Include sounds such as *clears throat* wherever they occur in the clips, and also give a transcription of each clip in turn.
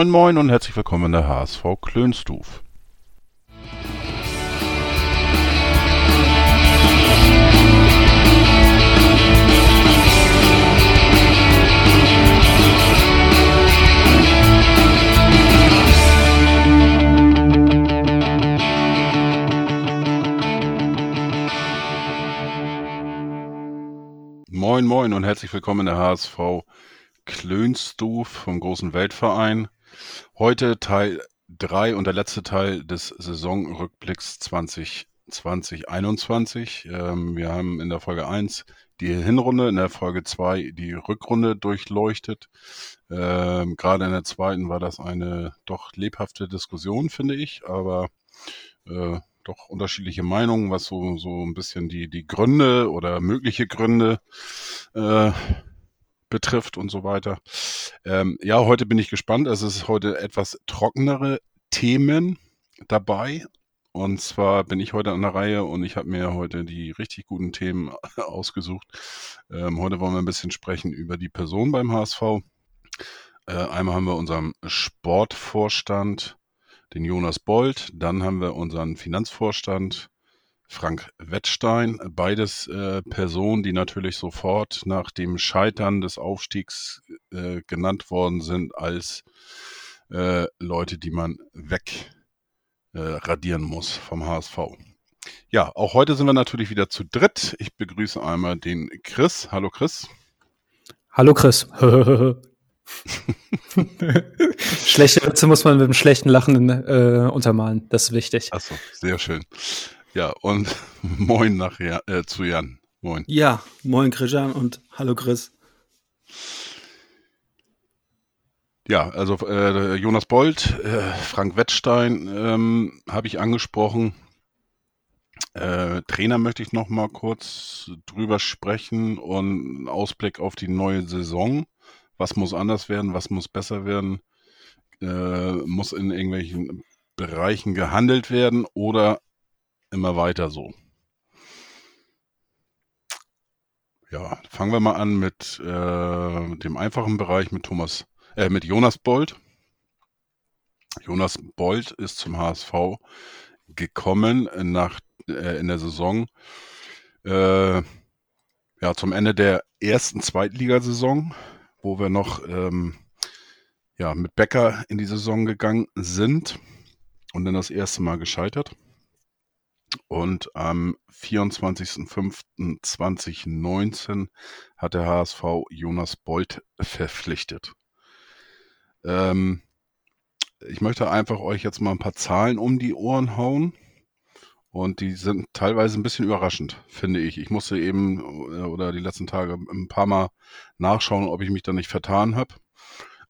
Moin Moin und herzlich willkommen in der HSV Klönstuf. Moin Moin und herzlich willkommen in der HSV Klönstuf vom großen Weltverein. Heute Teil 3 und der letzte Teil des Saisonrückblicks 2020-21. Ähm, wir haben in der Folge 1 die Hinrunde, in der Folge 2 die Rückrunde durchleuchtet. Ähm, Gerade in der zweiten war das eine doch lebhafte Diskussion, finde ich, aber äh, doch unterschiedliche Meinungen, was so, so ein bisschen die, die Gründe oder mögliche Gründe äh, betrifft und so weiter. Ähm, ja, heute bin ich gespannt. Also es ist heute etwas trockenere Themen dabei. Und zwar bin ich heute an der Reihe und ich habe mir heute die richtig guten Themen *laughs* ausgesucht. Ähm, heute wollen wir ein bisschen sprechen über die Person beim HSV. Äh, einmal haben wir unseren Sportvorstand, den Jonas Bold. Dann haben wir unseren Finanzvorstand, Frank Wettstein. Beides äh, Personen, die natürlich sofort nach dem Scheitern des Aufstiegs äh, genannt worden sind als äh, Leute, die man wegradieren äh, muss vom HSV. Ja, auch heute sind wir natürlich wieder zu dritt. Ich begrüße einmal den Chris. Hallo Chris. Hallo Chris. *laughs* Schlechte Witze muss man mit einem schlechten Lachen äh, untermalen. Das ist wichtig. Achso, sehr schön. Ja, und *laughs* moin nachher äh, zu Jan. Moin. Ja, moin Christian und hallo Chris. Ja, also äh, Jonas Bold, äh, Frank Wettstein ähm, habe ich angesprochen. Äh, Trainer möchte ich noch mal kurz drüber sprechen und einen Ausblick auf die neue Saison. Was muss anders werden? Was muss besser werden? Äh, muss in irgendwelchen Bereichen gehandelt werden oder immer weiter so. Ja, fangen wir mal an mit äh, dem einfachen Bereich mit Thomas, äh, mit Jonas Bold. Jonas Bold ist zum HSV gekommen nach äh, in der Saison äh, ja zum Ende der ersten Zweitligasaison, wo wir noch ähm, ja mit Becker in die Saison gegangen sind und dann das erste Mal gescheitert. Und am 24.05.2019 hat der HSV Jonas Bolt *laughs* verpflichtet. Ähm, ich möchte einfach euch jetzt mal ein paar Zahlen um die Ohren hauen. Und die sind teilweise ein bisschen überraschend, finde ich. Ich musste eben äh, oder die letzten Tage ein paar Mal nachschauen, ob ich mich da nicht vertan habe.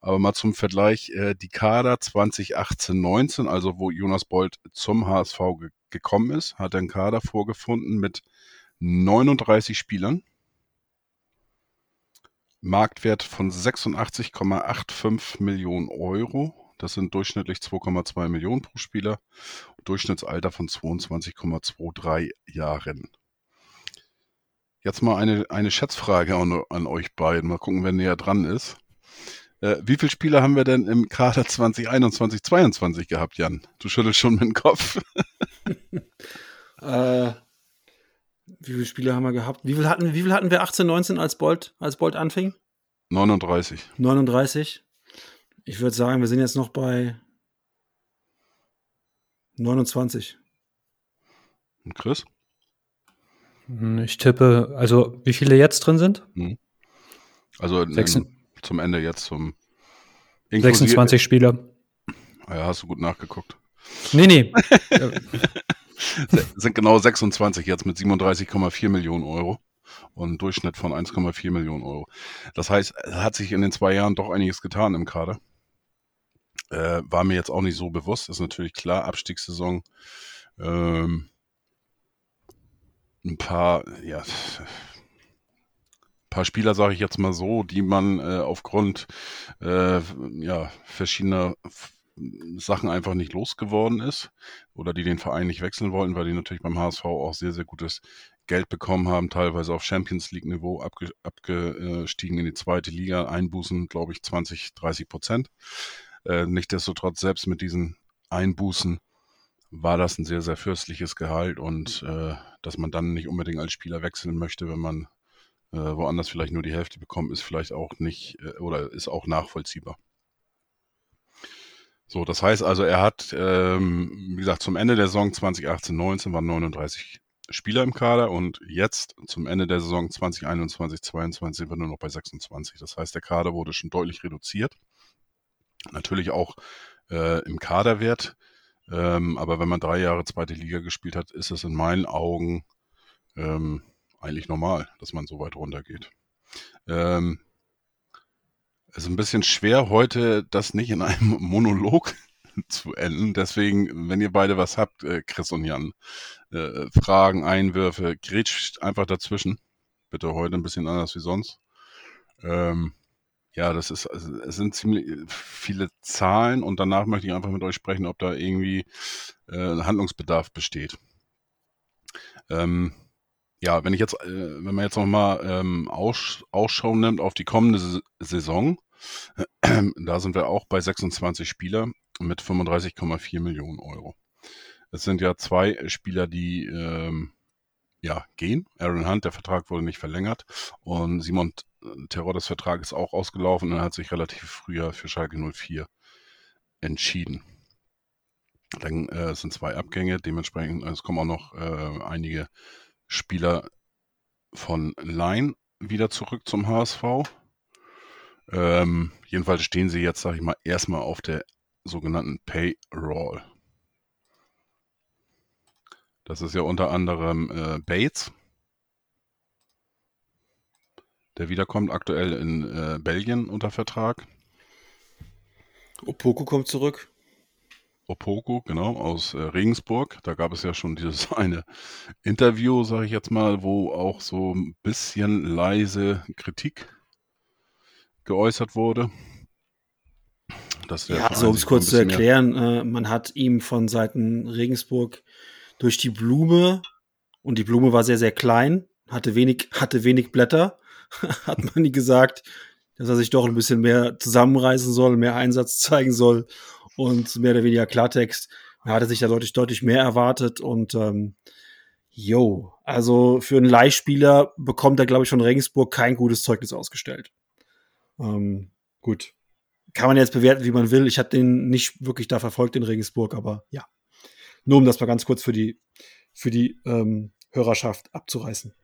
Aber mal zum Vergleich, äh, die Kader 2018-19, also wo Jonas Bolt zum HSV ge gekommen ist, hat er einen Kader vorgefunden mit 39 Spielern. Marktwert von 86,85 Millionen Euro. Das sind durchschnittlich 2,2 Millionen pro Spieler. Durchschnittsalter von 22,23 Jahren. Jetzt mal eine, eine Schätzfrage an, an euch beiden. Mal gucken, wer näher dran ist. Äh, wie viele Spieler haben wir denn im Kader 2021, 2022 gehabt, Jan? Du schüttelst schon mit dem Kopf. *laughs* äh, wie viele Spieler haben wir gehabt? Wie viel hatten, wie viel hatten wir 18, 19, als Bolt, als Bolt anfing? 39. 39. Ich würde sagen, wir sind jetzt noch bei 29. Und Chris? Hm, ich tippe, also wie viele jetzt drin sind? Hm. Also Sechs, zum Ende jetzt zum 26 Spieler. Ja, hast du gut nachgeguckt. Nee, nee. *laughs* sind genau 26 jetzt mit 37,4 Millionen Euro und Durchschnitt von 1,4 Millionen Euro. Das heißt, es hat sich in den zwei Jahren doch einiges getan im Kader. Äh, war mir jetzt auch nicht so bewusst. Ist natürlich klar, Abstiegssaison. Ähm, ein paar, ja, paar Spieler, sage ich jetzt mal so, die man äh, aufgrund äh, ja, verschiedener Sachen einfach nicht losgeworden ist oder die den Verein nicht wechseln wollten, weil die natürlich beim HSV auch sehr, sehr gutes Geld bekommen haben, teilweise auf Champions League-Niveau abge abgestiegen in die zweite Liga, Einbußen, glaube ich, 20, 30 Prozent. Äh, Nichtsdestotrotz, selbst mit diesen Einbußen war das ein sehr, sehr fürstliches Gehalt und äh, dass man dann nicht unbedingt als Spieler wechseln möchte, wenn man äh, woanders vielleicht nur die Hälfte bekommt, ist vielleicht auch nicht äh, oder ist auch nachvollziehbar. So, das heißt also, er hat, ähm, wie gesagt, zum Ende der Saison 2018-19 waren 39 Spieler im Kader und jetzt zum Ende der Saison 2021-22 sind wir nur noch bei 26. Das heißt, der Kader wurde schon deutlich reduziert. Natürlich auch äh, im Kaderwert. Ähm, aber wenn man drei Jahre zweite Liga gespielt hat, ist es in meinen Augen ähm, eigentlich normal, dass man so weit runtergeht. Ähm, es ist ein bisschen schwer, heute das nicht in einem *laughs* Monolog *laughs* zu enden. Deswegen, wenn ihr beide was habt, äh, Chris und Jan, äh, Fragen, Einwürfe, grätscht einfach dazwischen. Bitte heute ein bisschen anders wie sonst. Ähm, ja, das ist, also, es sind ziemlich viele Zahlen und danach möchte ich einfach mit euch sprechen, ob da irgendwie äh, Handlungsbedarf besteht. Ähm, ja, wenn ich jetzt, äh, wenn man jetzt nochmal ähm, Aus, Ausschau nimmt auf die kommende Saison, *clears throat* da sind wir auch bei 26 Spieler mit 35,4 Millionen Euro. Es sind ja zwei Spieler, die ähm, ja, gehen. Aaron Hunt, der Vertrag wurde nicht verlängert und Simon Teroddes Vertrag ist auch ausgelaufen und er hat sich relativ früher für Schalke 04 entschieden. Dann äh, sind zwei Abgänge, dementsprechend, es kommen auch noch äh, einige Spieler von Line wieder zurück zum HSV. Ähm, jedenfalls stehen sie jetzt, sage ich mal, erstmal auf der sogenannten Payroll. Das ist ja unter anderem äh, Bates, der wiederkommt, aktuell in äh, Belgien unter Vertrag. Opoko kommt zurück. Opoko, genau, aus äh, Regensburg. Da gab es ja schon dieses *laughs* eine Interview, sage ich jetzt mal, wo auch so ein bisschen leise Kritik geäußert wurde. ja, so um es kurz zu erklären, äh, man hat ihm von Seiten Regensburg durch die Blume, und die Blume war sehr, sehr klein, hatte wenig, hatte wenig Blätter, *laughs* hat man ihm gesagt, dass er sich doch ein bisschen mehr zusammenreißen soll, mehr Einsatz *laughs* zeigen soll und mehr oder weniger Klartext. Er hatte sich da deutlich, deutlich mehr erwartet und ähm, yo, also für einen Leihspieler bekommt er, glaube ich, von Regensburg kein gutes Zeugnis ausgestellt. Ähm, gut. Kann man jetzt bewerten, wie man will. Ich habe den nicht wirklich da verfolgt in Regensburg, aber ja. Nur um das mal ganz kurz für die, für die ähm, Hörerschaft abzureißen.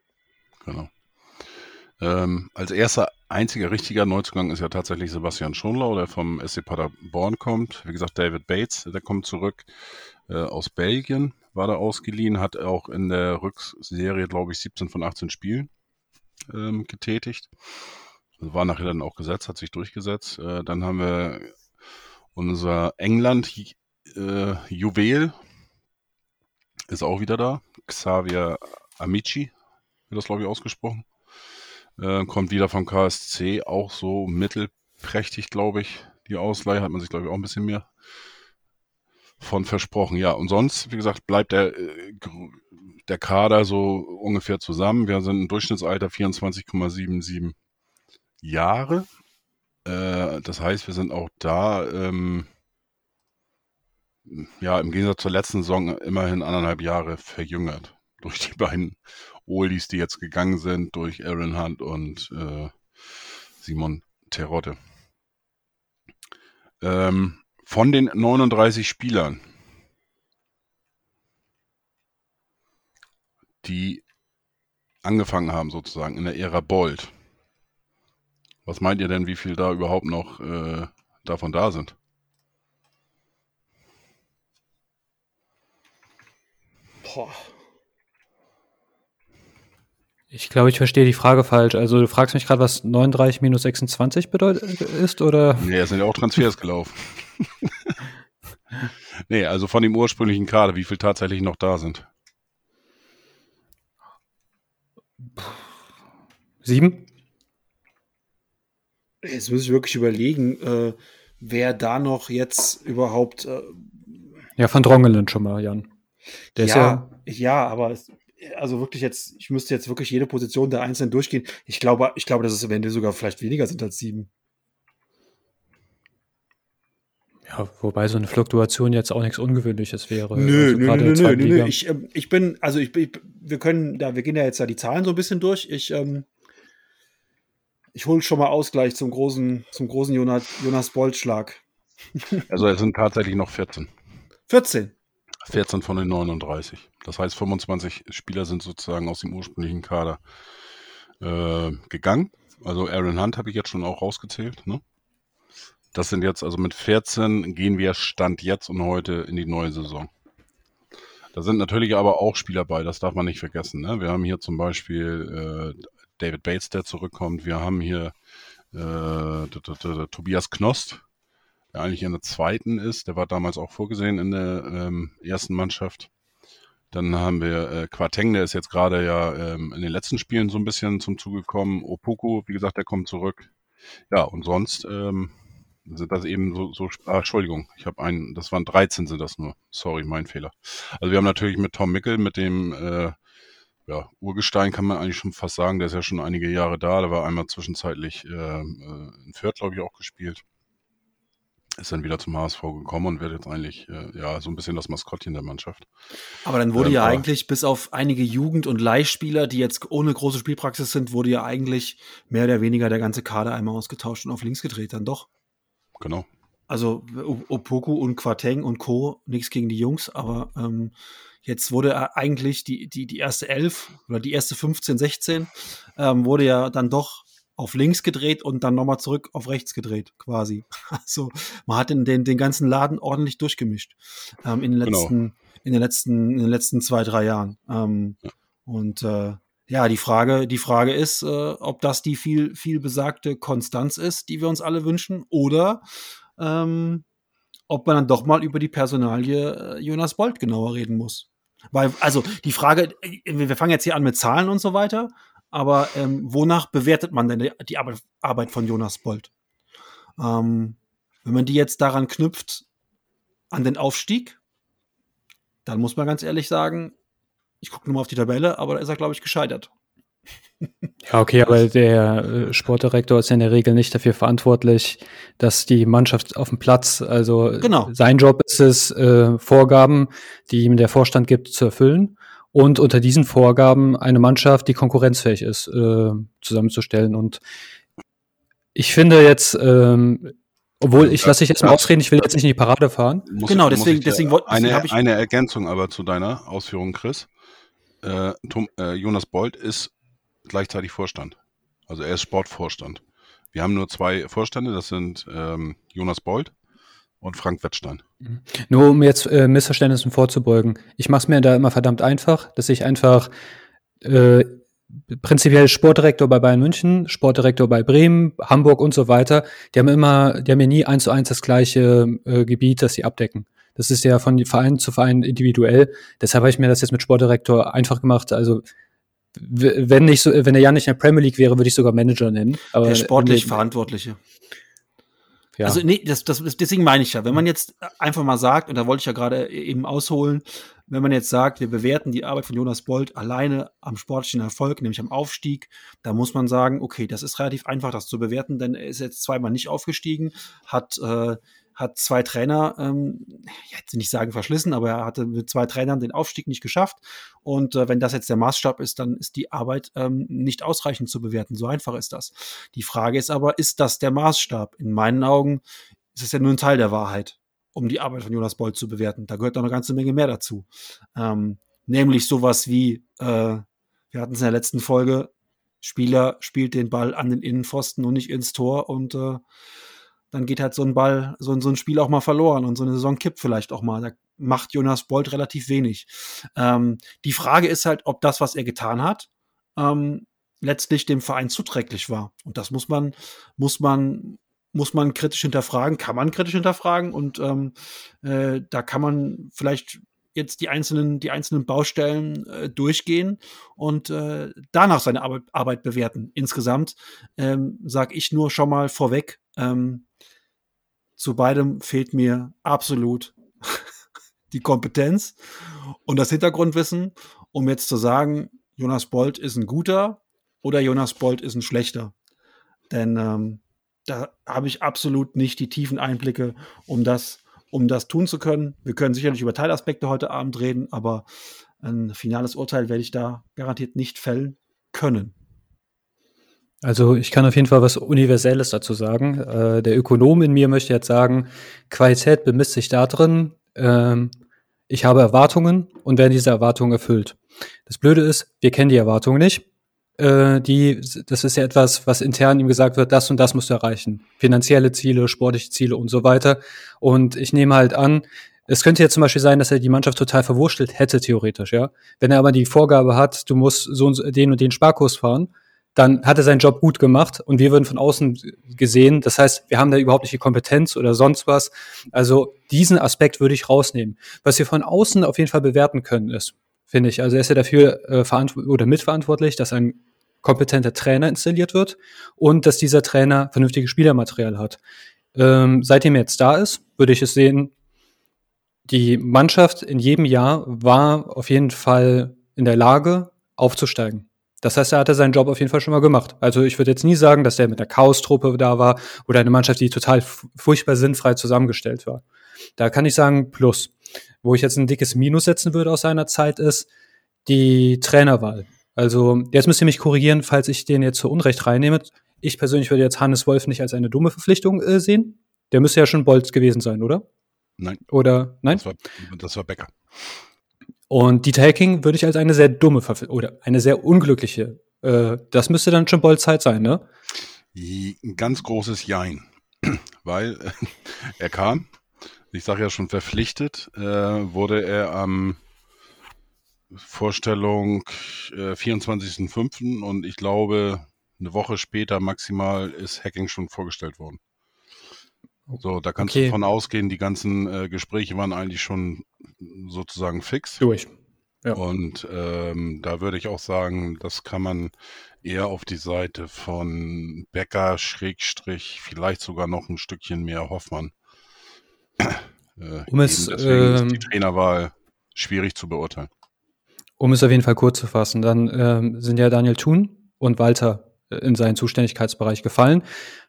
Genau. Ähm, als erster einziger richtiger Neuzugang ist ja tatsächlich Sebastian Schonlau, der vom SC Paderborn kommt. Wie gesagt, David Bates, der kommt zurück äh, aus Belgien, war da ausgeliehen, hat auch in der Rückserie, glaube ich, 17 von 18 Spielen ähm, getätigt. Also war nachher dann auch gesetzt, hat sich durchgesetzt. Äh, dann haben wir unser England-Juwel, äh, ist auch wieder da. Xavier Amici, wird das, glaube ich, ausgesprochen. Äh, kommt wieder vom KSC, auch so mittelprächtig, glaube ich. Die Ausleihe hat man sich, glaube ich, auch ein bisschen mehr von versprochen. Ja, und sonst, wie gesagt, bleibt der, äh, der Kader so ungefähr zusammen. Wir sind im Durchschnittsalter 24,77 Jahre. Äh, das heißt, wir sind auch da, ähm, ja, im Gegensatz zur letzten Saison immerhin anderthalb Jahre verjüngert durch die beiden Oldies, die jetzt gegangen sind, durch Aaron Hunt und äh, Simon Terodde. Ähm, von den 39 Spielern, die angefangen haben sozusagen in der Ära Bold, was meint ihr denn, wie viel da überhaupt noch äh, davon da sind? Boah. Ich glaube, ich verstehe die Frage falsch. Also du fragst mich gerade, was 39 minus 26 bedeutet ist, oder? Nee, es sind ja auch Transfers gelaufen. *laughs* nee, also von dem ursprünglichen Kader, wie viel tatsächlich noch da sind. Sieben? Jetzt muss ich wirklich überlegen, äh, wer da noch jetzt überhaupt. Äh, ja, von Drongelen schon mal, Jan. Der ja, ist ja, ja, aber es, also wirklich jetzt, ich müsste jetzt wirklich jede Position der Einzelnen durchgehen. Ich glaube, ich glaube, dass es eventuell sogar vielleicht weniger sind als sieben. Ja, wobei so eine Fluktuation jetzt auch nichts Ungewöhnliches wäre. Nö, also nö, nö, nö, nö. Ich, ähm, ich bin, also ich, ich, wir können, da, wir gehen ja jetzt da die Zahlen so ein bisschen durch. Ich, ähm, ich hole schon mal Ausgleich zum großen, zum großen Jonas, Jonas Bolt-Schlag. Also es sind tatsächlich noch 14. 14. 14 von den 39. Das heißt, 25 Spieler sind sozusagen aus dem ursprünglichen Kader äh, gegangen. Also Aaron Hunt habe ich jetzt schon auch rausgezählt. Ne? Das sind jetzt, also mit 14 gehen wir Stand jetzt und heute in die neue Saison. Da sind natürlich aber auch Spieler bei, das darf man nicht vergessen. Ne? Wir haben hier zum Beispiel äh, David Bates, der zurückkommt. Wir haben hier äh, Tobias Knost, der eigentlich in der zweiten ist. Der war damals auch vorgesehen in der ähm, ersten Mannschaft. Dann haben wir äh, Quateng, der ist jetzt gerade ja ähm, in den letzten Spielen so ein bisschen zum Zuge gekommen. Opoku, wie gesagt, der kommt zurück. Ja, und sonst ähm, sind das eben so, so ah, Entschuldigung, ich habe einen, das waren 13 sind das nur. Sorry, mein Fehler. Also wir haben natürlich mit Tom Mickel, mit dem äh, ja, Urgestein kann man eigentlich schon fast sagen, der ist ja schon einige Jahre da. Der war einmal zwischenzeitlich äh, äh, in Fürth, glaube ich, auch gespielt. Ist dann wieder zum HSV gekommen und wird jetzt eigentlich äh, ja so ein bisschen das Maskottchen der Mannschaft. Aber dann wurde Ähm, ja eigentlich, bis auf einige Jugend- und Leihspieler, die jetzt ohne große Spielpraxis sind, wurde ja eigentlich mehr oder weniger der ganze Kader einmal ausgetauscht und auf links gedreht, dann doch. Genau. Also Opoku und Quateng und Co. Nichts gegen die Jungs, aber ähm, jetzt wurde er eigentlich die, die, die erste Elf oder die erste 15, 16 ähm, wurde ja dann doch auf links gedreht und dann nochmal zurück auf rechts gedreht, quasi. *laughs* Also man hat den, den, den ganzen Laden ordentlich durchgemischt ähm, in den Genau. letzten, in den letzten, in den letzten zwei, drei Jahren. Ähm, Und äh, ja, die Frage, die Frage ist, äh, ob das die viel, viel besagte Konstanz ist, die wir uns alle wünschen, oder ähm, ob man dann doch mal über die Personalie äh, Jonas Bolt genauer reden muss. Weil, also die Frage, äh, wir fangen jetzt hier an mit Zahlen und so weiter, aber ähm, wonach bewertet man denn die, die Arbeit, Arbeit von Jonas Bolt? Ähm, wenn man die jetzt daran knüpft, an den Aufstieg, dann muss man ganz ehrlich sagen, ich gucke nur mal auf die Tabelle, aber da ist er, glaube ich, gescheitert. Ja, okay, aber der äh, Sportdirektor ist ja in der Regel nicht dafür verantwortlich, dass die Mannschaft auf dem Platz, also Genau. sein Job ist es, äh, Vorgaben, die ihm der Vorstand gibt, zu erfüllen und unter diesen Vorgaben eine Mannschaft, die konkurrenzfähig ist, äh, zusammenzustellen. Und ich finde jetzt, ähm, obwohl ich lasse dich jetzt mal ausreden, ich will jetzt nicht in die Parade fahren. Muss, Genau, deswegen- deswegen wollt- deswegen eine, ich- eine Ergänzung aber zu deiner Ausführung, Chris. Äh, Tom, äh, Jonas Bolt ist gleichzeitig Vorstand. Also er ist Sportvorstand. Wir haben nur zwei Vorstände, das sind ähm, Jonas Bolt und Frank Wettstein. Nur um jetzt äh, Missverständnissen vorzubeugen. Ich mache es mir da immer verdammt einfach, dass ich einfach äh, prinzipiell Sportdirektor bei Bayern München, Sportdirektor bei Bremen, Hamburg und so weiter, die haben immer, die haben ja nie eins zu eins das gleiche äh, Gebiet, das sie abdecken. Das ist ja von Verein zu Verein individuell. Deshalb habe ich mir das jetzt mit Sportdirektor einfach gemacht. Also wenn nicht so, wenn der Jan nicht in der Premier League wäre, würde ich sogar Manager nennen. Aber Der sportlich Verantwortliche. Ja. Also nee, das, das, deswegen meine ich ja, wenn man jetzt einfach mal sagt, und da wollte ich ja gerade eben ausholen, wenn man jetzt sagt, wir bewerten die Arbeit von Jonas Bolt alleine am sportlichen Erfolg, nämlich am Aufstieg, da muss man sagen, okay, das ist relativ einfach, das zu bewerten, denn er ist jetzt zweimal nicht aufgestiegen, hat, äh, hat zwei Trainer, ähm, ich hätte nicht sagen verschlissen, aber er hatte mit zwei Trainern den Aufstieg nicht geschafft. Und äh, wenn das jetzt der Maßstab ist, dann ist die Arbeit ähm, nicht ausreichend zu bewerten. So einfach ist das. Die Frage ist aber, ist das der Maßstab? In meinen Augen ist es ja nur ein Teil der Wahrheit, um die Arbeit von Jonas Bolt zu bewerten. Da gehört noch eine ganze Menge mehr dazu. Ähm, nämlich sowas wie, äh, wir hatten es in der letzten Folge, Spieler spielt den Ball an den Innenpfosten und nicht ins Tor und äh, dann geht halt so ein Ball, so, so ein Spiel auch mal verloren und so eine Saison kippt vielleicht auch mal. Da macht Jonas Bolt relativ wenig. Ähm, die Frage ist halt, ob das, was er getan hat, ähm, letztlich dem Verein zuträglich war. Und das muss man, muss man, muss man kritisch hinterfragen, kann man kritisch hinterfragen und ähm, äh, da kann man vielleicht jetzt die einzelnen, die einzelnen Baustellen äh, durchgehen und äh, danach seine Arbeit, Arbeit bewerten. Insgesamt ähm, sage ich nur schon mal vorweg, ähm, zu beidem fehlt mir absolut *laughs* die Kompetenz und das Hintergrundwissen, um jetzt zu sagen, Jonas Bolt ist ein guter oder Jonas Bolt ist ein schlechter. Denn ähm, da habe ich absolut nicht die tiefen Einblicke, um das, um das tun zu können. Wir können sicherlich über Teilaspekte heute Abend reden, aber ein finales Urteil werde ich da garantiert nicht fällen können. Also ich kann auf jeden Fall was Universelles dazu sagen. Äh, der Ökonom in mir möchte jetzt sagen, Qualität bemisst sich darin, ähm, ich habe Erwartungen und werden diese Erwartungen erfüllt. Das Blöde ist, wir kennen die Erwartungen nicht. Äh, die, das ist ja etwas, was intern ihm gesagt wird, das und das musst du erreichen. Finanzielle Ziele, sportliche Ziele und so weiter. Und ich nehme halt an, es könnte ja zum Beispiel sein, dass er die Mannschaft total verwurschtelt hätte, theoretisch, ja. Wenn er aber die Vorgabe hat, du musst so den und den Sparkurs fahren, dann hat er seinen Job gut gemacht und wir würden von außen gesehen. Das heißt, wir haben da überhaupt nicht die Kompetenz oder sonst was. Also diesen Aspekt würde ich rausnehmen. Was wir von außen auf jeden Fall bewerten können, ist, finde ich, also er ist ja dafür äh, verantwortlich oder mitverantwortlich, dass ein kompetenter Trainer installiert wird und dass dieser Trainer vernünftiges Spielermaterial hat. Ähm, seitdem er jetzt da ist, würde ich es sehen, die Mannschaft in jedem Jahr war auf jeden Fall in der Lage, aufzusteigen. Das heißt, er hatte seinen Job auf jeden Fall schon mal gemacht. Also ich würde jetzt nie sagen, dass der mit der Chaos-Truppe da war oder eine Mannschaft, die total furchtbar sinnfrei zusammengestellt war. Da kann ich sagen, plus. Wo ich jetzt ein dickes Minus setzen würde aus seiner Zeit ist die Trainerwahl. Also jetzt müsst ihr mich korrigieren, falls ich den jetzt zu Unrecht reinnehme. Ich persönlich würde jetzt Hannes Wolf nicht als eine dumme Verpflichtung äh, sehen. Der müsste ja schon Bolz gewesen sein, oder? Nein. Oder nein? Das war, das war Becker. Und Dieter Hacking würde ich als eine sehr dumme Verf oder eine sehr unglückliche. Äh, das müsste dann schon bald Zeit sein, ne? Ein ganz großes Jein. *clears throat* Weil äh, er kam, ich sage ja schon verpflichtet, äh, wurde er am Vorstellung äh, 24.05. und ich glaube, eine Woche später maximal ist Hacking schon vorgestellt worden. So, da kannst okay. du davon ausgehen, die ganzen äh, Gespräche waren eigentlich schon sozusagen fix. Durch. Ja. Und ähm, da würde ich auch sagen, das kann man eher auf die Seite von Becker, Schrägstrich, vielleicht sogar noch ein Stückchen mehr Hoffmann. Äh, um es, deswegen ist die ähm, Trainerwahl schwierig zu beurteilen. Um es auf jeden Fall kurz zu fassen, dann ähm, sind ja Daniel Thun und Walter äh, in seinen Zuständigkeitsbereich gefallen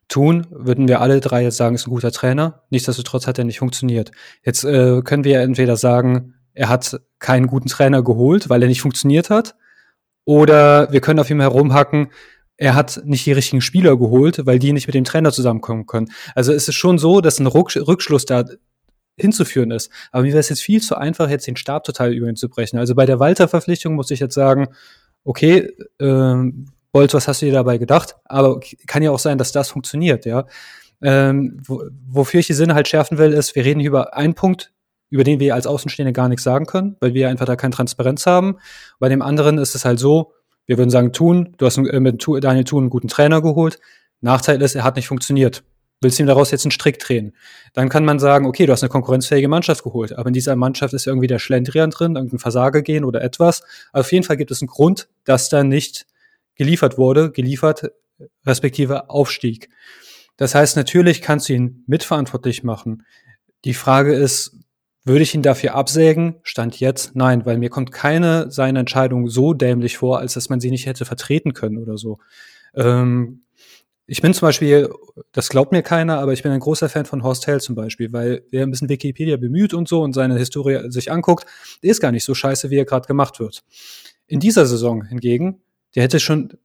tun, würden wir alle drei jetzt sagen, ist ein guter Trainer. Nichtsdestotrotz hat er nicht funktioniert. Jetzt äh, können wir entweder sagen, er hat keinen guten Trainer geholt, weil er nicht funktioniert hat, oder wir können auf ihm herumhacken, er hat nicht die richtigen Spieler geholt, weil die nicht mit dem Trainer zusammenkommen können. Also es ist schon so, dass ein Rückschluss da hinzuführen ist. Aber mir wäre es jetzt viel zu einfach, jetzt den Stab total über ihn zu brechen. Also bei der Walter-Verpflichtung muss ich jetzt sagen, okay, äh, Bolt, was hast du dir dabei gedacht? Aber kann ja auch sein, dass das funktioniert, ja. Ähm, wo, wofür ich die Sinne halt schärfen will, ist, wir reden hier über einen Punkt, über den wir als Außenstehende gar nichts sagen können, weil wir einfach da keine Transparenz haben. Bei dem anderen ist es halt so, wir würden sagen, Thun, du hast mit Daniel Thun einen guten Trainer geholt. Nachteil ist, er hat nicht funktioniert. Willst du ihm daraus jetzt einen Strick drehen? Dann kann man sagen, okay, du hast eine konkurrenzfähige Mannschaft geholt, aber in dieser Mannschaft ist irgendwie der Schlendrian drin, irgendein Versager gehen oder etwas. Auf jeden Fall gibt es einen Grund, dass da nicht geliefert wurde, geliefert, respektive Aufstieg. Das heißt, natürlich kannst du ihn mitverantwortlich machen. Die Frage ist, würde ich ihn dafür absägen? Stand jetzt nein, weil mir kommt keine seiner Entscheidung so dämlich vor, als dass man sie nicht hätte vertreten können oder so. Ähm, ich bin zum Beispiel, das glaubt mir keiner, aber ich bin ein großer Fan von Horst Hell zum Beispiel, weil wer ein bisschen Wikipedia bemüht und so und seine Historie sich anguckt, der ist gar nicht so scheiße, wie er gerade gemacht wird. In dieser Saison hingegen der hätte schon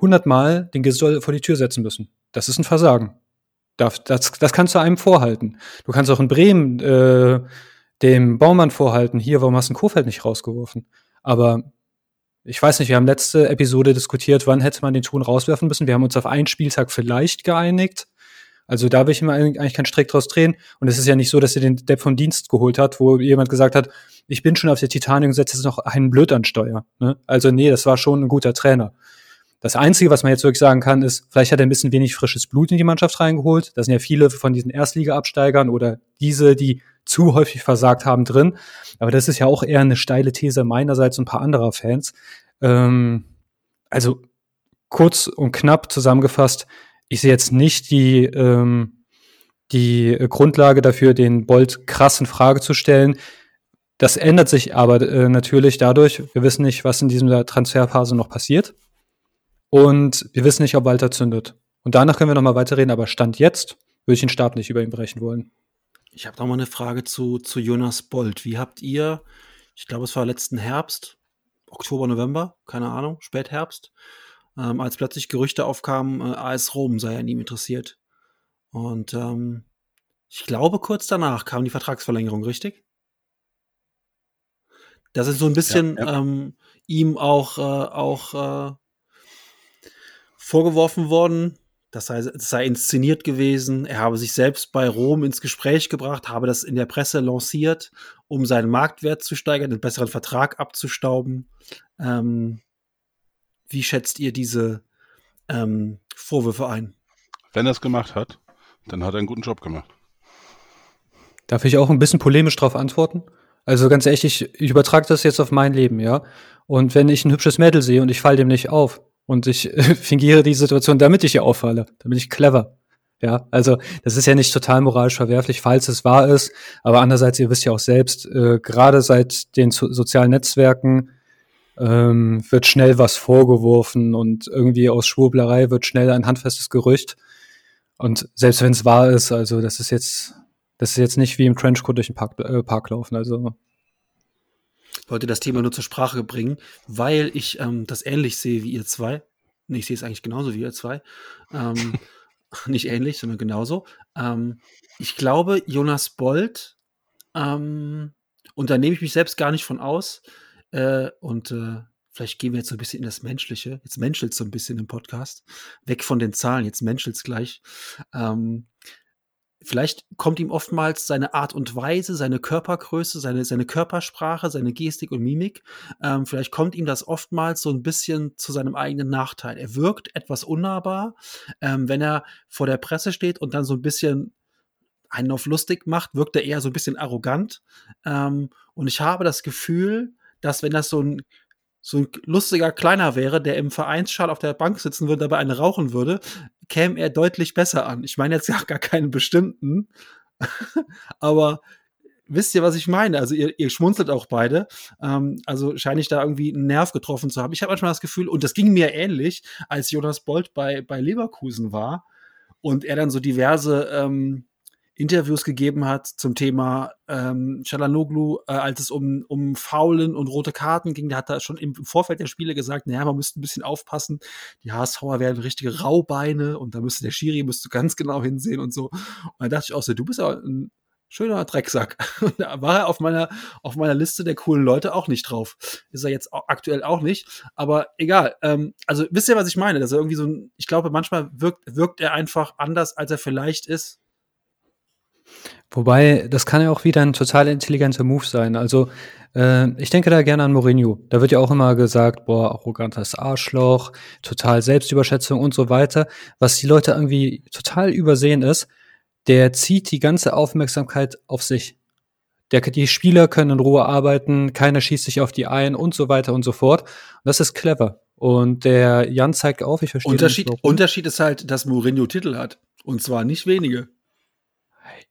hundertmal den Gesoll vor die Tür setzen müssen. Das ist ein Versagen. Das, das, das kannst du einem vorhalten. Du kannst auch in Bremen äh, dem Baumann vorhalten, hier, warum hast du Kofeld nicht rausgeworfen? Aber ich weiß nicht, wir haben letzte Episode diskutiert, wann hätte man den Ton rauswerfen müssen. Wir haben uns auf einen Spieltag vielleicht geeinigt. Also da will ich mir eigentlich keinen Strick draus drehen. Und es ist ja nicht so, dass er den Depp vom Dienst geholt hat, wo jemand gesagt hat, ich bin schon auf der Titanic und setze jetzt noch einen Blöd an Steuer. Ne? Also nee, das war schon ein guter Trainer. Das Einzige, was man jetzt wirklich sagen kann, ist, vielleicht hat er ein bisschen wenig frisches Blut in die Mannschaft reingeholt. Da sind ja viele von diesen Erstliga-Absteigern oder diese, die zu häufig versagt haben, drin. Aber das ist ja auch eher eine steile These meinerseits und ein paar anderer Fans. Ähm, also kurz und knapp zusammengefasst, ich sehe jetzt nicht die, ähm, die Grundlage dafür, den Bolt krass in Frage zu stellen. Das ändert sich aber äh, natürlich dadurch, wir wissen nicht, was in dieser Transferphase noch passiert. Und wir wissen nicht, ob Walter zündet. Und danach können wir nochmal weiterreden, aber Stand jetzt würde ich den Stab nicht über ihn brechen wollen. Ich habe noch mal eine Frage zu, zu Jonas Bolt. Wie habt ihr, ich glaube, es war letzten Herbst, Oktober, November, keine Ahnung, Spätherbst, ähm, als plötzlich Gerüchte aufkamen, äh, AS Rom sei an ihm interessiert. Und ähm, ich glaube, kurz danach kam die Vertragsverlängerung, richtig? Da sind so ein bisschen ja, ja. Ähm, ihm auch, äh, auch äh, vorgeworfen worden, das sei, das sei inszeniert gewesen. Er habe sich selbst bei Rom ins Gespräch gebracht, habe das in der Presse lanciert, um seinen Marktwert zu steigern, einen besseren Vertrag abzustauben. Ähm, wie schätzt ihr diese ähm, Vorwürfe ein? Wenn er es gemacht hat, dann hat er einen guten Job gemacht. Darf ich auch ein bisschen polemisch darauf antworten? Also ganz ehrlich, ich, ich übertrage das jetzt auf mein Leben, ja. Und wenn ich ein hübsches Mädel sehe und ich falle dem nicht auf, und ich äh, *laughs* fingiere die Situation, damit ich ihr auffalle, damit ich clever. Ja, also das ist ja nicht total moralisch verwerflich, falls es wahr ist. Aber andererseits, ihr wisst ja auch selbst, äh, gerade seit den so sozialen Netzwerken ähm, wird schnell was vorgeworfen und irgendwie aus Schwurblerei wird schnell ein handfestes Gerücht. Und selbst wenn es wahr ist, also das ist jetzt, das ist jetzt nicht wie im Trenchcoat durch den Park, äh, Park laufen. Also wollte das Thema nur zur Sprache bringen, weil ich ähm, das ähnlich sehe wie ihr zwei. Nee, ich sehe es eigentlich genauso wie ihr zwei. Ähm, *laughs* nicht ähnlich, sondern genauso. Ähm, ich glaube, Jonas Bold, ähm, und da nehme ich mich selbst gar nicht von aus, äh, und äh, vielleicht gehen wir jetzt so ein bisschen in das Menschliche. Jetzt menschelt so ein bisschen im Podcast. Weg von den Zahlen, jetzt menschelt es gleich. Ähm, vielleicht kommt ihm oftmals seine Art und Weise, seine Körpergröße, seine, seine Körpersprache, seine Gestik und Mimik, ähm, vielleicht kommt ihm das oftmals so ein bisschen zu seinem eigenen Nachteil. Er wirkt etwas unnahbar, ähm, wenn er vor der Presse steht und dann so ein bisschen einen auf lustig macht, wirkt er eher so ein bisschen arrogant. Ähm, und ich habe das Gefühl, dass wenn das so ein so ein lustiger Kleiner wäre, der im Vereinsschal auf der Bank sitzen würde, dabei eine rauchen würde, käme er deutlich besser an. Ich meine jetzt *laughs* gar, gar keinen bestimmten, *laughs* aber wisst ihr, was ich meine? Also ihr, ihr schmunzelt auch beide. Ähm, also scheine ich da irgendwie einen Nerv getroffen zu haben. Ich habe manchmal das Gefühl, und das ging mir ähnlich, als Jonas Bolt bei, bei Leverkusen war und er dann so diverse ähm, Interviews gegeben hat zum Thema ähm, Chalanoglu, äh, als es um, um Faulen und rote Karten ging. Der hat da schon im Vorfeld der Spiele gesagt, naja, man müsste ein bisschen aufpassen. Die HSVer werden richtige Raubeine und da müsste der Schiri müsste ganz genau hinsehen und so. Und da dachte ich auch so, du bist ja ein schöner Drecksack. *laughs* Und da war er auf meiner, auf meiner Liste der coolen Leute auch nicht drauf. Ist er jetzt aktuell auch nicht. Aber egal. Ähm, also wisst ihr, was ich meine? Dass er irgendwie so ein, ich glaube, manchmal wirkt, wirkt er einfach anders, als er vielleicht ist. Wobei, das kann ja auch wieder ein total intelligenter Move sein. Also, äh, ich denke da gerne an Mourinho. Da wird ja auch immer gesagt, boah, arrogantes Arschloch, total Selbstüberschätzung und so weiter. Was die Leute irgendwie total übersehen ist, der zieht die ganze Aufmerksamkeit auf sich. Der, die Spieler können in Ruhe arbeiten, keiner schießt sich auf die ein und so weiter und so fort. Und das ist clever. Und der Jan zeigt auf, ich verstehe Unterschied, nicht, Unterschied ist halt, dass Mourinho Titel hat. Und zwar nicht wenige.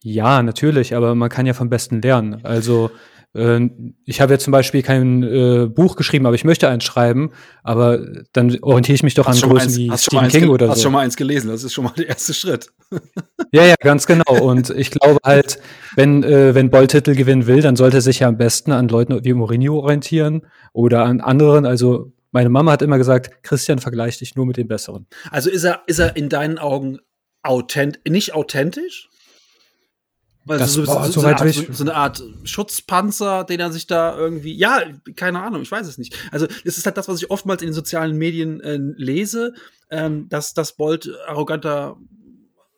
Ja, natürlich, aber man kann ja vom Besten lernen. Also äh, ich habe jetzt zum Beispiel kein äh, Buch geschrieben, aber ich möchte eins schreiben, aber dann orientiere ich mich doch hast an Größen wie Stephen King oder so. Hast schon mal eins gelesen, das ist schon mal der erste Schritt. *laughs* ja, ja, ganz genau. Und ich glaube halt, wenn, äh, wenn Boll Titel gewinnen will, dann sollte er sich ja am besten an Leuten wie Mourinho orientieren oder an anderen. Also meine Mama hat immer gesagt, Christian vergleicht dich nur mit den Besseren. Also ist er, ist er in deinen Augen authent nicht authentisch? Also so, so, so, eine Art, so, eine Art, Schutzpanzer, den er sich da irgendwie, ja, keine Ahnung, ich weiß es nicht. Also es ist halt das, was ich oftmals in den sozialen Medien äh, lese, ähm, dass das Bolt arroganter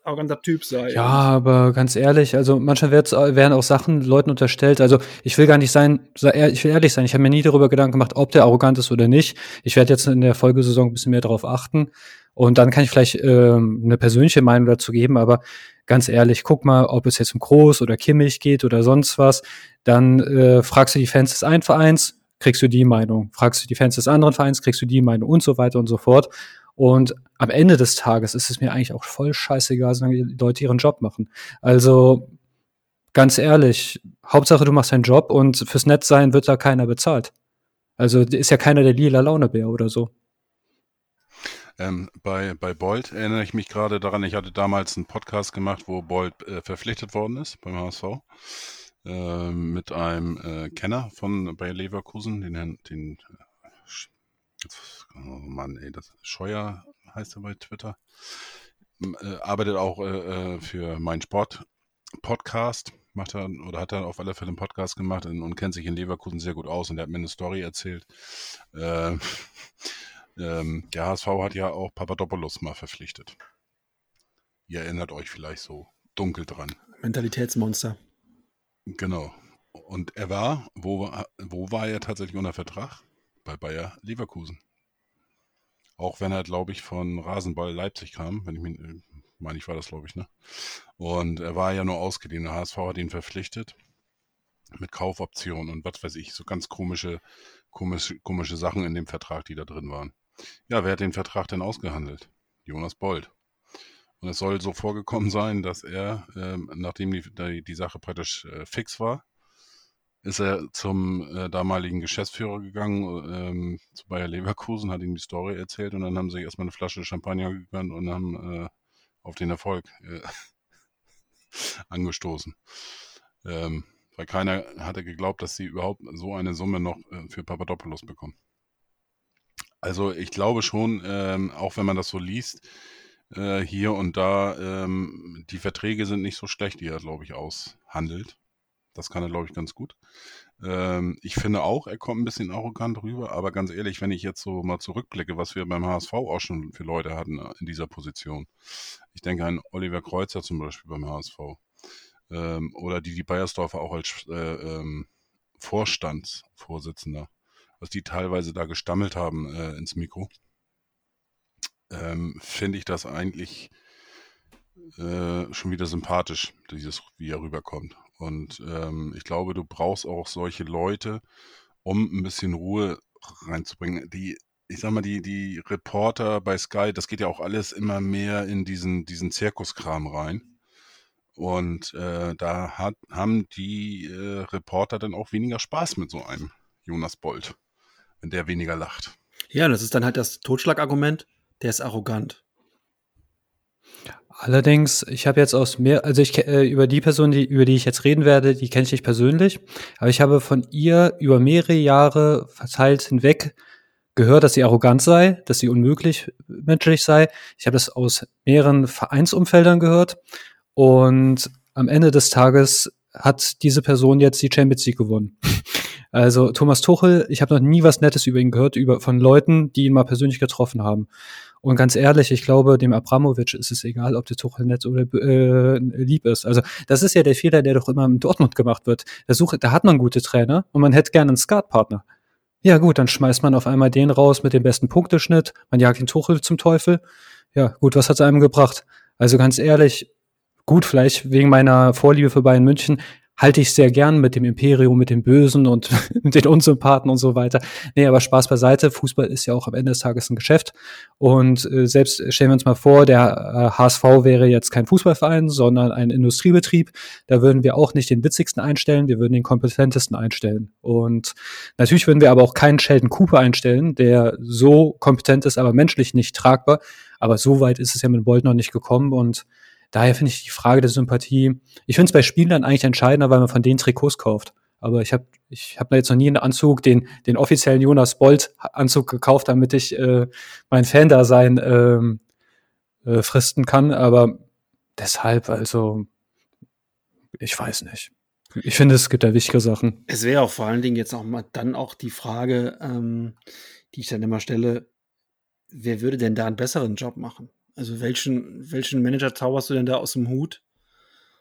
arroganter Typ sei. Ja, aber ganz ehrlich, also manchmal werden auch Sachen Leuten unterstellt. Also ich will gar nicht sein, ich will ehrlich sein, ich habe mir nie darüber Gedanken gemacht, ob der arrogant ist oder nicht. Ich werde jetzt in der Folgesaison ein bisschen mehr darauf achten. Und dann kann ich vielleicht ähm, eine persönliche Meinung dazu geben, aber ganz ehrlich, guck mal, ob es jetzt um Groß oder Kimmich geht oder sonst was, dann äh, fragst du die Fans des einen Vereins, kriegst du die Meinung. Fragst du die Fans des anderen Vereins, kriegst du die Meinung und so weiter und so fort. Und am Ende des Tages ist es mir eigentlich auch voll scheißegal, solange die Leute ihren Job machen. Also ganz ehrlich, Hauptsache du machst deinen Job und fürs Nettsein wird da keiner bezahlt. Also ist ja keiner der lila Launebär oder so. Ähm, bei, bei Bolt erinnere ich mich gerade daran, ich hatte damals einen Podcast gemacht, wo Bolt äh, verpflichtet worden ist beim HSV. Äh, mit einem äh, Kenner von Bayer Leverkusen, den, den oh Mann, ey, das Scheuer heißt er bei Twitter. Äh, arbeitet auch äh, für meinen Sport Podcast macht er oder hat er auf alle Fälle einen Podcast gemacht und, und, kennt sich in Leverkusen sehr gut aus und er hat mir eine Story erzählt. Äh, ähm, der HSV hat ja auch Papadopoulos mal verpflichtet. Ihr erinnert euch vielleicht so dunkel dran. Mentalitätsmonster. Genau. Und er war, wo, wo war er tatsächlich unter Vertrag? Bei Bayer Leverkusen. Auch wenn er, glaube ich, von Rasenball Leipzig kam, wenn ich mich, meine ich, war das, glaube ich, ne? Und er war ja nur ausgeliehen. Der HSV hat ihn verpflichtet mit Kaufoptionen und was weiß ich, so ganz komische, komische, komische Sachen in dem Vertrag, die da drin waren. Ja, wer hat den Vertrag denn ausgehandelt? Jonas Bold. Und es soll so vorgekommen sein, dass er, ähm, nachdem die, die, Sache praktisch äh, fix war, ist er zum äh, damaligen Geschäftsführer gegangen, ähm, zu Bayer Leverkusen, hat ihm die Story erzählt und dann haben sie erstmal eine Flasche Champagner gegönnt und haben äh, auf den Erfolg äh, *laughs* angestoßen. Ähm, weil keiner hatte geglaubt, dass sie überhaupt so eine Summe noch äh, für Papadopoulos bekommen. Also ich glaube schon, ähm, auch wenn man das so liest, äh, hier und da, ähm, die Verträge sind nicht so schlecht, die er, glaube ich, aushandelt. Das kann er, glaube ich, ganz gut. Ähm, ich finde auch, er kommt ein bisschen arrogant rüber, aber ganz ehrlich, wenn ich jetzt so mal zurückblicke, was wir beim HSV auch schon für Leute hatten äh, in dieser Position. Ich denke an Oliver Kreuzer zum Beispiel beim HSV. Ähm, oder die, die Bayersdorfer auch als äh, ähm, Vorstandsvorsitzender, was die teilweise da gestammelt haben äh, ins Mikro, ähm, finde ich das eigentlich äh, schon wieder sympathisch, dieses, wie er rüberkommt. Und ähm, ich glaube, du brauchst auch solche Leute, um ein bisschen Ruhe reinzubringen. Die, ich sag mal, die, die Reporter bei Sky, das geht ja auch alles immer mehr in diesen, diesen Zirkuskram rein. Und äh, da hat, haben die äh, Reporter dann auch weniger Spaß mit so einem Jonas Bolt, wenn der weniger lacht. Ja, das ist dann halt das Totschlagargument, der ist arrogant. Allerdings, ich habe jetzt aus mehr, also ich äh, über die Person, die, über die ich jetzt reden werde, die kenne ich nicht persönlich, aber ich habe von ihr über mehrere Jahre verteilt hinweg gehört, dass sie arrogant sei, dass sie unmöglich menschlich sei. Ich habe das aus mehreren Vereinsumfeldern gehört und am Ende des Tages hat diese Person jetzt die Champions League gewonnen. *laughs* Also Thomas Tuchel, ich habe noch nie was Nettes über ihn gehört, über von Leuten, die ihn mal persönlich getroffen haben. Und ganz ehrlich, ich glaube, dem Abramovic ist es egal, ob der Tuchel nett oder äh, lieb ist. Also das ist ja der Fehler, der doch immer in Dortmund gemacht wird. Da, suche, da hat man gute Trainer und man hätte gerne einen Skatpartner. Ja gut, dann schmeißt man auf einmal den raus mit dem besten Punkteschnitt, man jagt den Tuchel zum Teufel. Ja gut, was hat's einem gebracht? Also ganz ehrlich, gut, vielleicht wegen meiner Vorliebe für Bayern München halte ich sehr gern mit dem Imperium, mit dem Bösen und *laughs* mit den Unsympathen und so weiter. Nee, aber Spaß beiseite. Fußball ist ja auch am Ende des Tages ein Geschäft. Und äh, selbst stellen wir uns mal vor, der äh, HSV wäre jetzt kein Fußballverein, sondern ein Industriebetrieb. Da würden wir auch nicht den witzigsten einstellen, wir würden den kompetentesten einstellen. Und natürlich würden wir aber auch keinen Sheldon Cooper einstellen, der so kompetent ist, aber menschlich nicht tragbar. Aber so weit ist es ja mit Bolt noch nicht gekommen und daher finde ich die Frage der Sympathie, ich finde es bei Spielern eigentlich entscheidender, weil man von denen Trikots kauft. Aber ich habe ich hab jetzt noch nie einen Anzug, den, den offiziellen Jonas Bolt-Anzug gekauft, damit ich äh, mein Fan-Dasein ähm, äh, fristen kann. Aber deshalb, also, ich weiß nicht. Ich finde, es gibt da wichtige Sachen. Es wäre auch vor allen Dingen jetzt auch mal dann auch die Frage, ähm, die ich dann immer stelle, wer würde denn da einen besseren Job machen? Also welchen, welchen Manager zauberst du denn da aus dem Hut?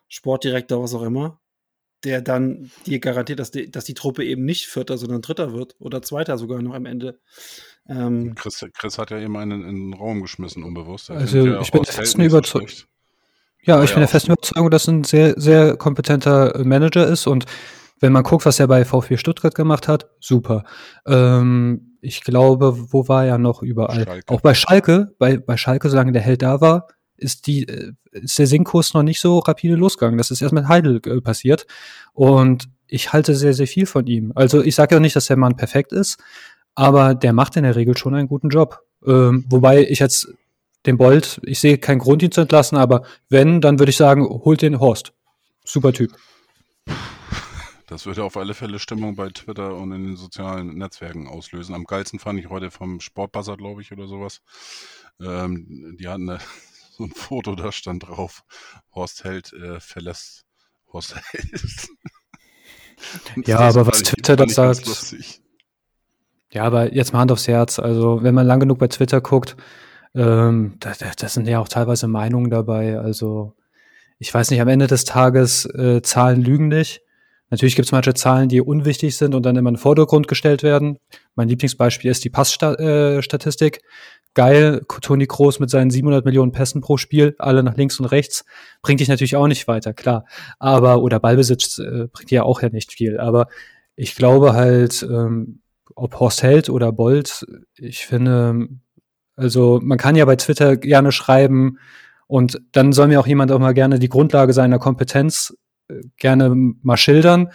Sportdirektor, was auch immer, der dann dir garantiert, dass die, dass die Truppe eben nicht Vierter, sondern Dritter wird oder Zweiter sogar noch am Ende. Ähm, Chris, Chris hat ja eben einen in den Raum geschmissen, unbewusst. also ja ich bin der festen Überzeugung. Ja, ich bin der festen Überzeugung, dass ein sehr, sehr kompetenter Manager ist und wenn man guckt, was er bei VfB Stuttgart gemacht hat, super. Ähm, ich glaube, wo war er noch überall? Schalke. Auch bei Schalke, bei, bei Schalke, solange der Held da war, ist die, äh, ist der Sinkkurs noch nicht so rapide losgegangen. Das ist erst mit Heidel äh, passiert. Und ich halte sehr, sehr viel von ihm. Also ich sage ja nicht, dass der Mann perfekt ist, aber der macht in der Regel schon einen guten Job. Ähm, wobei ich jetzt den Bolt, ich sehe keinen Grund, ihn zu entlassen, aber wenn, dann würde ich sagen, holt den Horst. Super Typ. Das würde auf alle Fälle Stimmung bei Twitter und in den sozialen Netzwerken auslösen. Am geilsten fand ich heute vom Sportbuzzer, glaube ich, oder sowas. Ähm, die hatten *laughs* so ein Foto, da stand drauf, Horst Held äh, verlässt Horst *laughs* Held. ja, aber was Twitter das sagt. Ja, aber jetzt mal Hand aufs Herz. Also, wenn man lang genug bei Twitter guckt, ähm, das, das sind ja auch teilweise Meinungen dabei. Also, ich weiß nicht, am Ende des Tages, äh, Zahlen lügen nicht. Natürlich gibt es manche Zahlen, die unwichtig sind und dann immer in den Vordergrund gestellt werden. Mein Lieblingsbeispiel ist die Passstatistik. Äh, Geil, Toni Kroos mit seinen 700 Millionen Pässen pro Spiel, alle nach links und rechts, bringt dich natürlich auch nicht weiter, klar. Aber, oder Ballbesitz äh, bringt ja auch ja nicht viel. Aber ich glaube halt, ähm, ob Horst Held oder Bolt, ich finde, also man kann ja bei Twitter gerne schreiben und dann soll mir auch jemand auch mal gerne die Grundlage seiner Kompetenz gerne mal schildern,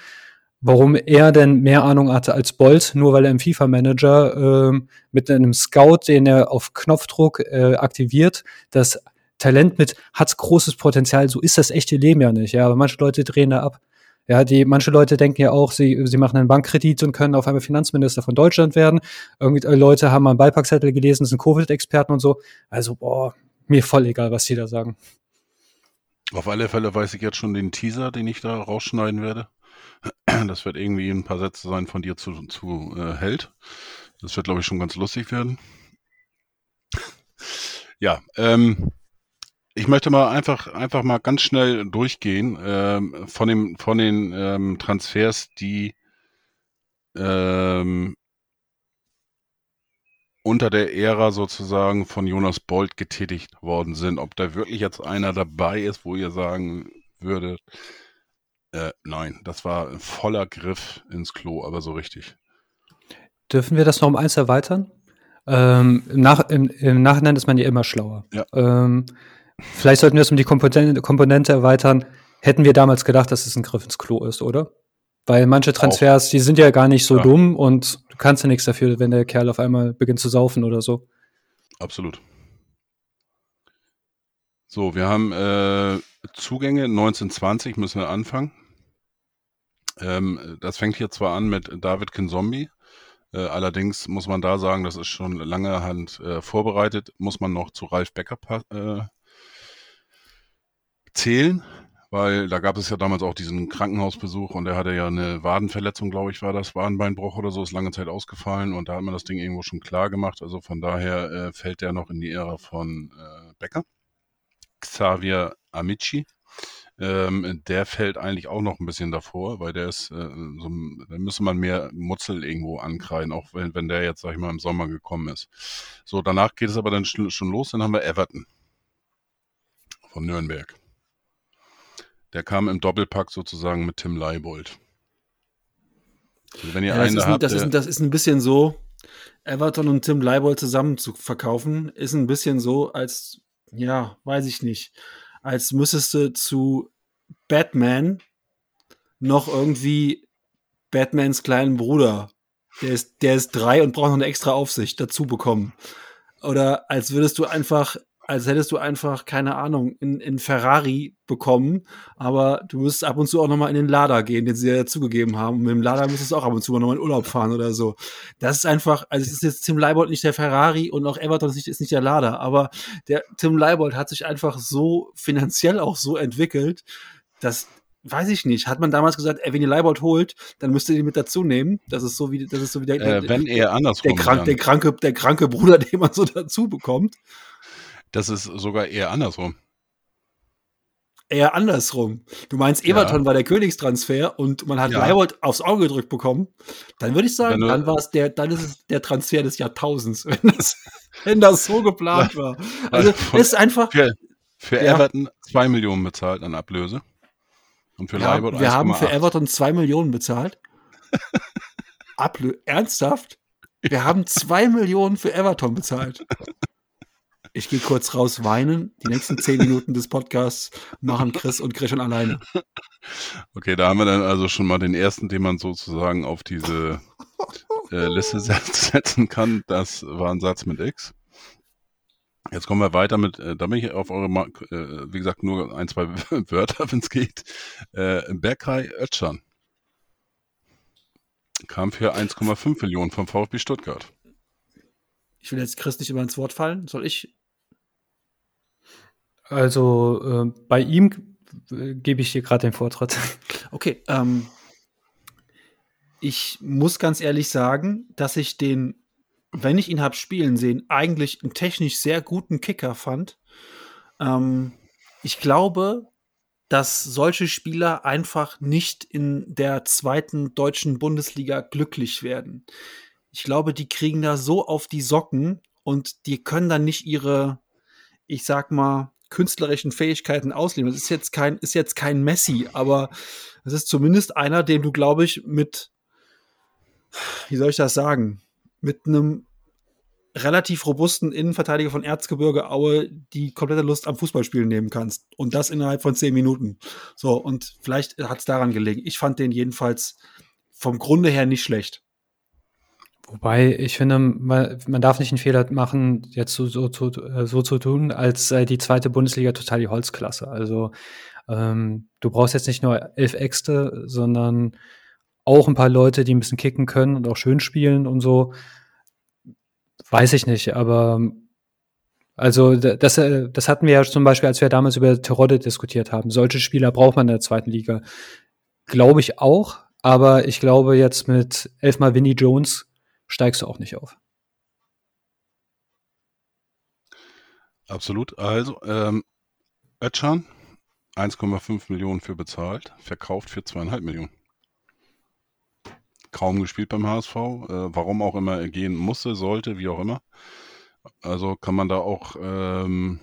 warum er denn mehr Ahnung hatte als Bolt, nur weil er im FIFA-Manager äh, mit einem Scout, den er auf Knopfdruck äh, aktiviert, das Talent mit hat großes Potenzial, so ist das echte Leben ja nicht. Ja, aber manche Leute drehen da ab. Ja, die, manche Leute denken ja auch, sie, sie machen einen Bankkredit und können auf einmal Finanzminister von Deutschland werden. Irgendwie äh, Leute haben mal einen Beipackzettel gelesen, sind Covid-Experten und so. Also, boah, mir voll egal, was die da sagen. Auf alle Fälle weiß ich jetzt schon den Teaser, den ich da rausschneiden werde. *clears throat* Das wird irgendwie ein paar Sätze sein von dir zu, zu äh, Held. Das wird, glaube ich, schon ganz lustig werden. *clears throat* Ja, ähm, ich möchte mal einfach, einfach mal ganz schnell durchgehen ähm, von, dem, von den ähm, Transfers, die ähm, unter der Ära sozusagen von Jonas Bolt getätigt worden sind. Ob da wirklich jetzt einer dabei ist, wo ihr sagen würdet, äh, nein, das war ein voller Griff ins Klo, aber so richtig. Dürfen wir das noch um eins erweitern? Ähm, im, Nach im, im, Nachhinein ist man ja immer schlauer. Ja. Ähm, Vielleicht sollten wir es um die Komponente, Komponente erweitern. Hätten wir damals gedacht, dass es ein Griff ins Klo ist, oder? Weil manche Transfers, Auch. die sind ja gar nicht so ja. dumm und kannst ja nichts dafür, wenn der Kerl auf einmal beginnt zu saufen oder so. Absolut. So, wir haben äh, Zugänge 1920, müssen wir anfangen. Ähm, das fängt hier zwar an mit David Kinzombie, äh, allerdings muss man da sagen, das ist schon lange Hand äh, vorbereitet, muss man noch zu Ralf Becker äh, zählen, weil da gab es ja damals auch diesen Krankenhausbesuch und er hatte ja eine Wadenverletzung, glaube ich, war das, Wadenbeinbruch oder so, ist lange Zeit ausgefallen und da hat man das Ding irgendwo schon klar gemacht. Also von daher äh, fällt der noch in die Ära von äh, Becker. Xavier Amici. Ähm, der fällt eigentlich auch noch ein bisschen davor, weil der ist, äh, so, da müsste man mehr Mutzel irgendwo ankreiden, auch wenn, wenn der jetzt, sag ich mal, im Sommer gekommen ist. So, danach geht es aber dann schon los, dann haben wir Everton von Nürnberg. Der kam im Doppelpack sozusagen mit Tim Leibold. Also wenn ihr ja, das, ist ein, das, ist, das ist ein bisschen so, Everton und Tim Leibold zusammen zu verkaufen, ist ein bisschen so, als, ja, weiß ich nicht, als müsstest du zu Batman noch irgendwie Batmans kleinen Bruder, der ist, der ist drei und braucht noch eine extra Aufsicht dazu bekommen. Oder als würdest du einfach als hättest du einfach, keine Ahnung, in, in Ferrari bekommen, aber du müsstest ab und zu auch nochmal in den Lader gehen, den sie ja dazugegeben haben. Und mit dem Lader müsstest du auch ab und zu mal nochmal in Urlaub fahren oder so. Das ist einfach, also es ist jetzt Tim Leibold nicht der Ferrari und auch Everton ist nicht, ist nicht der Lader, aber der Tim Leibold hat sich einfach so finanziell auch so entwickelt, dass weiß ich nicht. Hat man damals gesagt, ey, wenn ihr Leibold holt, dann müsst ihr ihn mit dazu nehmen. Das ist so wie, das ist so wie der, äh, wenn er andersrum der, krank, der kranke, der kranke Bruder, *laughs* den man so dazu bekommt. Das ist sogar eher andersrum. Eher andersrum. Du meinst, Everton ja. war der Königstransfer und man hat ja. Leibold aufs Auge gedrückt bekommen. Dann würde ich sagen, dann war es der, dann ist es der Transfer des Jahrtausends, *laughs* wenn das, wenn das so geplant war. Also es ist einfach. Für, für ja. Everton zwei Millionen bezahlt an Ablöse. Und für ja, Leibold Wir haben für Everton zwei Millionen bezahlt. *laughs* Ablö Ernsthaft? Wir haben zwei Millionen für Everton bezahlt. *laughs* Ich gehe kurz raus weinen. Die nächsten zehn Minuten des Podcasts machen Chris und Christian alleine. Okay, da haben wir dann also schon mal den ersten, den man sozusagen auf diese äh, Liste setzen kann. Das war ein Satz mit X. Jetzt kommen wir weiter mit, äh, da bin ich auf eure, Mark äh, wie gesagt, nur ein, zwei *laughs* Wörter, wenn es geht. Äh, Berkay Özcan kam für 1,5 Millionen vom VfB Stuttgart. Ich will jetzt Chris nicht immer ins Wort fallen. Soll ich? Also äh, bei ihm gebe ich dir gerade den Vortritt. *laughs* Okay, ähm, ich muss ganz ehrlich sagen, dass ich den, wenn ich ihn habe spielen sehen, eigentlich einen technisch sehr guten Kicker fand. Ähm, ich glaube, dass solche Spieler einfach nicht in der zweiten deutschen Bundesliga glücklich werden. Ich glaube, die kriegen da so auf die Socken und die können dann nicht ihre, ich sag mal, künstlerischen Fähigkeiten ausleben. Das ist jetzt kein, ist jetzt kein Messi, aber es ist zumindest einer, dem du, glaube ich, mit, wie soll ich das sagen, mit einem relativ robusten Innenverteidiger von Erzgebirge Aue die komplette Lust am Fußballspielen nehmen kannst. Und das innerhalb von zehn Minuten. So, und vielleicht hat es daran gelegen. Ich fand den jedenfalls vom Grunde her nicht schlecht. Wobei, ich finde, man, man darf nicht einen Fehler machen, jetzt so, so, so, so zu tun, als sei die zweite Bundesliga total die Holzklasse. Also ähm, du brauchst jetzt nicht nur elf Äxte, sondern auch ein paar Leute, die ein bisschen kicken können und auch schön spielen und so. Weiß ich nicht, aber also das, äh, das hatten wir ja zum Beispiel, als wir damals über Terodde diskutiert haben. Solche Spieler braucht man in der zweiten Liga. Glaube ich auch, aber ich glaube jetzt mit elfmal Vinnie Jones steigst du auch nicht auf. Absolut. Also, ähm, Ötchan, 1,5 Millionen für bezahlt, verkauft für zweieinhalb Millionen. Kaum gespielt beim HSV, äh, warum auch immer er gehen musste, sollte, wie auch immer. Also kann man da auch ähm,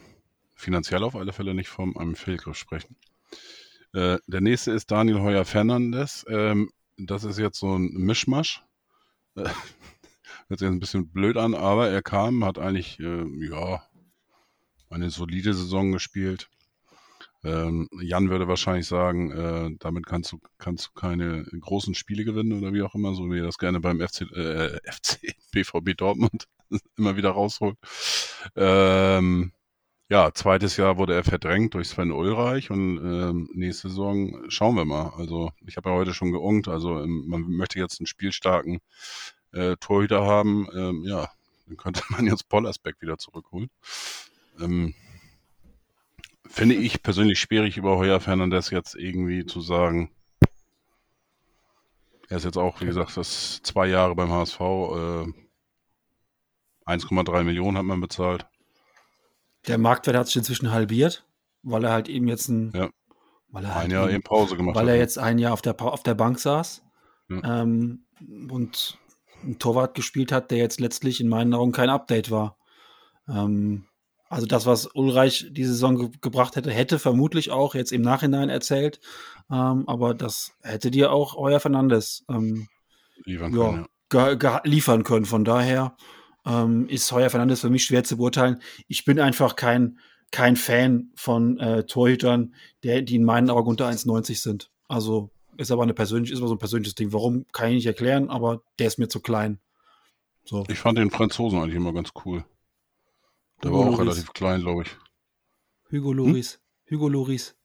finanziell auf alle Fälle nicht von einem Fehlgriff sprechen. Äh, der nächste ist Daniel Heuer Fernandes. Ähm, das ist jetzt so ein Mischmasch. Hört sich jetzt ein bisschen blöd an, aber er kam, hat eigentlich, äh, ja, eine solide Saison gespielt. Ähm, Jan würde wahrscheinlich sagen, äh, damit kannst du, kannst du keine großen Spiele gewinnen oder wie auch immer, so wie er das gerne beim FC, äh, *laughs* FC BVB Dortmund *laughs* immer wieder rausholt. Ähm, ja, zweites Jahr wurde er verdrängt durch Sven Ulreich und ähm, nächste Saison schauen wir mal. Also ich habe ja heute schon geungt, also ähm, man möchte jetzt einen spielstarken äh, Torhüter haben, ähm, ja, dann könnte *laughs* man jetzt Pollersbeck wieder zurückholen. Ähm, finde ich persönlich schwierig, über Heuer Fernandes jetzt irgendwie zu sagen. Er ist jetzt auch, wie gesagt, das zwei Jahre beim HSV. Äh, 1,3 Millionen hat man bezahlt. Der Marktwert hat sich inzwischen halbiert, weil er halt eben jetzt ein, ja. weil er halt ein Jahr eben Pause gemacht weil hat. er jetzt ein Jahr auf der, auf der Bank saß Ja. ähm, und ein Torwart gespielt hat, der jetzt letztlich in meinen Augen kein Update war. Ähm, also das, was Ulreich diese Saison ge gebracht hätte, hätte vermutlich auch jetzt im Nachhinein erzählt. Ähm, aber das hätte dir auch Euer Fernandes ähm, liefern ja, können. ge- liefern können. Von daher ähm, ist Heuer Fernandes für mich schwer zu beurteilen. Ich bin einfach kein, kein Fan von äh, Torhütern, der, die in meinen Augen unter 1,90 sind. Also ist aber eine persönlich, ist aber so ein persönliches Ding. Warum, kann ich nicht erklären, aber der ist mir zu klein. So. Ich fand den Franzosen eigentlich immer ganz cool. Der Hugo war auch Lloris. relativ klein, glaube ich. Hugo Loris. Hugo Loris.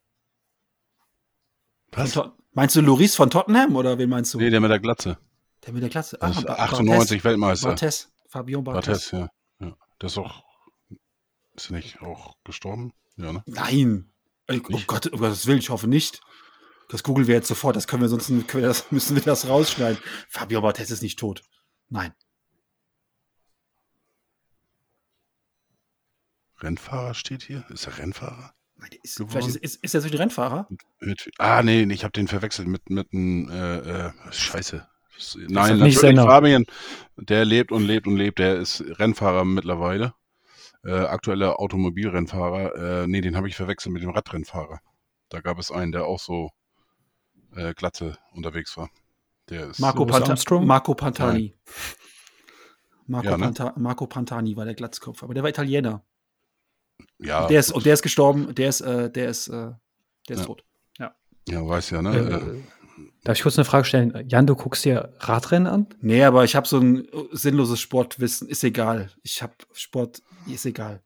Was? Meinst du Loris von Tottenham oder wen meinst du? Nee, der mit der Glatze. Der mit der ist Ba- 98 Weltmeister. Barthez. Fabian Barthez. Barthez, ja. ja. Der ist auch, ist er nicht auch gestorben? Ja, ne? Nein. Oh Nicht? Gott, um Gottes Willen, ich hoffe nicht. Das googeln wir jetzt sofort. Das können wir sonst *laughs* können wir das, müssen wir das rausschneiden. Fabio Barthez ist nicht tot. Nein. Rennfahrer steht hier? Ist er Rennfahrer? Nein, ist, vielleicht ist, ist, ist er so ein Rennfahrer? Mit, ah, nee, ich habe den verwechselt mit, mit einem, äh, äh, Scheiße. Nein, nicht natürlich, Senna. Fabian, der lebt und lebt und lebt, der ist Rennfahrer mittlerweile. Äh, aktueller Automobilrennfahrer. Äh, nee, den habe ich verwechselt mit dem Radrennfahrer. Da gab es einen, der auch so äh, glatte unterwegs war. Der ist Marco, Panta Armstrong? Marco Pantani. Marco, Ja, ne? Panta Marco Pantani war der Glatzkopf, aber der war Italiener. ja, der ist, und der ist gestorben, der ist, äh, der ist, äh, der ist Ja. tot. ja, weiß ja, ne? Äh, Äh, darf ich kurz eine Frage stellen? Jan, du guckst dir Radrennen an? Nee, aber ich habe so ein sinnloses Sportwissen, ist egal. Ich habe Sport, ist egal.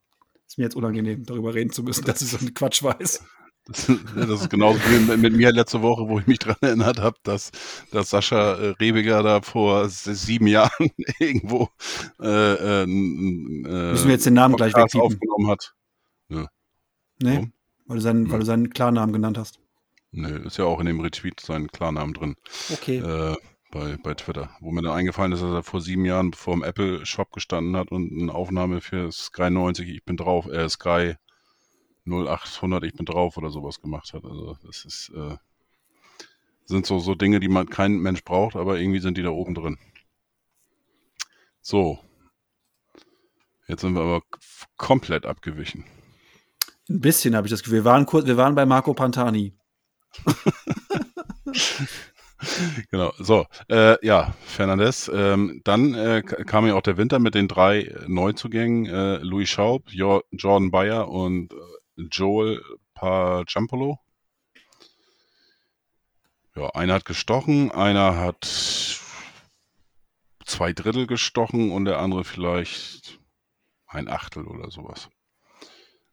Ist mir jetzt unangenehm, darüber reden zu müssen, dass ich so einen Quatsch weiß. Das, das ist genauso wie mit mir letzte Woche, wo ich mich daran erinnert habe, dass, dass Sascha äh, Rebiger da vor sieben Jahren *laughs* irgendwo äh, äh, Müssen wir jetzt den Namen gleich Podcast aufgenommen hat. Ja. Nee, Warum? weil du, seinen, weil du seinen Klarnamen genannt hast. Nee, ist ja auch in dem Retweet sein Klarnamen drin. Okay. Äh, bei, bei Twitter. Wo mir dann eingefallen ist, dass er vor sieben Jahren vor dem Apple Shop gestanden hat und eine Aufnahme für Sky 90, ich bin drauf, äh, Sky 0800, ich bin drauf oder sowas gemacht hat. Also das ist, äh, sind so, so Dinge, die man kein Mensch braucht, aber irgendwie sind die da oben drin. So. Jetzt sind wir aber komplett abgewichen. Ein bisschen habe ich das Gefühl. Wir waren kurz, wir waren bei Marco Pantani. *laughs* genau, so, äh, ja, Fernandez. Ähm, dann äh, kam ja auch der Winter mit den drei Neuzugängen, äh, Louis Schaub, jo Jordan Bayer und äh, Joel Pajampolo. Ja, einer hat gestochen, einer hat zwei Drittel gestochen und der andere vielleicht ein Achtel oder sowas.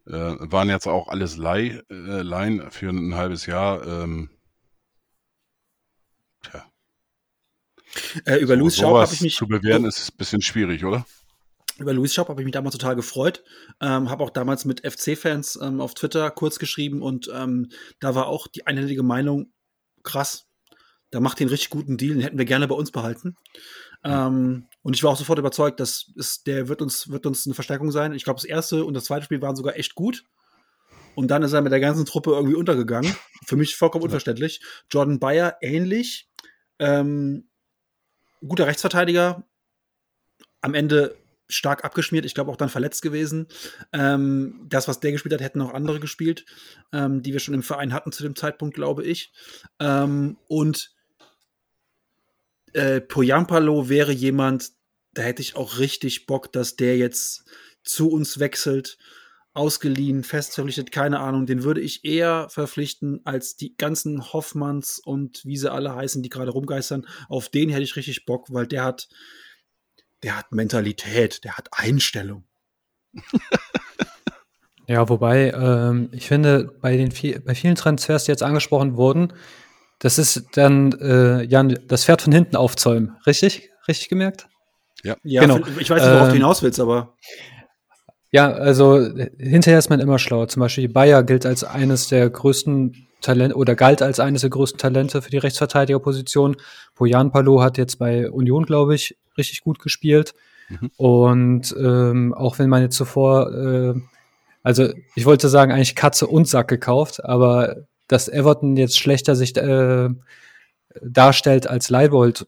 Äh, waren jetzt auch alles Leih, äh, Laien für ein halbes Jahr. Ähm, Tja. Äh, über so, Louis Schaub habe ich mich. Zu bewerten ist ein bisschen schwierig, oder? Über Louis Schaub habe ich mich damals total gefreut. Ähm, habe auch damals mit FC-Fans ähm, auf Twitter kurz geschrieben und ähm, da war auch die einhellige Meinung, krass, da macht den richtig guten Deal, den hätten wir gerne bei uns behalten. Ähm, und ich war auch sofort überzeugt, dass es, der wird uns, wird uns eine Verstärkung sein. Ich glaube, das erste und das zweite Spiel waren sogar echt gut. Und dann ist er mit der ganzen Truppe irgendwie untergegangen. Für mich vollkommen unverständlich. Jordan Bayer ähnlich. Ähm, guter Rechtsverteidiger. Am Ende stark abgeschmiert, ich glaube auch dann verletzt gewesen. Ähm, das, was der gespielt hat, hätten auch andere gespielt, ähm, die wir schon im Verein hatten zu dem Zeitpunkt, glaube ich. Ähm, und äh, Poyampalo wäre jemand, da hätte ich auch richtig Bock, dass der jetzt zu uns wechselt ausgeliehen, fest verpflichtet, keine Ahnung. Den würde ich eher verpflichten als die ganzen Hoffmanns und wie sie alle heißen, die gerade rumgeistern. Auf den hätte ich richtig Bock, weil der hat, der hat Mentalität, der hat Einstellung. *laughs* ja, wobei, ähm, ich finde, bei den viel, bei vielen Transfers, die jetzt angesprochen wurden, das ist dann, äh, Jan, das Pferd von hinten aufzäumen. Richtig? Richtig gemerkt? Ja, ja genau. Ich weiß nicht, worauf ähm, du hinaus willst, aber. Ja, also hinterher ist man immer schlauer. Zum Beispiel Bayer gilt als eines der größten Talente oder galt als eines der größten Talente für die Rechtsverteidigerposition. Bojan Palo hat jetzt bei Union, glaube ich, richtig gut gespielt. Mhm. Und ähm, auch wenn man jetzt zuvor, äh, also ich wollte sagen, eigentlich Katze und Sack gekauft, aber dass Everton jetzt schlechter sich äh, darstellt als Leibold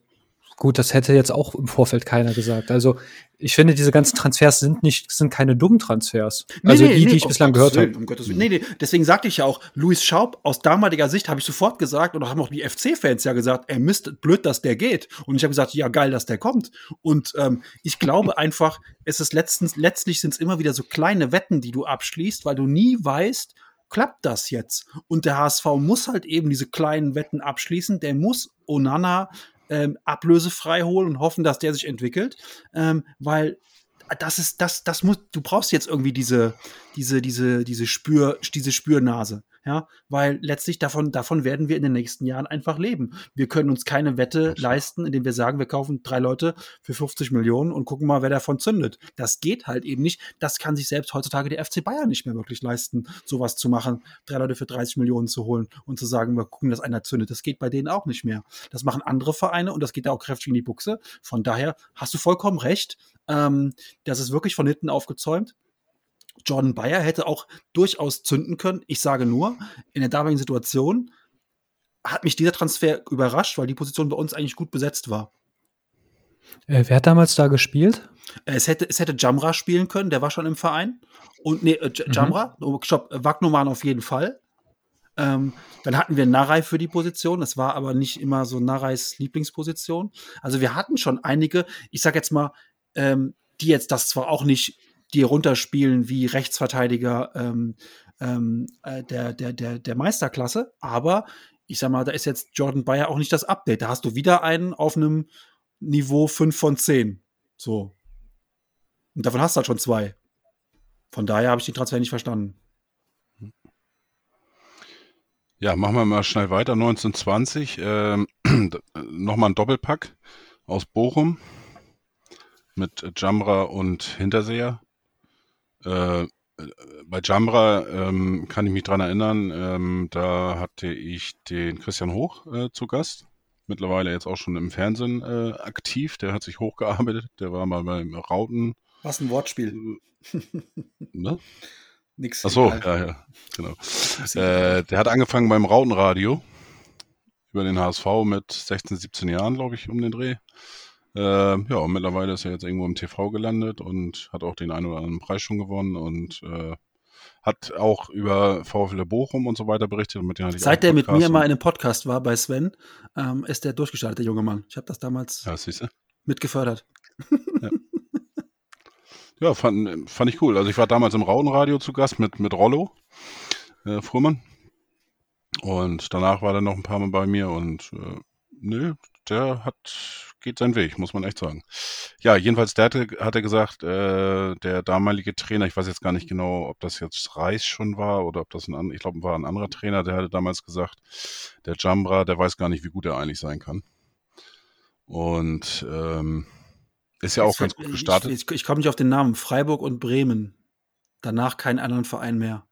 Gut, das hätte jetzt auch im Vorfeld keiner gesagt. Also ich finde, diese ganzen Transfers sind nicht, sind keine dummen Transfers. Nee, also nee, die, nee, die ich bislang gehört habe. Um nee, nee, deswegen sagte ich ja auch, Louis Schaub aus damaliger Sicht habe ich sofort gesagt, oder haben auch die FC-Fans ja gesagt, ey Mist, blöd, dass der geht. Und ich habe gesagt, ja geil, dass der kommt. Und ähm, ich glaube *laughs* einfach, es ist letztens, letztlich sind es immer wieder so kleine Wetten, die du abschließt, weil du nie weißt, klappt das jetzt? Und der HSV muss halt eben diese kleinen Wetten abschließen. Der muss Onana ähm, ablösefrei holen und hoffen, dass der sich entwickelt, ähm, weil das ist, das, das muss, du brauchst jetzt irgendwie diese, diese, diese, diese Spür, diese Spürnase ja, weil letztlich davon, davon werden wir in den nächsten Jahren einfach leben. Wir können uns keine Wette leisten, indem wir sagen, wir kaufen drei Leute für 50 Millionen und gucken mal, wer davon zündet. Das geht halt eben nicht. Das kann sich selbst heutzutage der FC Bayern nicht mehr wirklich leisten, sowas zu machen, drei Leute für 30 Millionen zu holen und zu sagen, wir gucken, dass einer zündet. Das geht bei denen auch nicht mehr. Das machen andere Vereine und das geht da auch kräftig in die Buchse. Von daher hast du vollkommen recht. Ähm, das ist wirklich von hinten aufgezäumt. Jordan Bayer hätte auch durchaus zünden können. Ich sage nur, in der damaligen Situation hat mich dieser Transfer überrascht, weil die Position bei uns eigentlich gut besetzt war. Äh, wer hat damals da gespielt? Es hätte, es hätte Jamra spielen können, der war schon im Verein. Und nee, äh, Jamra, mhm. stopp, Wagnumann auf jeden Fall. Ähm, dann hatten wir Narei für die Position. Das war aber nicht immer so Nareis Lieblingsposition. Also wir hatten schon einige, ich sag jetzt mal, ähm, die jetzt das zwar auch nicht die runterspielen wie Rechtsverteidiger ähm, ähm, äh, der, der, der, der Meisterklasse. Aber ich sag mal, da ist jetzt Jordan Bayer auch nicht das Update. Da hast du wieder einen auf einem Niveau 5 von 10. So. Und davon hast du halt schon zwei. Von daher habe ich die Transfer nicht verstanden. Ja, machen wir mal schnell weiter. 1920, ähm, *clears throat* nochmal ein Doppelpack aus Bochum mit Jamra und Hinterseher. Äh, bei Jamra ähm, kann ich mich dran erinnern, ähm, da hatte ich den Christian Hoch äh, zu Gast. Mittlerweile jetzt auch schon im Fernsehen äh, aktiv. Der hat sich hochgearbeitet. Der war mal beim Rauten. Was ein Wortspiel. *laughs* Ne? Nix. Ach so, ja, ja, genau. Äh, der hat angefangen beim Rautenradio über den HSV mit 16, 17 Jahren, glaube ich, um den Dreh. Äh, ja, und mittlerweile ist er jetzt irgendwo im TV gelandet und hat auch den einen oder anderen Preis schon gewonnen und äh, hat auch über VfL Bochum und so weiter berichtet. Und mit Seit der mit mir mal in einem Podcast war bei Sven, ähm, ist der durchgestartet, der junge Mann. Ich habe das damals Ja, mitgefördert. Ja, fand, fand ich cool. Also ich war damals im Rautenradio zu Gast mit, mit Rollo äh, Fuhrmann. Und danach war er noch ein paar Mal bei mir und äh, nö, der hat, geht seinen Weg, muss man echt sagen. Ja, jedenfalls, der hatte, hat er gesagt, äh, der damalige Trainer, ich weiß jetzt gar nicht genau, ob das jetzt Reis schon war oder ob das ein, ich glaube, war ein anderer Trainer, der hatte damals gesagt, der Jambra, der weiß gar nicht, wie gut er eigentlich sein kann. Und ähm, ist ja auch ganz gut gestartet. Ich, ich, ich komme nicht auf den Namen. Freiburg und Bremen. Danach keinen anderen Verein mehr.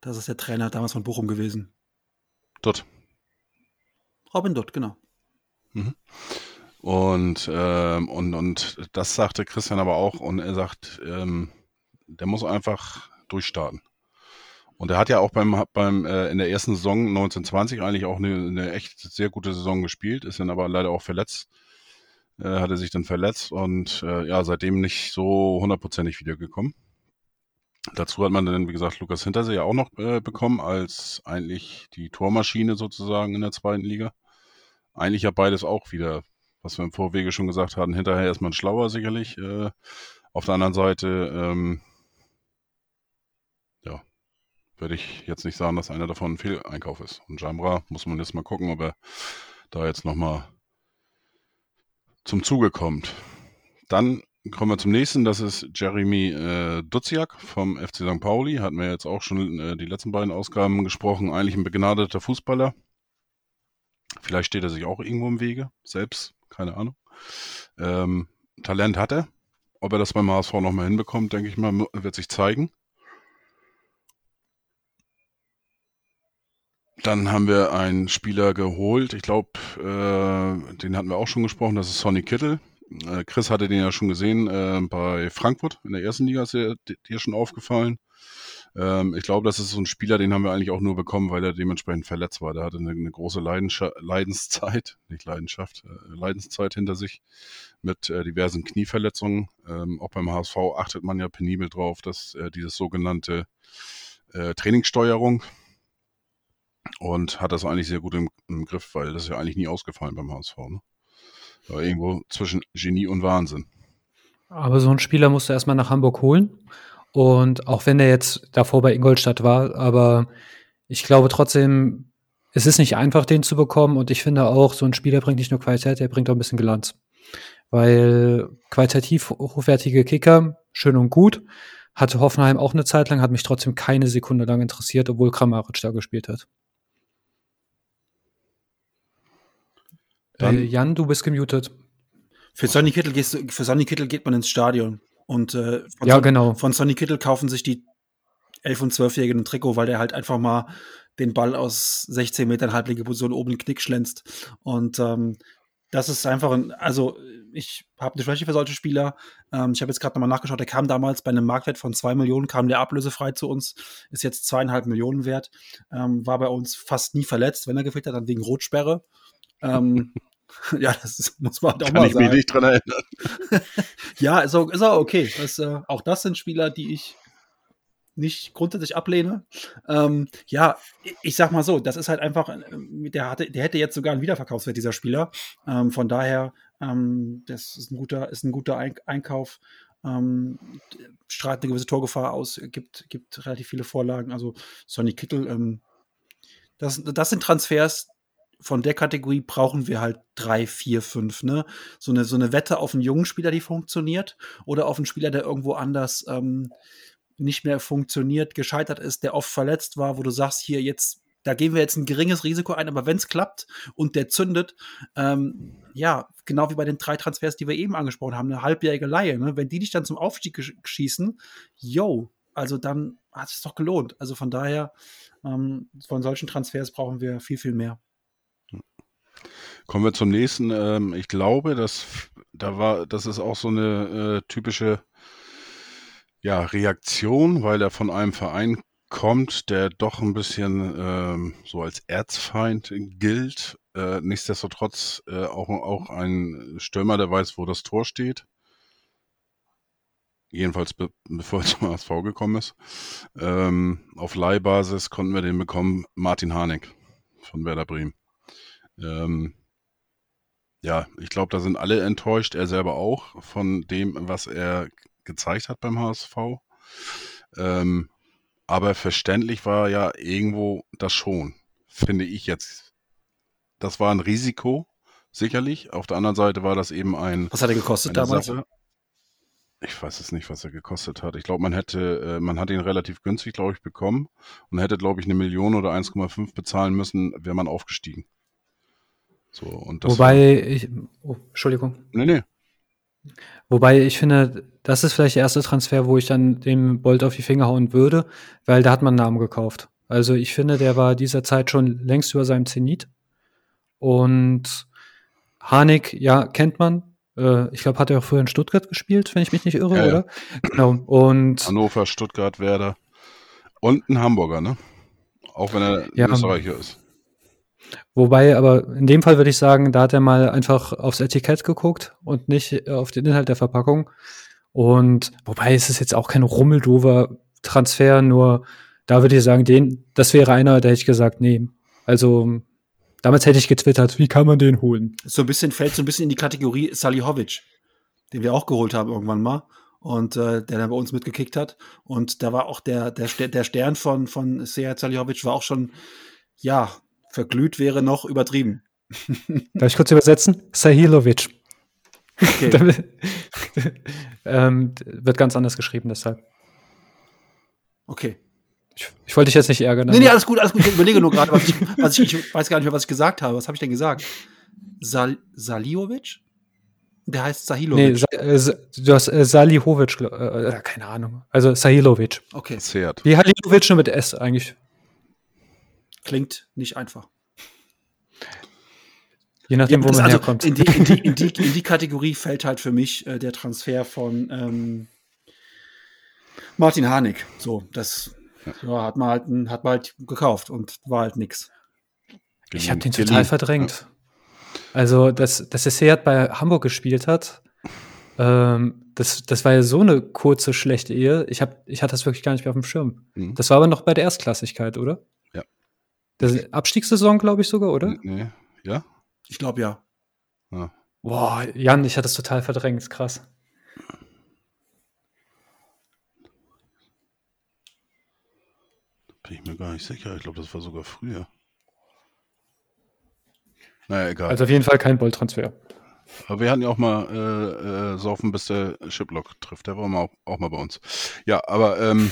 Das ist der Trainer damals von Bochum gewesen. Dort. Robin Dutt, genau. Und, ähm, und, und das sagte Christian aber auch. Und er sagt, ähm, der muss einfach durchstarten. Und er hat ja auch beim, beim äh, in der ersten Saison 1920 eigentlich auch eine, eine echt sehr gute Saison gespielt, ist dann aber leider auch verletzt. Äh, hat er sich dann verletzt und äh, ja, seitdem nicht so hundertprozentig wiedergekommen. Dazu hat man dann, wie gesagt, Lukas Hintersee auch noch äh, bekommen, als eigentlich die Tormaschine sozusagen in der zweiten Liga. Eigentlich ja beides auch wieder was wir im Vorwege schon gesagt hatten, hinterher ist man schlauer sicherlich. Äh, auf der anderen Seite, ähm, ja, würde ich jetzt nicht sagen, dass einer davon ein Fehleinkauf ist. Und Jamra muss man jetzt mal gucken, ob er da jetzt nochmal zum Zuge kommt. Dann kommen wir zum nächsten, das ist Jeremy äh, Duziak vom FC St. Pauli. Hatten wir jetzt auch schon äh, die letzten beiden Ausgaben gesprochen. Eigentlich ein begnadeter Fußballer. Vielleicht steht er sich auch irgendwo im Wege, selbst, keine Ahnung. Ähm, Talent hat er. Ob er das beim HSV nochmal hinbekommt, denke ich mal, wird sich zeigen. Dann haben wir einen Spieler geholt. Ich glaube, äh, den hatten wir auch schon gesprochen. Das ist Sonny Kittel. Äh, Chris hatte den ja schon gesehen äh, bei Frankfurt in der ersten Liga. Ist dir, dir schon aufgefallen? Ähm, ich glaube, das ist so ein Spieler, den haben wir eigentlich auch nur bekommen, weil er dementsprechend verletzt war. Der hatte eine, eine große Leidenscha Leidenszeit, *laughs* nicht Leidenschaft, äh, Leidenszeit hinter sich mit äh, diversen Knieverletzungen. Ähm, auch beim HSV achtet man ja penibel drauf, dass äh, dieses sogenannte äh, Trainingssteuerung und hat das eigentlich sehr gut im, im Griff, weil das ist ja eigentlich nie ausgefallen beim HSV. Ne? Aber irgendwo zwischen Genie und Wahnsinn. Aber so einen Spieler musst du erstmal nach Hamburg holen. Und auch wenn er jetzt davor bei Ingolstadt war, aber ich glaube trotzdem, es ist nicht einfach, den zu bekommen. Und ich finde auch, so ein Spieler bringt nicht nur Qualität, er bringt auch ein bisschen Glanz. Weil qualitativ hochwertige Kicker, schön und gut, hatte Hoffenheim auch eine Zeit lang, hat mich trotzdem keine Sekunde lang interessiert, obwohl Kramaric da gespielt hat. Äh, Jan, du bist gemutet. Für Sonny Kittel, gehst für Sonny Kittel geht man ins Stadion. Und äh, von, Ja, Son- genau. von Sonny Kittel kaufen sich die 11- und 12-Jährigen ein Trikot, weil der halt einfach mal den Ball aus 16 Metern halblinke Position oben in den Knick schlänzt. Und ähm, das ist einfach ein, also ich habe eine Schwäche für solche Spieler. Ähm, ich habe jetzt gerade nochmal nachgeschaut, der kam damals bei einem Marktwert von 2 Millionen, kam der ablösefrei zu uns, ist jetzt zweieinhalb Millionen wert, ähm, war bei uns fast nie verletzt, wenn er gefehlt hat, dann wegen Rotsperre. Ähm, *laughs* *laughs* ja, das muss man halt auch Kann mal ich sagen. mich nicht dran erinnern. *laughs* Ja, ist auch, ist auch okay. Das, äh, auch das sind Spieler, die ich nicht grundsätzlich ablehne. Ähm, ja, ich, sag mal so, das ist halt einfach, äh, der, hatte, der hätte jetzt sogar einen Wiederverkaufswert, dieser Spieler. Ähm, von daher, ähm, das ist ein guter, ist ein guter Ein Einkauf. Ähm, strahlt eine gewisse Torgefahr aus, gibt, gibt relativ viele Vorlagen. Also Sonny Kittel, ähm, das, das sind Transfers, von der Kategorie brauchen wir halt drei, vier, fünf, ne? So eine, so eine Wette auf einen jungen Spieler, die funktioniert, oder auf einen Spieler, der irgendwo anders ähm, nicht mehr funktioniert, gescheitert ist, der oft verletzt war, wo du sagst, hier jetzt, da gehen wir jetzt ein geringes Risiko ein, aber wenn es klappt und der zündet, ähm, ja, genau wie bei den drei Transfers, die wir eben angesprochen haben, eine halbjährige Laie, ne? wenn die dich dann zum Aufstieg schießen, yo, also dann hat es doch gelohnt. Also von daher, ähm, von solchen Transfers brauchen wir viel, viel mehr. Kommen wir zum nächsten. Ähm, ich glaube, dass da war, das ist auch so eine äh, typische ja, Reaktion, weil er von einem Verein kommt, der doch ein bisschen ähm, so als Erzfeind gilt. Äh, nichtsdestotrotz äh, auch, auch ein Stürmer, der weiß, wo das Tor steht. Jedenfalls be bevor er *laughs* zum HSV gekommen ist. Ähm, auf Leihbasis konnten wir den bekommen, Martin Harnik von Werder Bremen. Ähm, ja, ich glaube, da sind alle enttäuscht, er selber auch, von dem, was er gezeigt hat beim HSV. Ähm, aber verständlich war ja irgendwo das schon, finde ich jetzt. Das war ein Risiko, sicherlich. Auf der anderen Seite war das eben ein. Was hat er gekostet damals? Sache. Ich weiß es nicht, was er gekostet hat. Ich glaube, man hätte, äh, man hat ihn relativ günstig, glaube ich, bekommen und hätte, glaube ich, eine Million oder 1,5 bezahlen müssen, wäre man aufgestiegen. So, und das Wobei ich, oh, Entschuldigung. Nee, nee. Wobei ich finde, das ist vielleicht der erste Transfer, wo ich dann dem Bolt auf die Finger hauen würde, weil da hat man einen Namen gekauft. Also ich finde, der war dieser Zeit schon längst über seinem Zenit. Und Harnik, ja, kennt man. Äh, ich glaube, hat er auch früher in Stuttgart gespielt, wenn ich mich nicht irre, ja, oder? Ja. Genau. Und Hannover, Stuttgart, Werder. Und ein Hamburger, ne? Auch wenn er ja, Österreicher ist. Wobei, aber in dem Fall würde ich sagen, da hat er mal einfach aufs Etikett geguckt und nicht auf den Inhalt der Verpackung. Und wobei es ist jetzt auch kein rummeldover Transfer, nur da würde ich sagen, den, das wäre einer, der hätte ich gesagt, nee. Also damals hätte ich getwittert, wie kann man den holen? So ein bisschen fällt so ein bisschen in die Kategorie Salihovic, den wir auch geholt haben irgendwann mal und äh, der dann bei uns mitgekickt hat. Und da war auch der, der, der Stern von, von Sead Salihovic war auch schon, ja, verglüht wäre noch übertrieben. Darf ich kurz übersetzen? Sahilovic. Okay. *laughs* ähm, wird ganz anders geschrieben, deshalb. Okay. Ich, ich wollte dich jetzt nicht ärgern. Nee, nee, alles gut, alles gut. Ich überlege nur gerade, was ich, *laughs* was ich, ich weiß gar nicht mehr, was ich gesagt habe. Was habe ich denn gesagt? Sal Saliovic? Der heißt Sahilovic. Nee, Sa äh, du hast äh, Salihovic, äh, äh, keine Ahnung. Also Sahilovic. Okay. Seat. Wie Halilovic nur mit S eigentlich. Klingt nicht einfach. Je nachdem, ja, wo man also herkommt. In die, in, die, in, die, in die, Kategorie fällt halt für mich äh, der Transfer von ähm, Martin Harnik. So, das ja, hat, man halt, hat man halt gekauft und war halt nix. Ich habe den total verdrängt. Also, dass, dass der Seat bei Hamburg gespielt hat, ähm, das, das war ja so eine kurze, schlechte Ehe. Ich, hab, ich hatte das wirklich gar nicht mehr auf dem Schirm. Mhm. Das war aber noch bei der Erstklassigkeit, oder? Das Abstiegssaison, glaube ich sogar, oder? Nee, ja. Ich glaube ja. ja. Boah, Jan, ich hatte das total verdrängt, krass. Bin ich mir gar nicht sicher. Ich glaube, das war sogar früher. Naja, egal. Also auf jeden Fall kein Bolltransfer. Aber wir hatten ja auch mal äh, äh, saufen, bis der Shiplock trifft. Der war mal auch, auch mal bei uns. Ja, aber ähm,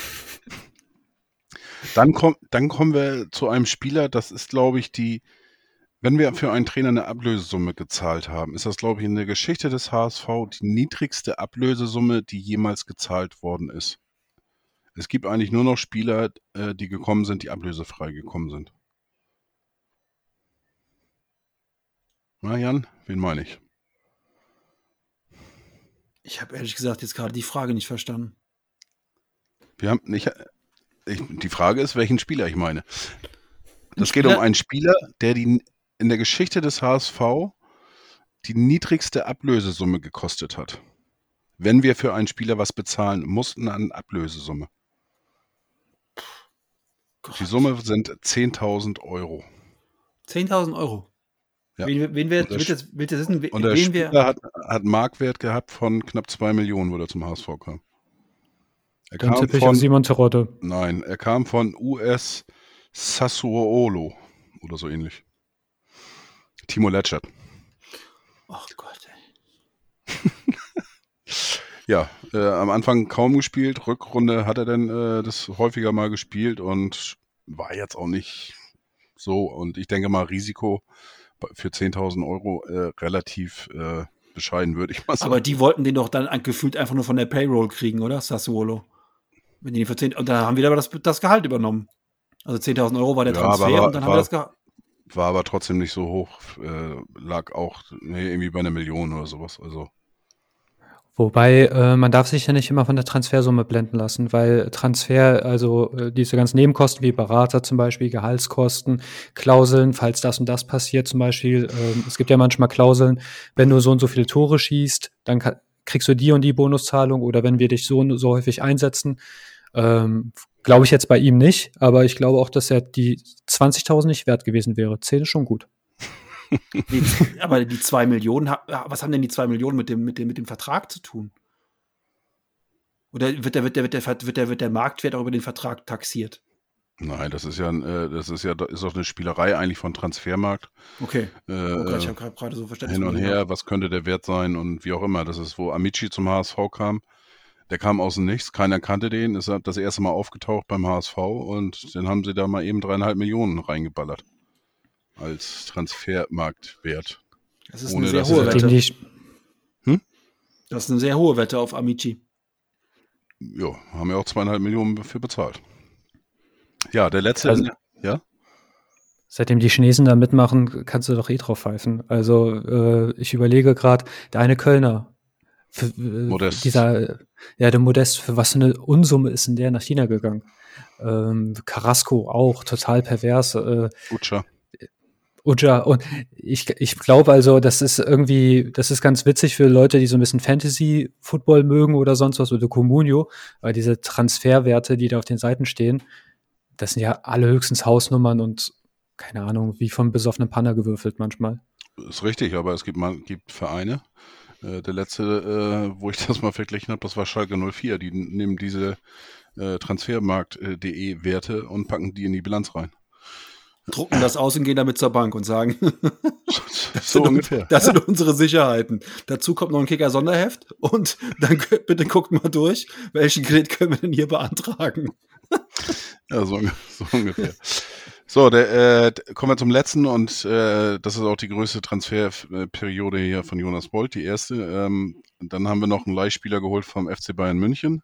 dann, komm, dann kommen wir zu einem Spieler, das ist, glaube ich, die, wenn wir für einen Trainer eine Ablösesumme gezahlt haben, ist das, glaube ich, in der Geschichte des HSV die niedrigste Ablösesumme, die jemals gezahlt worden ist. Es gibt eigentlich nur noch Spieler, äh, die gekommen sind, die ablösefrei gekommen sind. Na Jan, wen meine ich? Ich habe ehrlich gesagt jetzt gerade die Frage nicht verstanden. Wir haben nicht, ich, die Frage ist, welchen Spieler ich meine. Das geht um einen Spieler, der die, in der Geschichte des HSV die niedrigste Ablösesumme gekostet hat. Wenn wir für einen Spieler was bezahlen mussten an Ablösesumme. Die Summe sind 10.000 Euro. 10.000 Euro? Ja. Wen, wen wir, der, willst du wissen, wen, und der Spieler wir hat, hat Marktwert gehabt von knapp 2 Millionen, wo er zum HSV kam. Er Dann kam von, Simon Terodde. Nein, er kam von US Sassuolo oder so ähnlich. Timo Letschert. Ach Gott, ey. *laughs* Ja, äh, am Anfang kaum gespielt. Rückrunde hat er dann äh, das häufiger mal gespielt und war jetzt auch nicht so. Und ich denke mal, Risiko für 10.000 Euro äh, relativ äh, bescheiden, würde ich mal sagen. Aber die wollten den doch dann gefühlt einfach nur von der Payroll kriegen, oder? Sassuolo. Wenn die für 10, und da haben wir aber das, das Gehalt übernommen. Also 10.000 Euro war der Ja, Transfer aber und dann war- haben wir das Gehalt. War aber trotzdem nicht so hoch. Äh, lag auch nee, irgendwie bei einer Million oder sowas. Also Wobei, äh, man darf sich ja nicht immer von der Transfersumme blenden lassen, weil Transfer, also äh, diese ganzen Nebenkosten wie Berater zum Beispiel, Gehaltskosten, Klauseln, falls das und das passiert zum Beispiel, ähm, es gibt ja manchmal Klauseln, wenn du so und so viele Tore schießt, dann ka- kriegst du die und die Bonuszahlung oder wenn wir dich so so häufig einsetzen. Ähm, glaube ich jetzt bei ihm nicht, aber ich glaube auch, dass er die 20.000 nicht wert gewesen wäre. 10 ist schon gut. *laughs* Die, aber die 2 Millionen, was haben denn die 2 Millionen mit dem, mit, dem, mit dem Vertrag zu tun? Oder wird der, wird, der, wird, der, wird, der, wird der Marktwert auch über den Vertrag taxiert? Nein, das ist ja, äh, das ist ja, ist doch eine Spielerei eigentlich von Transfermarkt. Okay. Äh, Oh Gott, ich habe gerade gerade so verstanden. hin und her, was könnte der Wert sein und wie auch immer. Das ist, wo Amici zum HSV kam. Der kam aus dem Nichts, keiner kannte den, ist das erste Mal aufgetaucht beim HSV und dann haben sie da mal eben dreieinhalb Millionen reingeballert. Als Transfermarktwert. Das ist ohne eine sehr hohe Wette. die, Das ist eine sehr hohe Wette auf Amici. Ja, haben ja auch zweieinhalb Millionen für bezahlt. Ja, der letzte. Also- ja? Seitdem die Chinesen da mitmachen, kannst du doch eh drauf pfeifen. Also äh, ich überlege gerade, der eine Kölner, für, äh, Modest. dieser, ja der Modest, für was für eine Unsumme ist denn der nach China gegangen? Ähm, Carrasco auch, total pervers. Äh, Utscha. Uja, und ich, ich glaube also, das ist irgendwie, das ist ganz witzig für Leute, die so ein bisschen Fantasy-Football mögen oder sonst was, oder Comunio, weil diese Transferwerte, die da auf den Seiten stehen, das sind ja alle höchstens Hausnummern und keine Ahnung, wie vom besoffenen Panner gewürfelt manchmal. Ist richtig, aber es gibt, mal, gibt Vereine. Äh, der letzte, äh, wo ich *laughs* das mal verglichen habe, das war Schalke 04. Die nehmen diese äh, Transfermarkt.de Werte und packen die in die Bilanz rein. Drucken das aus und gehen damit zur Bank und sagen, *laughs* *laughs* so ungefähr. das sind unsere Sicherheiten. Dazu kommt noch ein Kicker-Sonderheft und dann bitte guckt mal durch, welchen Kredit können wir denn hier beantragen. *laughs* Ja, so, so ungefähr. So, der, äh, kommen wir zum letzten und äh, das ist auch die größte Transferperiode hier von Jonas Bolt, die erste. Ähm, dann haben wir noch einen Leihspieler geholt vom FC Bayern München.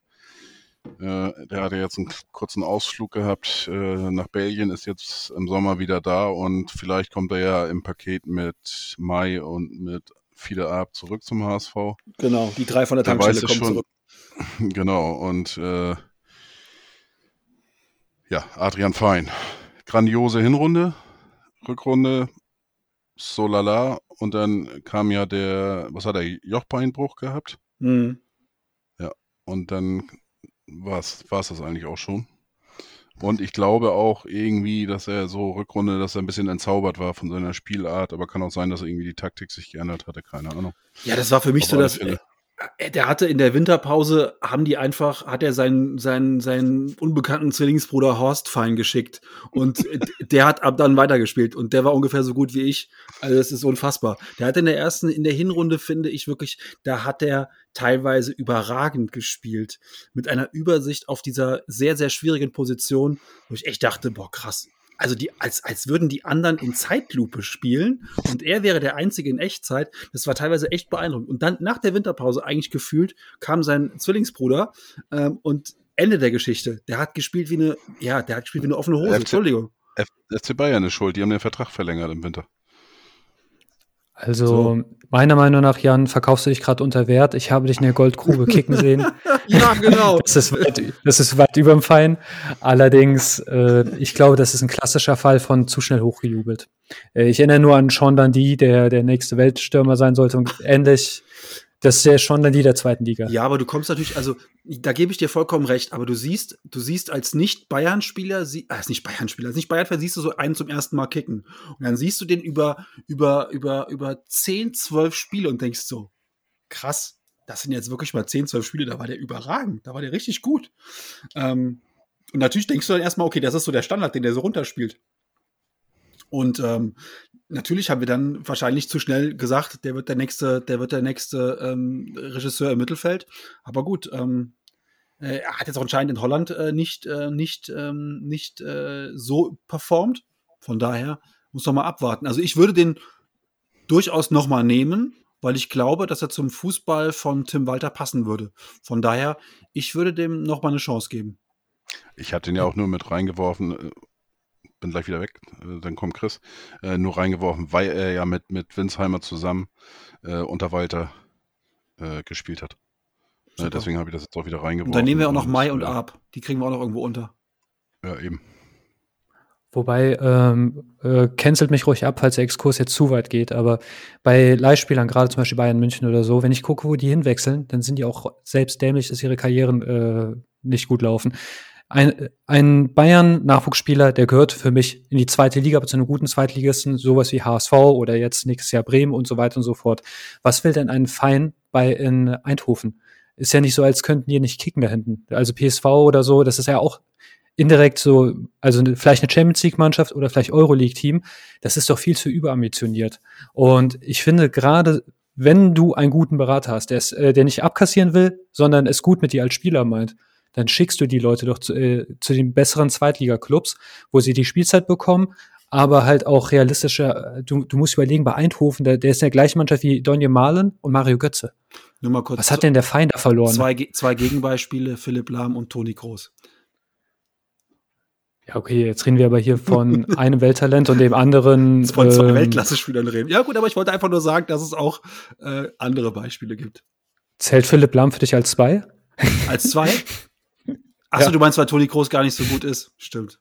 Äh, der hatte jetzt einen kurzen Ausflug gehabt äh, nach Belgien, ist jetzt im Sommer wieder da und vielleicht kommt er ja im Paket mit Mai und mit Fide Ab zurück zum HSV. Genau, die drei von der Tankstelle kommen schon. zurück. *laughs* Genau, und äh, ja, Adrian Fein. Grandiose Hinrunde, Rückrunde, so lala. Und dann kam ja der, was hat er, Jochbeinbruch gehabt. Mhm. Und dann war es das eigentlich auch schon. Und ich glaube auch irgendwie, dass er so Rückrunde, dass er ein bisschen entzaubert war von seiner Spielart. Aber kann auch sein, dass irgendwie die Taktik sich geändert hatte, keine Ahnung. Ja, das war für mich Auf so das. Fälle. Äh, Der hatte in der Winterpause, haben die einfach, hat er seinen, seinen, seinen unbekannten Zwillingsbruder Horst Fein geschickt. Und der hat ab dann weitergespielt. Und der war ungefähr so gut wie ich. Also, das ist unfassbar. Der hat in der ersten, in der Hinrunde, finde ich wirklich, da hat er teilweise überragend gespielt. Mit einer Übersicht auf dieser sehr, sehr schwierigen Position, wo ich echt dachte, boah, krass. Also die, als, als würden die anderen in Zeitlupe spielen und er wäre der Einzige in Echtzeit. Das war teilweise echt beeindruckend. Und dann nach der Winterpause eigentlich gefühlt kam sein Zwillingsbruder ähm, und Ende der Geschichte. Der hat gespielt wie eine, ja, der hat gespielt wie eine offene Hose. FC Entschuldigung. FC Bayern ist schuld, die haben den Vertrag verlängert im Winter. Also So. meiner Meinung nach, Jan, verkaufst du dich gerade unter Wert. Ich habe dich in der Goldgrube kicken sehen. *laughs* Ja, genau. Das ist weit, das ist weit über dem Fein. Allerdings, äh, ich glaube, das ist ein klassischer Fall von zu schnell hochgejubelt. Äh, ich erinnere nur an Sean Dundee, der der nächste Weltstürmer sein sollte und ähnlich. Das ist der Sean Dundee der zweiten Liga. Ja, aber du kommst natürlich, also da gebe ich dir vollkommen recht, aber du siehst, du siehst als Nicht-Bayern-Spieler, äh, als Nicht-Bayern-Spieler, als Nicht-Bayern-Fan siehst du so einen zum ersten Mal kicken. Und dann siehst du den über, über, über, über 10, 12 Spiele und denkst so, krass, das sind jetzt wirklich mal 10, 12 Spiele, da war der überragend, da war der richtig gut. Ähm, und natürlich denkst du dann erstmal, okay, das ist so der Standard, den der so runterspielt. Und ähm, natürlich haben wir dann wahrscheinlich zu schnell gesagt, der wird der nächste, der wird der nächste ähm, Regisseur im Mittelfeld. Aber gut, ähm, äh, er hat jetzt auch anscheinend in Holland äh, nicht, äh, nicht, ähm, nicht äh, so performt. Von daher muss noch mal abwarten. Also ich würde den durchaus noch mal nehmen, weil ich glaube, dass er zum Fußball von Tim Walter passen würde. Von daher, ich würde dem noch mal eine Chance geben. Ich hatte ihn ja auch nur mit reingeworfen, äh, bin gleich wieder weg, äh, dann kommt Chris, äh, nur reingeworfen, weil er ja mit, mit Winsheimer zusammen äh, unter Walter äh, gespielt hat. Äh, deswegen habe ich das jetzt auch wieder reingeworfen. Und dann nehmen wir auch noch Mai und Ab. Die kriegen wir auch noch irgendwo unter. Ja, eben. Wobei, ähm, äh, cancelt mich ruhig ab, falls der Exkurs jetzt zu weit geht, aber bei Leihspielern, gerade zum Beispiel Bayern München oder so, wenn ich gucke, wo die hinwechseln, dann sind die auch selbst dämlich, dass ihre Karrieren äh, nicht gut laufen. Ein, ein Bayern-Nachwuchsspieler, der gehört für mich in die zweite Liga, aber zu einem guten Zweitligisten, sowas wie HSV oder jetzt nächstes Jahr Bremen und so weiter und so fort. Was will denn ein Verein bei in Eindhoven? Ist ja nicht so, als könnten die nicht kicken da hinten. Also PSV oder so, das ist ja auch indirekt so, also vielleicht eine Champions League-Mannschaft oder vielleicht Euroleague-Team, das ist doch viel zu überambitioniert. Und ich finde gerade, wenn du einen guten Berater hast, der, es, äh, der nicht abkassieren will, sondern es gut mit dir als Spieler meint, dann schickst du die Leute doch zu, äh, zu den besseren Zweitliga-Clubs, wo sie die Spielzeit bekommen, aber halt auch realistischer. Äh, du, du musst überlegen, bei Eindhoven, der, der ist in der gleichen Mannschaft wie Donje Malen und Mario Götze. Nur mal kurz. Was hat denn der Feind da verloren? Zwei, zwei Gegenbeispiele, Philipp Lahm und Toni Groß. Ja, okay, jetzt reden wir aber hier von *laughs* einem Welttalent und dem anderen. Von zwei ähm, Weltklasse-Spielern reden. Ja, gut, aber ich wollte einfach nur sagen, dass es auch äh, andere Beispiele gibt. Zählt Philipp Lahm für dich als zwei? Als zwei? *laughs* Achso, ja. du meinst, weil Toni Groß gar nicht so gut ist. Stimmt.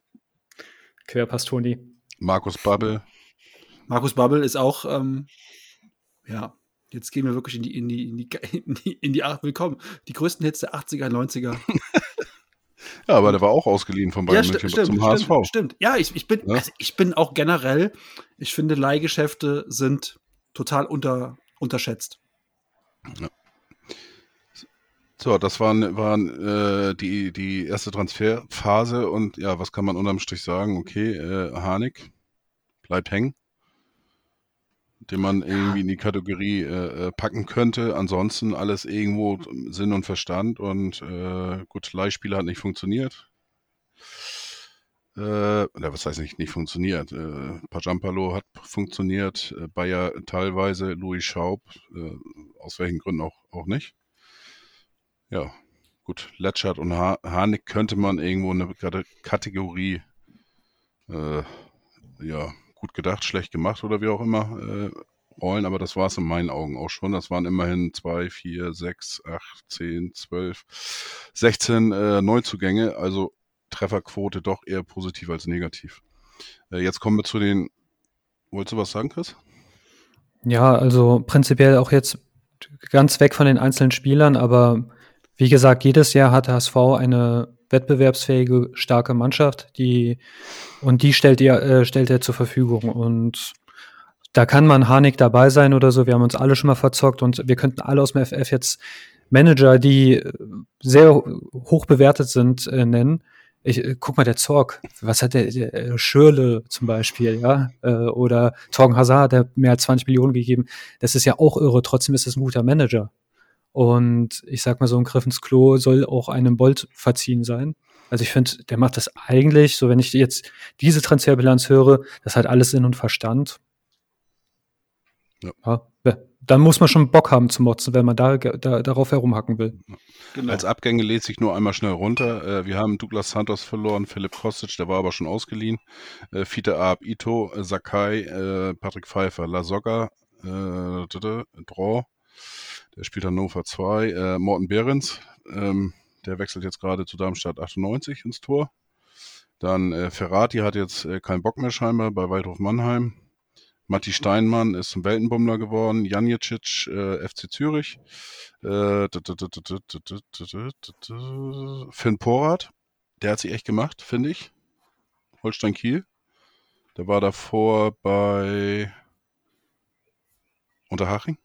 Querpass Toni. Markus Babbel. Markus Babbel ist auch, ähm, ja, jetzt gehen wir wirklich in die, in die, in die, *laughs* in die, in die, willkommen. Die größten Hits der 80er, 90er. *laughs* Ja, aber der war auch ausgeliehen von Bayern ja, München stimmt, zum stimmt, HSV. Stimmt, ja, ich, ich, bin, ja? Also ich bin auch generell, ich finde, Leihgeschäfte sind total unter, unterschätzt. Ja. So, das waren, waren äh, die, die erste Transferphase und ja, was kann man unterm Strich sagen? Okay, äh, Harnik bleibt hängen den man irgendwie in die Kategorie äh, äh, packen könnte. Ansonsten alles irgendwo Sinn und Verstand und äh, gut, Leihspieler hat nicht funktioniert. Äh, oder was heißt nicht, nicht funktioniert? Äh, Pajampalo hat funktioniert, äh, Bayer teilweise, Louis Schaub, äh, aus welchen Gründen auch, auch nicht. Ja, gut, Letschert und ha Harnik könnte man irgendwo eine Kategorie äh, ja, gut gedacht, schlecht gemacht oder wie auch immer äh, rollen, aber das war es in meinen Augen auch schon. Das waren immerhin zwei, vier, sechs, acht, zehn, zwölf, 16 äh, Neuzugänge, also Trefferquote doch eher positiv als negativ. Äh, jetzt kommen wir zu den. Wolltest du was sagen, Chris? Ja, also prinzipiell auch jetzt ganz weg von den einzelnen Spielern, aber wie gesagt, jedes Jahr hat HSV eine wettbewerbsfähige, starke Mannschaft, die und die stellt ihr, äh, stellt er zur Verfügung. Und da kann man Harnik dabei sein oder so. Wir haben uns alle schon mal verzockt und wir könnten alle aus dem FF jetzt Manager, die sehr hoch bewertet sind, äh, nennen. Ich, äh, guck mal, der Zorg, was hat der, der äh, Schürle zum Beispiel, ja, äh, oder Torgen Hazard, der mehr als 20 Millionen gegeben. Das ist ja auch irre. Trotzdem ist das ein guter Manager. Und ich sag mal, so ein Griff ins Klo soll auch einem Bolt verziehen sein. Also ich finde, der macht das eigentlich, so wenn ich jetzt diese Transferbilanz höre, das hat alles Sinn und Verstand. Ja. ja. Dann muss man schon Bock haben zu motzen, wenn man da, da darauf herumhacken will. Genau. Als Abgänge lädt sich nur einmal schnell runter. Äh, wir haben Douglas Santos verloren, Philipp Kostic, der war aber schon ausgeliehen. Äh, Fiete Ab, Ito, äh, Sakai, Patrick Pfeiffer, Lasogga, äh, Draw, der spielt Hannover 2. Äh, Morten Behrens, ähm, der wechselt jetzt gerade zu Darmstadt 98 ins Tor. Dann äh, Ferrati hat jetzt äh, keinen Bock mehr scheinbar bei Waldhof Mannheim. Matti Steinmann ist zum Weltenbummler geworden. Janicic, äh, FC Zürich. Äh, Finn Porat, der hat sich echt gemacht, finde ich. Holstein Kiel. Der war davor bei Unterhaching.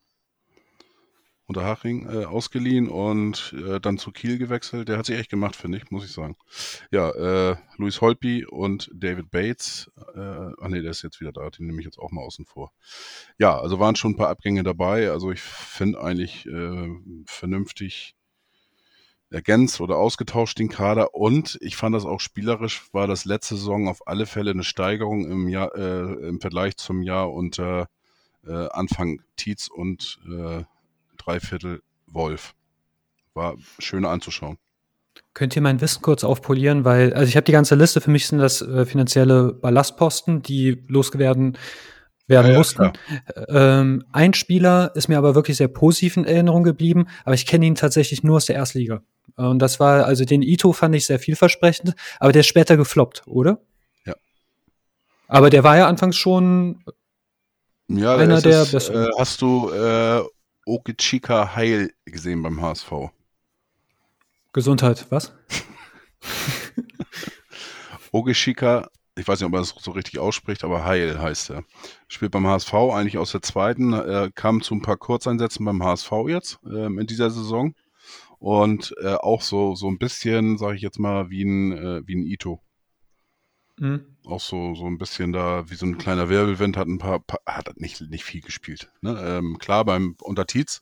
Unterhaching äh, ausgeliehen und äh, dann zu Kiel gewechselt. Der hat sich echt gemacht, finde ich, muss ich sagen. Ja, äh, Luis Holpi und David Bates. Äh, ach nee, der ist jetzt wieder da, den nehme ich jetzt auch mal außen vor. Ja, also waren schon ein paar Abgänge dabei. Also ich finde eigentlich äh, vernünftig ergänzt oder ausgetauscht den Kader und ich fand das auch spielerisch war das letzte Saison auf alle Fälle eine Steigerung im Jahr äh, im Vergleich zum Jahr unter äh, Anfang Tietz und äh, Dreiviertel Wolf. War schön anzuschauen. Könnt ihr mein Wissen kurz aufpolieren, weil also ich habe die ganze Liste. Für mich sind das äh, finanzielle Ballastposten, die losgewerden werden ja, mussten. Ähm, ein Spieler ist mir aber wirklich sehr positiv in Erinnerung geblieben, aber ich kenne ihn tatsächlich nur aus der Erstliga. Und das war, also den Ito fand ich sehr vielversprechend, aber der ist später gefloppt, oder? Ja. Aber der war ja anfangs schon ja, einer der ist, besten. Äh, hast du äh, Okechika Heil gesehen beim HSV? Gesundheit, was? *laughs* Ogeshika ich weiß nicht, ob er das so richtig ausspricht, aber Heil heißt er. Spielt beim HSV, eigentlich aus der zweiten, er kam zu ein paar Kurzeinsätzen beim HSV jetzt ähm, in dieser Saison. Und äh, auch so, so ein bisschen, sage ich jetzt mal, wie ein, äh, wie ein Ito. Mhm. Auch so, so ein bisschen da, wie so ein kleiner Wirbelwind, hat ein paar, paar hat nicht, nicht viel gespielt. Ne? Ähm, klar, beim unter Tietz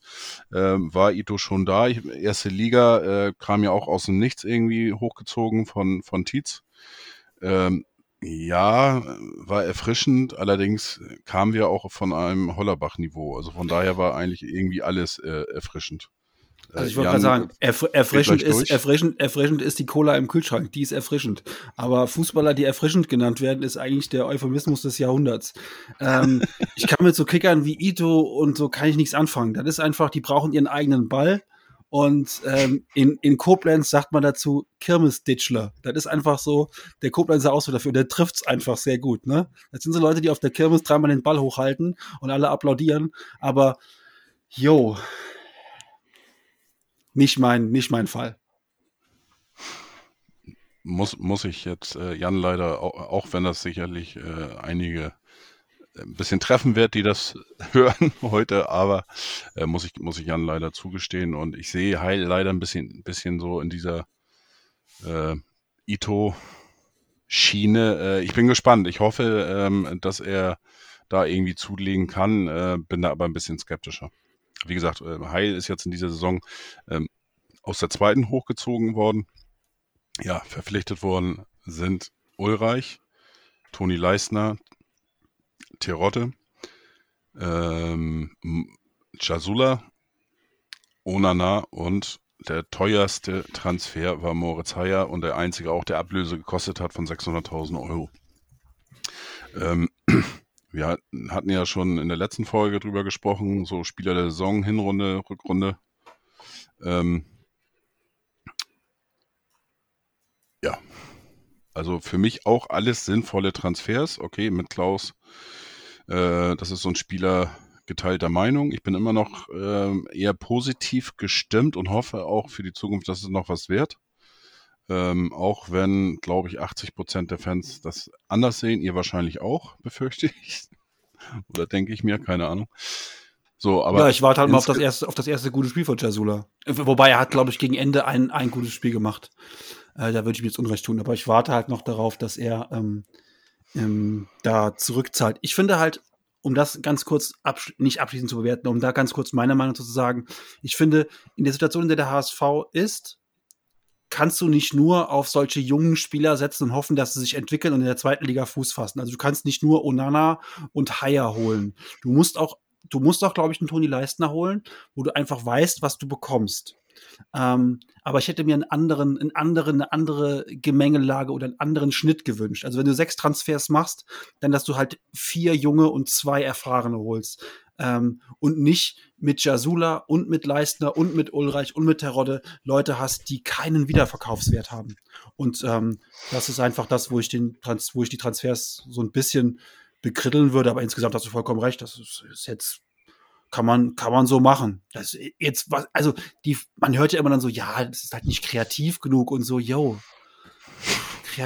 ähm, war Ito schon da. Ich, erste Liga äh, kam ja auch aus dem Nichts irgendwie hochgezogen von, von Tietz. Ähm, ja, war erfrischend, allerdings kamen wir auch von einem Hollerbach-Niveau. Also von daher war eigentlich irgendwie alles äh, erfrischend. Äh, also ich wollte gerade sagen, erf erfrischend, ist, erfrischend, erfrischend ist die Cola im Kühlschrank, die ist erfrischend. Aber Fußballer, die erfrischend genannt werden, ist eigentlich der Euphemismus des Jahrhunderts. Ähm, *laughs* ich kann mit so Kickern wie Ito und so kann ich nichts anfangen. Das ist einfach, die brauchen ihren eigenen Ball und ähm, in, in Koblenz sagt man dazu Kirmesditschler. Das ist einfach so der Koblenzer Ausdruck dafür. Der trifft's einfach sehr gut. Ne? Das sind so Leute, die auf der Kirmes dreimal den Ball hochhalten und alle applaudieren. Aber, yo, nicht mein, nicht mein Fall. Muss, muss ich jetzt äh, Jan leider, auch, auch wenn das sicherlich äh, einige ein bisschen treffen wird, die das *laughs* hören heute, aber äh, muss ich muss ich Jan leider zugestehen und ich sehe Heil leider ein bisschen bisschen so in dieser äh, Ito Schiene. Äh, ich bin gespannt. Ich hoffe, ähm, dass er da irgendwie zulegen kann, äh, bin da aber ein bisschen skeptischer. Wie gesagt, äh, Heil ist jetzt in dieser Saison ähm, aus der zweiten hochgezogen worden. Ja, verpflichtet worden sind Ulreich, Toni Leisner, Terodde, ähm, Jasula, Onana und der teuerste Transfer war Moritz Heyer und der einzige auch, der Ablöse gekostet hat von 600.000 Euro. Ähm, *clears throat* wir hatten ja schon in der letzten Folge drüber gesprochen, so Spieler der Saison, Hinrunde, Rückrunde. Ähm, ja, also für mich auch alles sinnvolle Transfers. Okay, mit Klaus äh, das ist so ein Spieler geteilter Meinung. Ich bin immer noch äh, eher positiv gestimmt und hoffe auch für die Zukunft, dass es noch was wird. Ähm, auch wenn, glaube ich, 80 Prozent der Fans das anders sehen. Ihr wahrscheinlich auch, befürchte *laughs* ich. Oder denke ich mir, keine Ahnung. So, aber ja, ich warte halt mal auf das erste, auf das erste gute Spiel von Jasula. Wobei er hat, glaube ich, gegen Ende ein, ein gutes Spiel gemacht. Äh, da würde ich mir jetzt Unrecht tun. Aber ich warte halt noch darauf, dass er ähm, ähm, da zurückzahlt. Ich finde halt, um das ganz kurz absch nicht abschließend zu bewerten, um da ganz kurz meine Meinung zu sagen, ich finde, in der Situation, in der der HSV ist, kannst du nicht nur auf solche jungen Spieler setzen und hoffen, dass sie sich entwickeln und in der zweiten Liga Fuß fassen. Also du kannst nicht nur Onana und Haier holen. Du musst auch, du musst auch, glaube ich, einen Toni Leistner holen, wo du einfach weißt, was du bekommst. Ähm, aber ich hätte mir einen anderen, einen anderen, eine andere Gemengelage oder einen anderen Schnitt gewünscht. Also wenn du sechs Transfers machst, dann dass du halt vier junge und zwei erfahrene holst. Ähm, und nicht mit Jasula und mit Leistner und mit Ulreich und mit Terodde Leute hast, die keinen Wiederverkaufswert haben. Und ähm, das ist einfach das, wo ich den wo ich die Transfers so ein bisschen bekritteln würde, aber insgesamt hast du vollkommen recht. Das ist, ist jetzt kann man, kann man so machen. Das jetzt was, also die, man hört ja immer dann so, ja, das ist halt nicht kreativ genug und so, yo.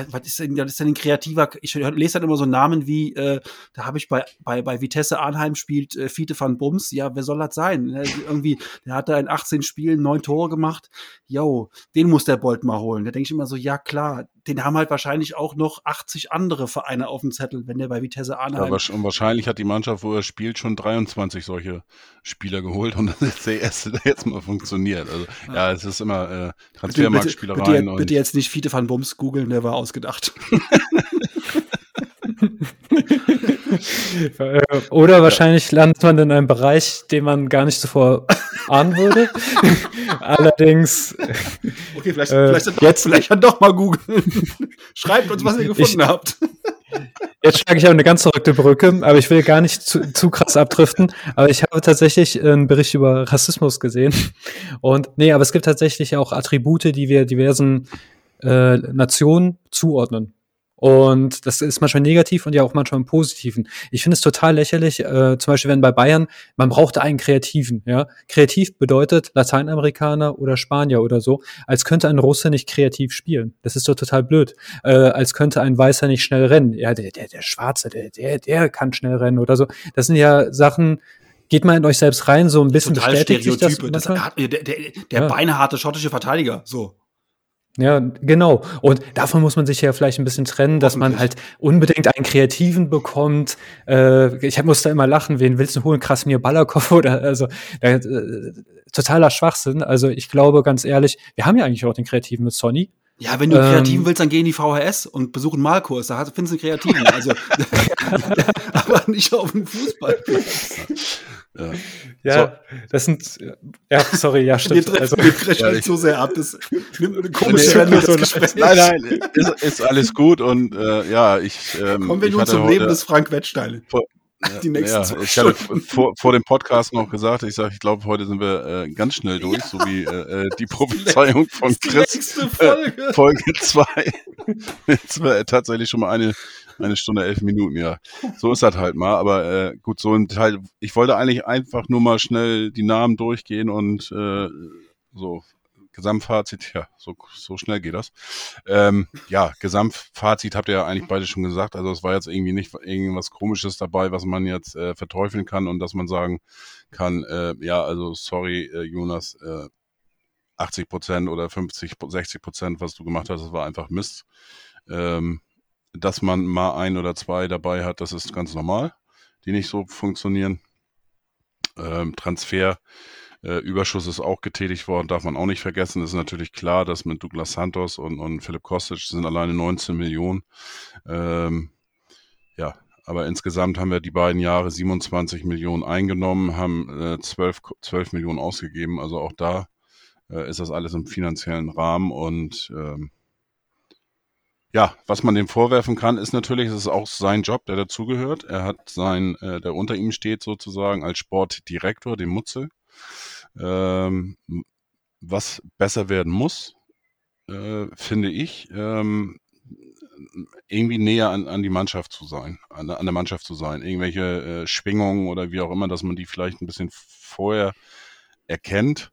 Was ist denn, was ist denn ein kreativer? Ich lese dann immer so Namen wie, äh, da habe ich bei, bei, bei Vitesse Arnheim spielt äh, Fiete van Bums. Ja, wer soll das sein? Irgendwie, der hat da in 18 Spielen neun Tore gemacht. Yo, den muss der Bolt mal holen. Da denke ich immer so, ja klar, den haben halt wahrscheinlich auch noch 80 andere Vereine auf dem Zettel, wenn der bei Vitesse Arnheim. Ja, und wahrscheinlich hat die Mannschaft, wo er spielt, schon 23 solche Spieler geholt und *laughs* das ist der erste, der jetzt mal funktioniert. Also ja, ja es ist immer äh, Transfermarktspielereien. Bitte, bitte, bitte, jetzt nicht Fiete van Bums googeln, der war ausgedacht. *laughs* *laughs* *laughs* Oder wahrscheinlich landet man in einem Bereich, den man gar nicht zuvor *laughs* ahnen würde. Allerdings. Okay, vielleicht, äh, vielleicht, doch, jetzt, vielleicht dann doch mal googeln. *laughs* Schreibt uns, was ihr gefunden ich, habt. Jetzt schlage ich auch eine ganz verrückte Brücke, aber ich will gar nicht zu, zu krass abdriften. Aber ich habe tatsächlich einen Bericht über Rassismus gesehen. Und nee, aber es gibt tatsächlich auch Attribute, die wir diversen äh, Nationen zuordnen. Und das ist manchmal negativ und ja auch manchmal im Positiven. Ich finde es total lächerlich, äh, zum Beispiel wenn bei Bayern, man brauchte einen Kreativen, ja. Kreativ bedeutet Lateinamerikaner oder Spanier oder so, als könnte ein Russe nicht kreativ spielen. Das ist doch total blöd. Äh, als könnte ein Weißer nicht schnell rennen. Ja, der, der, der Schwarze, der, der, der kann schnell rennen oder so. Das sind ja Sachen, geht mal in euch selbst rein, so ein bisschen Total bestätigt Stereotype. sich das. das der der, der ja. beinharte schottische Verteidiger, so. Ja, genau. Und davon muss man sich ja vielleicht ein bisschen trennen, dass man halt unbedingt einen Kreativen bekommt. Äh, ich muss da immer lachen, wen willst du holen? Krasimir Balakov *laughs* oder also äh, totaler Schwachsinn. Also ich glaube ganz ehrlich, wir haben ja eigentlich auch den Kreativen mit Sonny. Ja, wenn du einen Kreativen ähm, willst, dann geh in die VHS und besuch einen Malkurs. Da findest du einen Kreativen. Also, *laughs* aber nicht auf dem Fußballplatz. Ja, ja so. das sind, ja, sorry, ja, stimmt. Wir, also, wir halt so sehr ab, das nimmt eine komische Wende *laughs* so Nein, nein, ist, ist, alles gut und äh, ja, ich. Ähm, Kommen wir nun zum Leben des Frank Wettstein. Die nächsten ja, ich hatte vor, vor dem Podcast noch gesagt, ich sage, ich glaube, heute sind wir äh, ganz schnell durch, ja. so wie äh, äh die Prophezeiung von Chris. Folge. Äh, Folge 2. *laughs* Jetzt war tatsächlich schon mal eine eine Stunde, elf Minuten, ja. So ist das halt mal. Aber äh, gut, so ein Teil. Ich wollte eigentlich einfach nur mal schnell die Namen durchgehen und äh, so Gesamtfazit, ja, so, so schnell geht das. Ähm, ja, Gesamtfazit habt ihr ja eigentlich beide schon gesagt. Also es war jetzt irgendwie nicht irgendwas Komisches dabei, was man jetzt äh, verteufeln kann und dass man sagen kann, äh, ja, also sorry, äh, Jonas, äh, 80 Prozent oder 50, 60 Prozent, was du gemacht hast, das war einfach Mist. Ähm, dass man mal ein oder zwei dabei hat, das ist ganz normal, die nicht so funktionieren. Ähm, Transfer. Äh, Überschuss ist auch getätigt worden, darf man auch nicht vergessen. Es ist natürlich klar, dass mit Douglas Santos und, und Philipp Kostic sind alleine 19 Millionen. Ähm, ja, aber insgesamt haben wir die beiden Jahre 27 Millionen eingenommen, haben äh, 12, 12 Millionen ausgegeben. Also auch da äh, ist das alles im finanziellen Rahmen und ähm, ja, was man dem vorwerfen kann, ist natürlich, es ist auch sein Job, der dazugehört. Er hat sein, äh, der unter ihm steht sozusagen als Sportdirektor, den Mutzel. Ähm, was besser werden muss, äh, finde ich, ähm, irgendwie näher an, an die Mannschaft zu sein, an, an der Mannschaft zu sein. Irgendwelche äh, Schwingungen oder wie auch immer, dass man die vielleicht ein bisschen vorher erkennt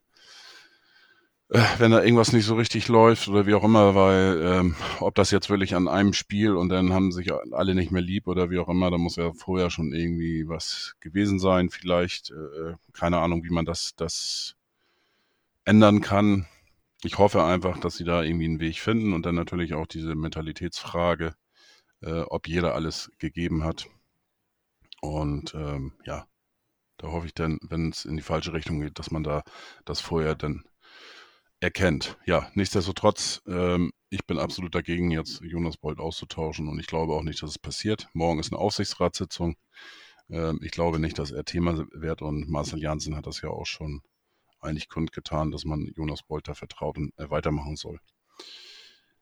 wenn da irgendwas nicht so richtig läuft oder wie auch immer, weil ähm, ob das jetzt wirklich an einem Spiel und dann haben sich alle nicht mehr lieb oder wie auch immer, da muss ja vorher schon irgendwie was gewesen sein, vielleicht. Äh, keine Ahnung, wie man das, das ändern kann. Ich hoffe einfach, dass sie da irgendwie einen Weg finden und dann natürlich auch diese Mentalitätsfrage, äh, ob jeder alles gegeben hat. Und ähm, ja, da hoffe ich dann, wenn es in die falsche Richtung geht, dass man da das vorher dann erkennt. Ja, nichtsdestotrotz, ähm, ich bin absolut dagegen, jetzt Jonas Bold auszutauschen und ich glaube auch nicht, dass es passiert. Morgen ist eine Aufsichtsratssitzung. Ähm, ich glaube nicht, dass er Thema wird und Marcel Janssen hat das ja auch schon eigentlich kundgetan, dass man Jonas Bold da vertraut und äh, weitermachen soll.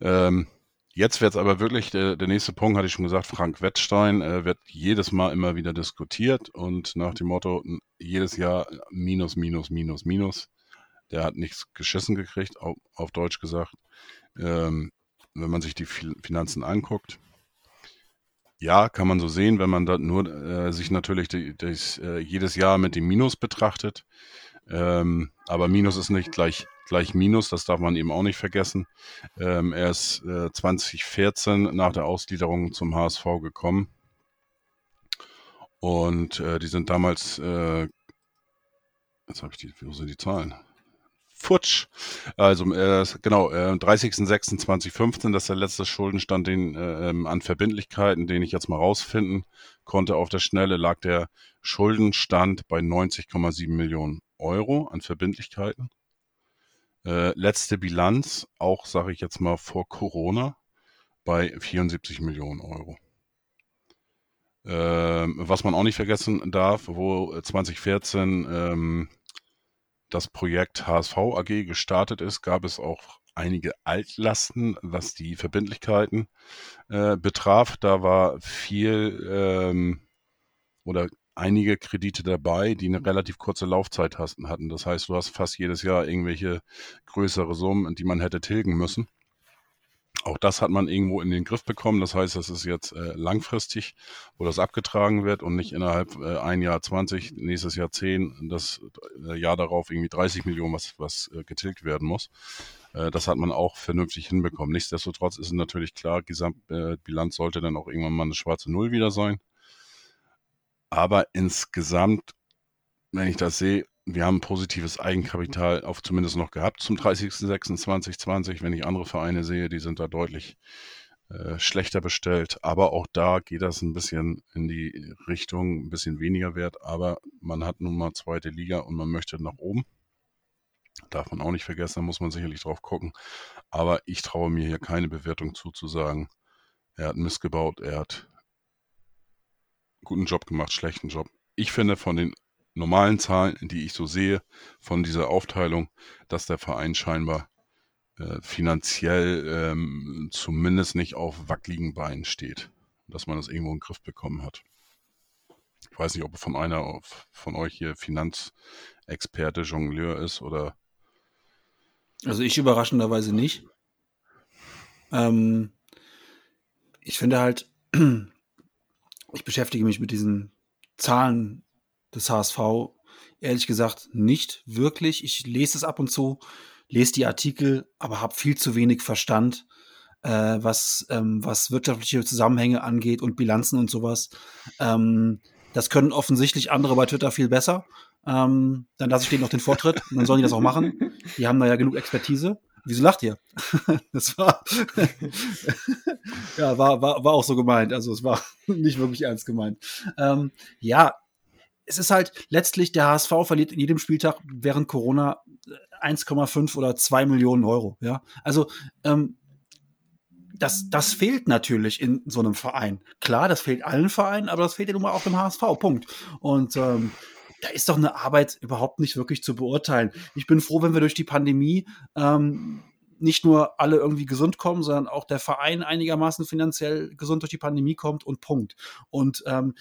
Ähm, jetzt wird es aber wirklich, der, der, nächste Punkt, hatte ich schon gesagt, Frank Wettstein äh, wird jedes Mal immer wieder diskutiert und nach dem Motto, jedes Jahr minus, minus, minus, minus der hat nichts geschissen gekriegt, auf, auf Deutsch gesagt. Ähm, wenn man sich die Finanzen anguckt, ja, kann man so sehen, wenn man da nur äh, sich natürlich die, das, äh, jedes Jahr mit dem Minus betrachtet. Ähm, aber Minus ist nicht gleich gleich Minus, das darf man eben auch nicht vergessen. Ähm, er ist äh, 2014 nach der Ausgliederung zum HSV gekommen. Und äh, die sind damals, äh, jetzt habe ich die, wo sind die Zahlen? Futsch. Also äh, genau, äh, 30.06.2015, das ist der letzte Schuldenstand den, äh, ähm, an Verbindlichkeiten, den ich jetzt mal rausfinden konnte. Auf der Schnelle lag der Schuldenstand bei 90,7 Millionen Euro an Verbindlichkeiten. Äh, letzte Bilanz, auch sage ich jetzt mal vor Corona, bei 74 Millionen Euro. Ähm, was man auch nicht vergessen darf, wo 2014 ähm, das Projekt HSV AG gestartet ist, gab es auch einige Altlasten, was die Verbindlichkeiten äh, betraf. Da war viel ähm, oder einige Kredite dabei, die eine relativ kurze Laufzeit hatten. Das heißt, du hast fast jedes Jahr irgendwelche größere Summen, die man hätte tilgen müssen. Auch das hat man irgendwo in den Griff bekommen. Das heißt, das ist jetzt äh, langfristig, wo das abgetragen wird und nicht innerhalb äh, ein Jahr 20, nächstes Jahr 10, das äh, Jahr darauf irgendwie 30 Millionen, was, was äh, getilgt werden muss. Äh, das hat man auch vernünftig hinbekommen. Nichtsdestotrotz ist natürlich klar, Gesamtbilanz sollte dann auch irgendwann mal eine schwarze Null wieder sein. Aber insgesamt, wenn ich das sehe, wir haben positives Eigenkapital auf zumindest noch gehabt zum 30.06.2020. Wenn ich andere Vereine sehe, die sind da deutlich äh, schlechter bestellt. Aber auch da geht das ein bisschen in die Richtung, ein bisschen weniger wert. Aber man hat nun mal zweite Liga und man möchte nach oben. Darf man auch nicht vergessen, da muss man sicherlich drauf gucken. Aber ich traue mir hier keine Bewertung zuzusagen. Er hat missgebaut, er hat guten Job gemacht, schlechten Job. Ich finde von den normalen Zahlen, die ich so sehe, von dieser Aufteilung, dass der Verein scheinbar äh, finanziell ähm, zumindest nicht auf wackeligen Beinen steht. Dass man das irgendwo in den Griff bekommen hat. Ich weiß nicht, ob von einer von euch hier Finanzexperte, Jongleur ist oder. Also ich überraschenderweise nicht. Ähm, ich finde halt, *clears throat* ich beschäftige mich mit diesen Zahlen des HSV ehrlich gesagt nicht wirklich. Ich lese es ab und zu, lese die Artikel, aber habe viel zu wenig Verstand, äh, was, ähm, was wirtschaftliche Zusammenhänge angeht und Bilanzen und sowas. Ähm, das können offensichtlich andere bei Twitter viel besser. Ähm, dann lasse ich denen noch den Vortritt und dann sollen die das auch machen. *laughs* Die haben da ja genug Expertise. Wieso lacht ihr? *laughs* das war, *laughs* ja, war, war, war auch so gemeint. Also es war nicht wirklich ernst gemeint. Ähm, ja, es ist halt letztlich, der HSV verliert in jedem Spieltag während Corona 1,5 oder 2 Millionen Euro. Ja, also ähm, das, das fehlt natürlich in so einem Verein. Klar, das fehlt allen Vereinen, aber das fehlt ja nun mal auch dem HSV. Punkt. Und ähm, da ist doch eine Arbeit überhaupt nicht wirklich zu beurteilen. Ich bin froh, wenn wir durch die Pandemie ähm, nicht nur alle irgendwie gesund kommen, sondern auch der Verein einigermaßen finanziell gesund durch die Pandemie kommt und Punkt. Und ähm,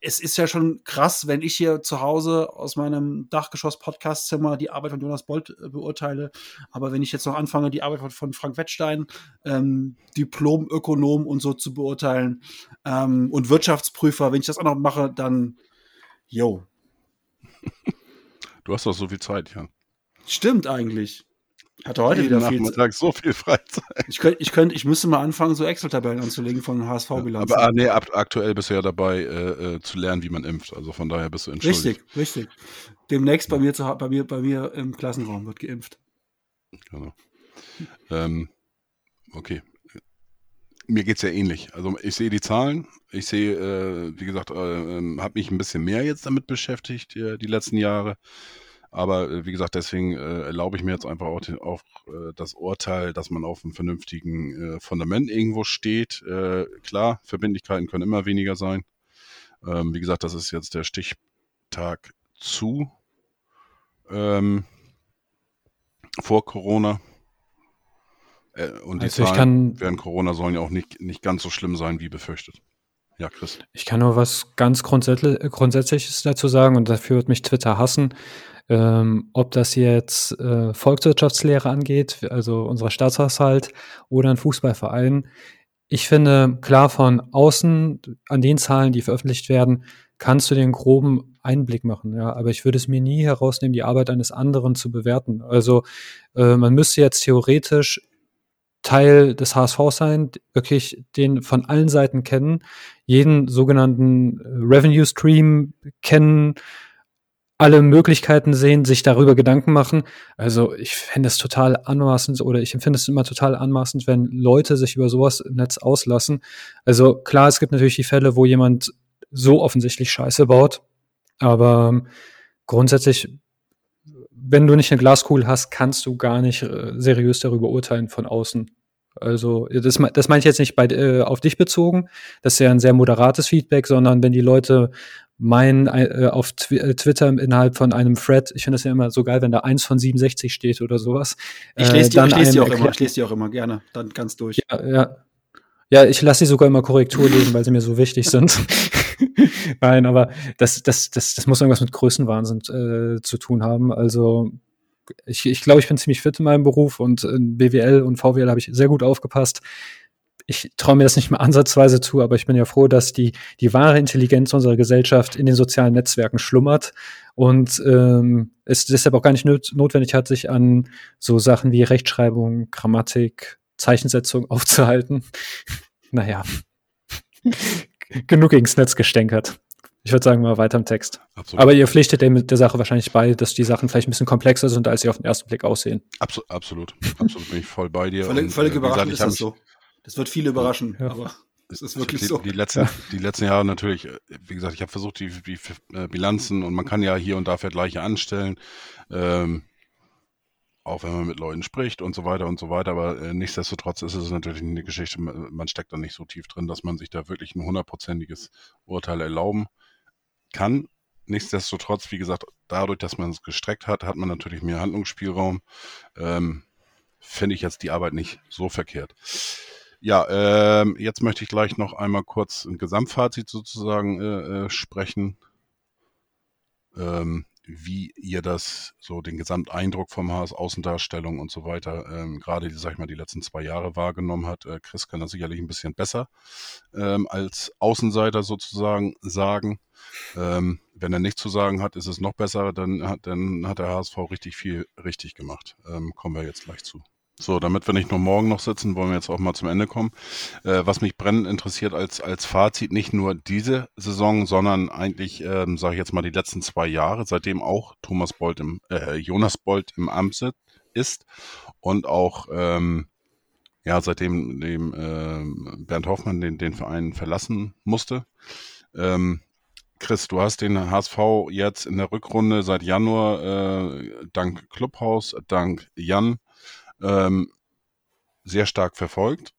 es ist ja schon krass, wenn ich hier zu Hause aus meinem Dachgeschoss-Podcast-Zimmer die Arbeit von Jonas Bolt äh, beurteile. Aber wenn ich jetzt noch anfange, die Arbeit von Frank Wettstein, ähm, Diplom-Ökonom und so zu beurteilen ähm, und Wirtschaftsprüfer, wenn ich das auch noch mache, dann, yo. *laughs* Du hast doch so viel Zeit, Jan. Stimmt eigentlich. Hatte heute wieder viel Nachmittag so viel Freizeit. Ich könnte, ich könnte, ich müsste mal anfangen, so Excel-Tabellen anzulegen von HSV-Bilanzen. Aber ah, nee, ab, aktuell bist du ja dabei, äh, äh, zu lernen, wie man impft. Also von daher bist du entschuldigt. Richtig, richtig. Demnächst bei mir, zu, bei mir, bei mir im Klassenraum wird geimpft. Genau. Ähm, okay. Mir geht's ja ähnlich. Also ich sehe die Zahlen. Ich sehe, äh, wie gesagt, äh, äh habe mich ein bisschen mehr jetzt damit beschäftigt äh, die letzten Jahre. Aber äh, wie gesagt, deswegen äh, erlaube ich mir jetzt einfach auch, den, auch äh, das Urteil, dass man auf einem vernünftigen äh, Fundament irgendwo steht. Äh, klar, Verbindlichkeiten können immer weniger sein. Ähm, wie gesagt, das ist jetzt der Stichtag zu ähm, vor Corona. Äh, und die Also Zahlen kann- während Corona sollen ja auch nicht, nicht ganz so schlimm sein wie befürchtet. Ja, Chris. Ich kann nur was ganz Grundsätzlich Grundsätzliches dazu sagen und dafür wird mich Twitter hassen. Ähm, ob das jetzt äh, Volkswirtschaftslehre angeht, also unser Staatshaushalt oder ein Fußballverein. Ich finde klar von außen an den Zahlen, die veröffentlicht werden, kannst du den groben Einblick machen, ja. Aber ich würde es mir nie herausnehmen, die Arbeit eines anderen zu bewerten. Also äh, man müsste jetzt theoretisch Teil des HSV sein, wirklich den von allen Seiten kennen, jeden sogenannten äh, Revenue Stream kennen, alle Möglichkeiten sehen, sich darüber Gedanken machen. Also ich fände es total anmaßend oder ich empfinde es immer total anmaßend, wenn Leute sich über sowas im Netz auslassen. Also klar, es gibt natürlich die Fälle, wo jemand so offensichtlich Scheiße baut, aber ähm, grundsätzlich, wenn du nicht eine Glaskugel hast, kannst du gar nicht äh, seriös darüber urteilen von außen. Also das, das meine ich jetzt nicht bei, äh, auf dich bezogen, das ist ja ein sehr moderates Feedback, sondern wenn die Leute mein äh, auf Twi äh, Twitter innerhalb von einem Thread, ich finde das ja immer so geil, wenn da eins von 67 steht oder sowas. Ich lese die, äh, ich lese die auch immer, ich lese die auch immer gerne, dann ganz durch. Ja, ja. ja ich lasse sie sogar immer Korrektur lesen, weil sie mir so wichtig sind. *laughs* Nein, aber das, das, das, das muss irgendwas mit Größenwahnsinn äh, zu tun haben. Also ich, ich glaube, ich bin ziemlich fit in meinem Beruf und in BWL und VWL habe ich sehr gut aufgepasst ich traue mir das nicht mehr ansatzweise zu, aber ich bin ja froh, dass die, die wahre Intelligenz unserer Gesellschaft in den sozialen Netzwerken schlummert und ähm, es deshalb auch gar nicht notwendig hat, sich an so Sachen wie Rechtschreibung, Grammatik, Zeichensetzung *laughs* aufzuhalten. naja, genug ins Netz gestänkert. Ich würde sagen, mal weiter im Text. Absolut. Aber ihr pflichtet der, der Sache wahrscheinlich bei, dass die Sachen vielleicht ein bisschen komplexer sind, als sie auf den ersten Blick aussehen. Absolut, absolut, absolut bin ich voll bei dir. Völlig, völlig äh, überraschend ist das so. Das wird viele überraschen, ja. aber es ist wirklich die, so. Die letzten, *laughs* die letzten Jahre natürlich, äh, wie gesagt, ich habe versucht, die, die äh, Bilanzen und man kann ja hier und da Vergleiche anstellen. Ähm, auch wenn man mit Leuten spricht und so weiter und so weiter. Aber äh, nichtsdestotrotz ist es natürlich eine Geschichte, man steckt da nicht so tief drin, dass man sich da wirklich ein hundertprozentiges Urteil erlauben kann. Nichtsdestotrotz, wie gesagt, dadurch, dass man es gestreckt hat, hat man natürlich mehr Handlungsspielraum. Ähm, Finde ich jetzt die Arbeit nicht so verkehrt. Ja, ähm, jetzt möchte ich gleich noch einmal kurz ein Gesamtfazit sozusagen äh, äh, sprechen, ähm, wie ihr das, so den Gesamteindruck vom HS Außendarstellung und so weiter, ähm, gerade, sag ich mal, die letzten zwei Jahre wahrgenommen hat. Äh, Chris kann das sicherlich ein bisschen besser ähm, als Außenseiter sozusagen sagen. Ähm, wenn er nichts zu sagen hat, ist es noch besser, dann hat, dann hat der HSV richtig viel richtig gemacht. Ähm, kommen wir jetzt gleich zu. So, damit wir nicht nur morgen noch sitzen, wollen wir jetzt auch mal zum Ende kommen. Äh, was mich brennend interessiert als, als Fazit, nicht nur diese Saison, sondern eigentlich, ähm, sage ich jetzt mal, die letzten zwei Jahre, seitdem auch Thomas Bolt im, äh, Jonas Bolt im Amt ist und auch, ähm, ja, seitdem dem, äh, Bernd Hoffmann den, den Verein verlassen musste. Ähm, Chris, du hast den HSV jetzt in der Rückrunde seit Januar äh, dank Clubhaus, dank Jan ähm, sehr stark verfolgt.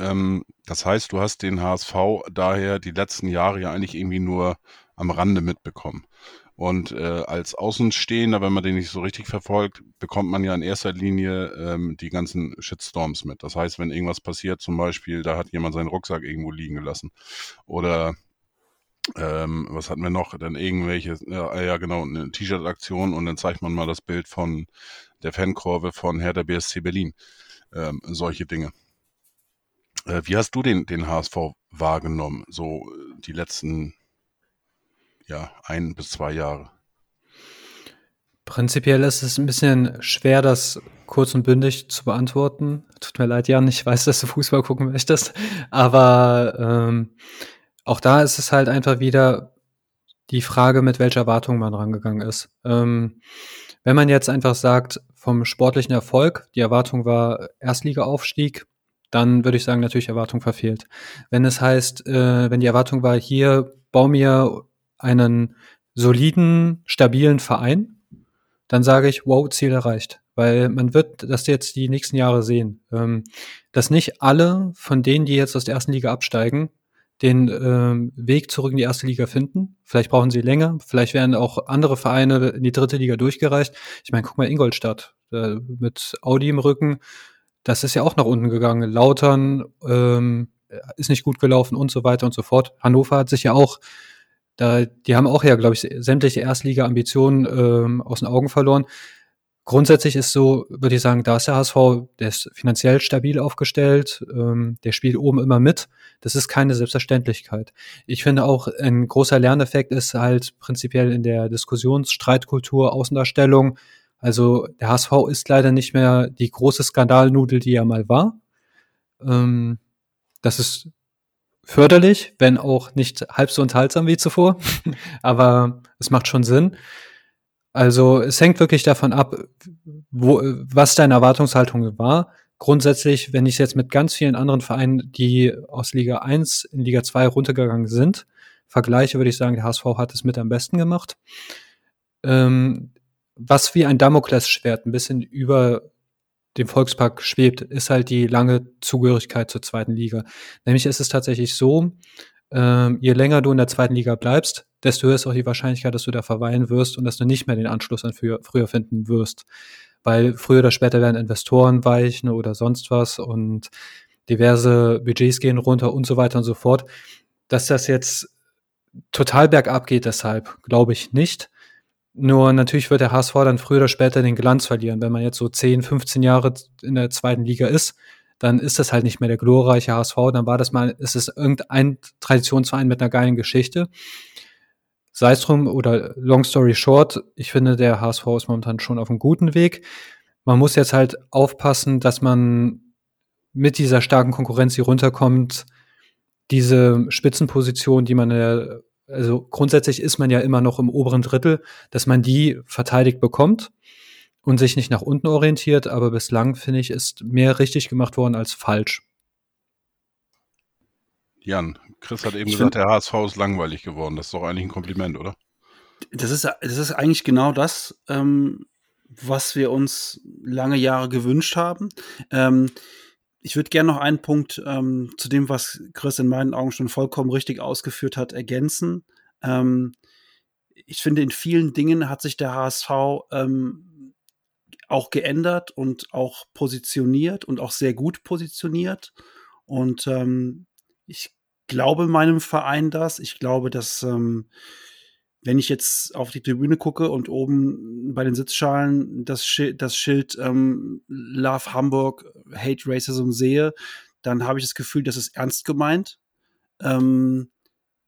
Ähm, das heißt, du hast den HSV daher die letzten Jahre ja eigentlich irgendwie nur am Rande mitbekommen. Und äh, als Außenstehender, wenn man den nicht so richtig verfolgt, bekommt man ja in erster Linie ähm, die ganzen Shitstorms mit. Das heißt, wenn irgendwas passiert, zum Beispiel, da hat jemand seinen Rucksack irgendwo liegen gelassen. Oder ähm, was hatten wir noch? Dann irgendwelche, ja, ja genau, eine T-Shirt-Aktion und dann zeigt man mal das Bild von der Fankurve von Hertha BSC Berlin. Ähm, solche Dinge. Äh, wie hast du den, den HSV wahrgenommen, so äh, die letzten ja, ein bis zwei Jahre? Prinzipiell ist es ein bisschen schwer, das kurz und bündig zu beantworten. Tut mir leid, Jan, ich weiß, dass du Fußball gucken möchtest, aber ähm, auch da ist es halt einfach wieder die Frage, mit welcher Erwartung man rangegangen ist. Ähm, wenn man jetzt einfach sagt, vom sportlichen Erfolg, die Erwartung war Erstligaaufstieg, dann würde ich sagen, natürlich Erwartung verfehlt. Wenn es heißt, äh, wenn die Erwartung war, hier bau mir einen soliden, stabilen Verein, dann sage ich, wow, Ziel erreicht. Weil man wird das jetzt die nächsten Jahre sehen, ähm, dass nicht alle von denen, die jetzt aus der ersten Liga absteigen, den ähm, Weg zurück in die erste Liga finden. Vielleicht brauchen sie länger, vielleicht werden auch andere Vereine in die dritte Liga durchgereicht. Ich meine, guck mal Ingolstadt äh, mit Audi im Rücken, das ist ja auch nach unten gegangen. Lautern ähm, ist nicht gut gelaufen und so weiter und so fort. Hannover hat sich ja auch, da, die haben auch ja, glaube ich, sämtliche Erstliga-Ambitionen ähm, aus den Augen verloren. Grundsätzlich ist so, würde ich sagen, da ist der HSV, der ist finanziell stabil aufgestellt, ähm, der spielt oben immer mit. Das ist keine Selbstverständlichkeit. Ich finde auch, ein großer Lerneffekt ist halt prinzipiell in der Diskussionsstreitkultur, Außendarstellung. Also der HSV ist leider nicht mehr die große Skandalnudel, die er mal war. Ähm, das ist förderlich, wenn auch nicht halb so unterhaltsam wie zuvor. *laughs* Aber es macht schon Sinn. Also es hängt wirklich davon ab, wo, was deine Erwartungshaltung war. Grundsätzlich, wenn ich es jetzt mit ganz vielen anderen Vereinen, die aus Liga 1 in Liga 2 runtergegangen sind, vergleiche, würde ich sagen, der HSV hat es mit am besten gemacht. Ähm, was wie ein Damoklesschwert ein bisschen über dem Volkspark schwebt, ist halt die lange Zugehörigkeit zur zweiten Liga. Nämlich ist es tatsächlich so, ähm, je länger du in der zweiten Liga bleibst, desto höher ist auch die Wahrscheinlichkeit, dass du da verweilen wirst und dass du nicht mehr den Anschluss an früher, früher finden wirst. Weil früher oder später werden Investoren weichen oder sonst was und diverse Budgets gehen runter und so weiter und so fort. Dass das jetzt total bergab geht, deshalb glaube ich nicht. Nur natürlich wird der HSV dann früher oder später den Glanz verlieren. Wenn man jetzt so 10, 15 Jahre in der zweiten Liga ist, dann ist das halt nicht mehr der glorreiche HSV, dann war das mal, ist es irgendein Traditionsverein mit einer geilen Geschichte. Sei es drum oder long story short, ich finde, der HSV ist momentan schon auf einem guten Weg. Man muss jetzt halt aufpassen, dass man mit dieser starken Konkurrenz, die runterkommt, diese Spitzenposition, die man also grundsätzlich ist man ja immer noch im oberen Drittel, dass man die verteidigt bekommt und sich nicht nach unten orientiert, aber bislang finde ich, ist mehr richtig gemacht worden als falsch. Jan, Chris hat eben ich gesagt, der HSV ist langweilig geworden. Das ist doch eigentlich ein Kompliment, oder? Das ist, das ist eigentlich genau das, ähm, was wir uns lange Jahre gewünscht haben. Ähm, ich würde gerne noch einen Punkt ähm, zu dem, was Chris in meinen Augen schon vollkommen richtig ausgeführt hat, ergänzen. Ähm, ich finde, in vielen Dingen hat sich der HSV ähm, auch geändert und auch positioniert und auch sehr gut positioniert. Und ähm, ich glaube meinem Verein das. Ich glaube, dass ähm, wenn ich jetzt auf die Tribüne gucke und oben bei den Sitzschalen das Schild, das Schild ähm, Love Hamburg, Hate Racism sehe, dann habe ich das Gefühl, das ist ernst gemeint. Ähm,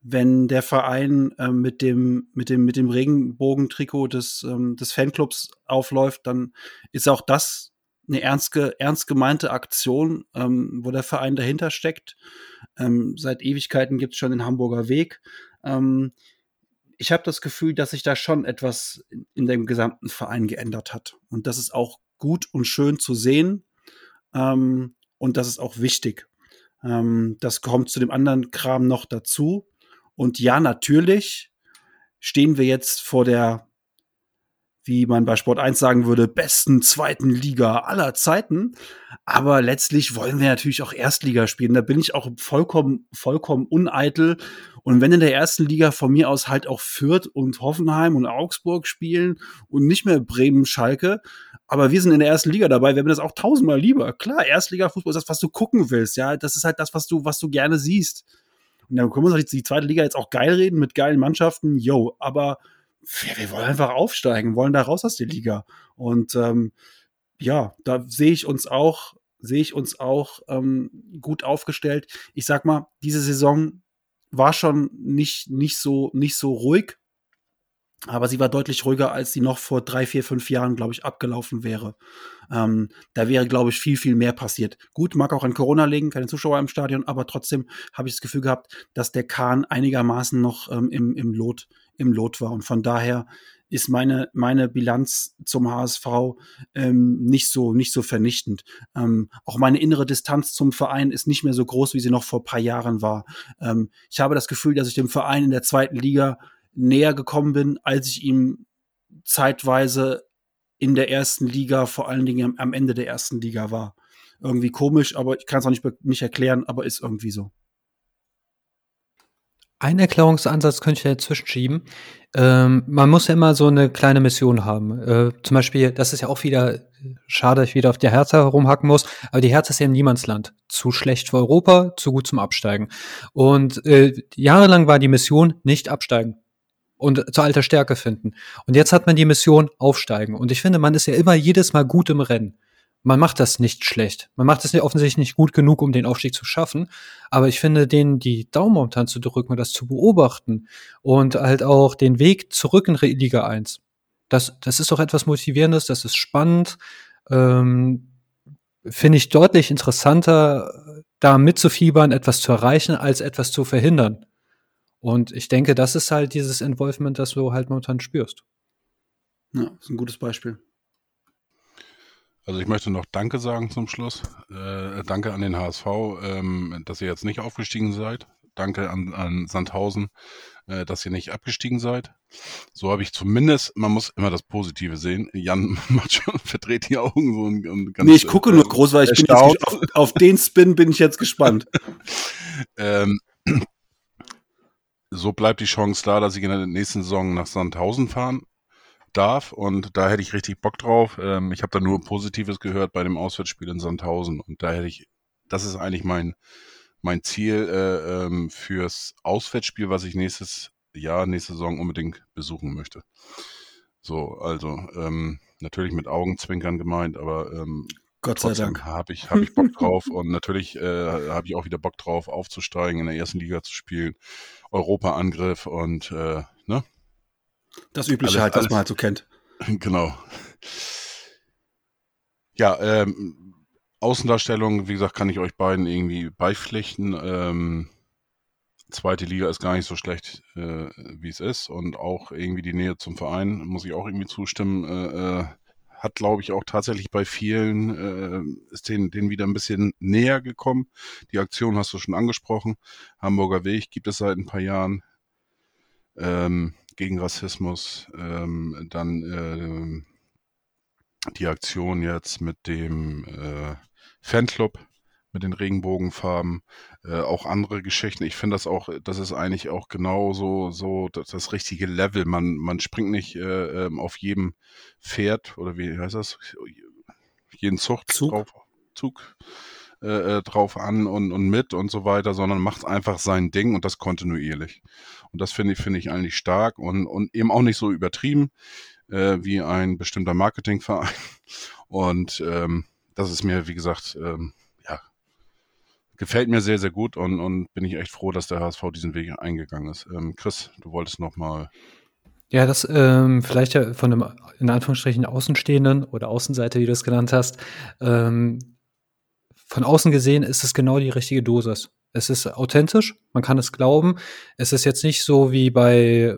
wenn der Verein ähm, mit dem mit dem mit dem Regenbogentrikot des ähm, des Fanclubs aufläuft, dann ist auch das eine ernst, ernst gemeinte Aktion, ähm, wo der Verein dahinter steckt. Ähm, seit Ewigkeiten gibt es schon den Hamburger Weg. Ähm, ich habe das Gefühl, dass sich da schon etwas in dem gesamten Verein geändert hat. Und das ist auch gut und schön zu sehen. Ähm, und das ist auch wichtig. Ähm, das kommt zu dem anderen Kram noch dazu. Und ja, natürlich stehen wir jetzt vor der, wie man bei Sport 1 sagen würde, besten zweiten Liga aller Zeiten. Aber letztlich wollen wir natürlich auch Erstliga spielen. Da bin ich auch vollkommen, vollkommen uneitel und wenn in der ersten Liga von mir aus halt auch Fürth und Hoffenheim und Augsburg spielen und nicht mehr Bremen, Schalke, aber wir sind in der ersten Liga dabei, wäre mir das auch tausendmal lieber. Klar, Erstliga-Fußball ist das, was du gucken willst, ja. Das ist halt das, was du, was du gerne siehst. Und dann können wir uns die zweite Liga jetzt auch geil reden mit geilen Mannschaften, yo, aber wir, wir wollen einfach aufsteigen, wollen da raus aus der Liga. Und ähm, ja, da sehe ich uns auch, sehe ich uns auch ähm, gut aufgestellt. Ich sag mal, diese Saison war schon nicht, nicht, so, nicht so ruhig. Aber sie war deutlich ruhiger, als sie noch vor drei, vier, fünf Jahren, glaube ich, abgelaufen wäre. Ähm, da wäre, glaube ich, viel, viel mehr passiert. Gut, mag auch an Corona liegen, keine Zuschauer im Stadion, aber trotzdem habe ich das Gefühl gehabt, dass der Kahn einigermaßen noch ähm, im, im, Lot, im Lot war. Und von daher ist meine, meine Bilanz zum HSV ähm, nicht so, nicht so vernichtend. Ähm, auch meine innere Distanz zum Verein ist nicht mehr so groß, wie sie noch vor paar Jahren war. Ähm, ich habe das Gefühl, dass ich dem Verein in der zweiten Liga näher gekommen bin, als ich ihm zeitweise in der ersten Liga, vor allen Dingen am Ende der ersten Liga war. Irgendwie komisch, aber ich kann es auch nicht, nicht erklären, aber ist irgendwie so. Ein Erklärungsansatz könnte ich dazwischen schieben. Ähm, man muss ja immer so eine kleine Mission haben. Äh, zum Beispiel, das ist ja auch wieder schade, dass ich wieder auf der Hertha rumhacken muss, aber die Hertha ist ja im Niemandsland. Zu schlecht für Europa, zu gut zum Absteigen. Und äh, jahrelang war die Mission nicht absteigen. Und zu alter Stärke finden. Und jetzt hat man die Mission aufsteigen. Und ich finde, man ist ja immer jedes Mal gut im Rennen. Man macht das nicht schlecht. Man macht es ja offensichtlich nicht gut genug, um den Aufstieg zu schaffen. Aber ich finde, denen die Daumen momentan zu drücken und das zu beobachten und halt auch den Weg zurück in Liga 1. Das, das ist doch etwas Motivierendes, das ist spannend. Ähm, finde ich deutlich interessanter, da mitzufiebern, etwas zu erreichen, als etwas zu verhindern. Und ich denke, das ist halt dieses Involvement, das du halt momentan spürst. Ja, ist ein gutes Beispiel. Also ich möchte noch Danke sagen zum Schluss. Äh, danke an den HSV, ähm, dass ihr jetzt nicht aufgestiegen seid. Danke an, an Sandhausen, äh, dass ihr nicht abgestiegen seid. So habe ich zumindest, man muss immer das Positive sehen. Jan *laughs* macht schon, verdreht die Augen so und, und ganz, Nee, ich gucke äh, nur groß, weil ich bin jetzt, auf, auf, den Spin bin ich jetzt gespannt. *laughs* ähm, so bleibt die Chance da, dass ich in der nächsten Saison nach Sandhausen fahren darf. Und da hätte ich richtig Bock drauf. Ähm, ich habe da nur Positives gehört bei dem Auswärtsspiel in Sandhausen. Und da hätte ich, das ist eigentlich mein, mein Ziel äh, ähm, fürs Auswärtsspiel, was ich nächstes Jahr, nächste Saison unbedingt besuchen möchte. So, also ähm, natürlich mit Augenzwinkern gemeint, aber ähm, Gott sei Dank. habe ich, hab ich Bock *laughs* drauf. Und natürlich äh, habe ich auch wieder Bock drauf, aufzusteigen, in der ersten Liga zu spielen, Europa-Angriff und äh, ne? Das Übliche alles, halt, was man halt so kennt. *laughs* Genau. Ja, ähm, Außendarstellung, wie gesagt, kann ich euch beiden irgendwie beipflichten. Ähm, zweite Liga ist gar nicht so schlecht, äh, wie es ist. Und auch irgendwie die Nähe zum Verein, muss ich auch irgendwie zustimmen, äh, äh hat, glaube ich, auch tatsächlich bei vielen, äh, ist denen, denen wieder ein bisschen näher gekommen. Die Aktion hast du schon angesprochen. Hamburger Weg gibt es seit ein paar Jahren. Ähm, gegen Rassismus. Ähm, dann äh, die Aktion jetzt mit dem äh, Fanclub mit den Regenbogenfarben, äh, auch andere Geschichten. Ich finde das auch, das ist eigentlich auch genau so, so das, das richtige Level. Man, man springt nicht äh, ähm, auf jedem Pferd oder wie heißt das? Jeden Zucht Zug. drauf, Zug äh, äh, drauf an und, und mit und so weiter, sondern macht einfach sein Ding und das kontinuierlich. Und das finde ich, finde ich eigentlich stark und, und eben auch nicht so übertrieben äh, wie ein bestimmter Marketingverein. *laughs* Und ähm, das ist mir, wie gesagt, ähm, gefällt mir sehr, sehr gut und, und bin ich echt froh, dass der HSV diesen Weg eingegangen ist. Ähm, Chris, du wolltest noch mal ja, das ähm, vielleicht ja von einem in Anführungsstrichen Außenstehenden oder Außenseite, wie du es genannt hast. Ähm, von außen gesehen ist es genau die richtige Dosis. Es ist authentisch, man kann es glauben. Es ist jetzt nicht so wie bei,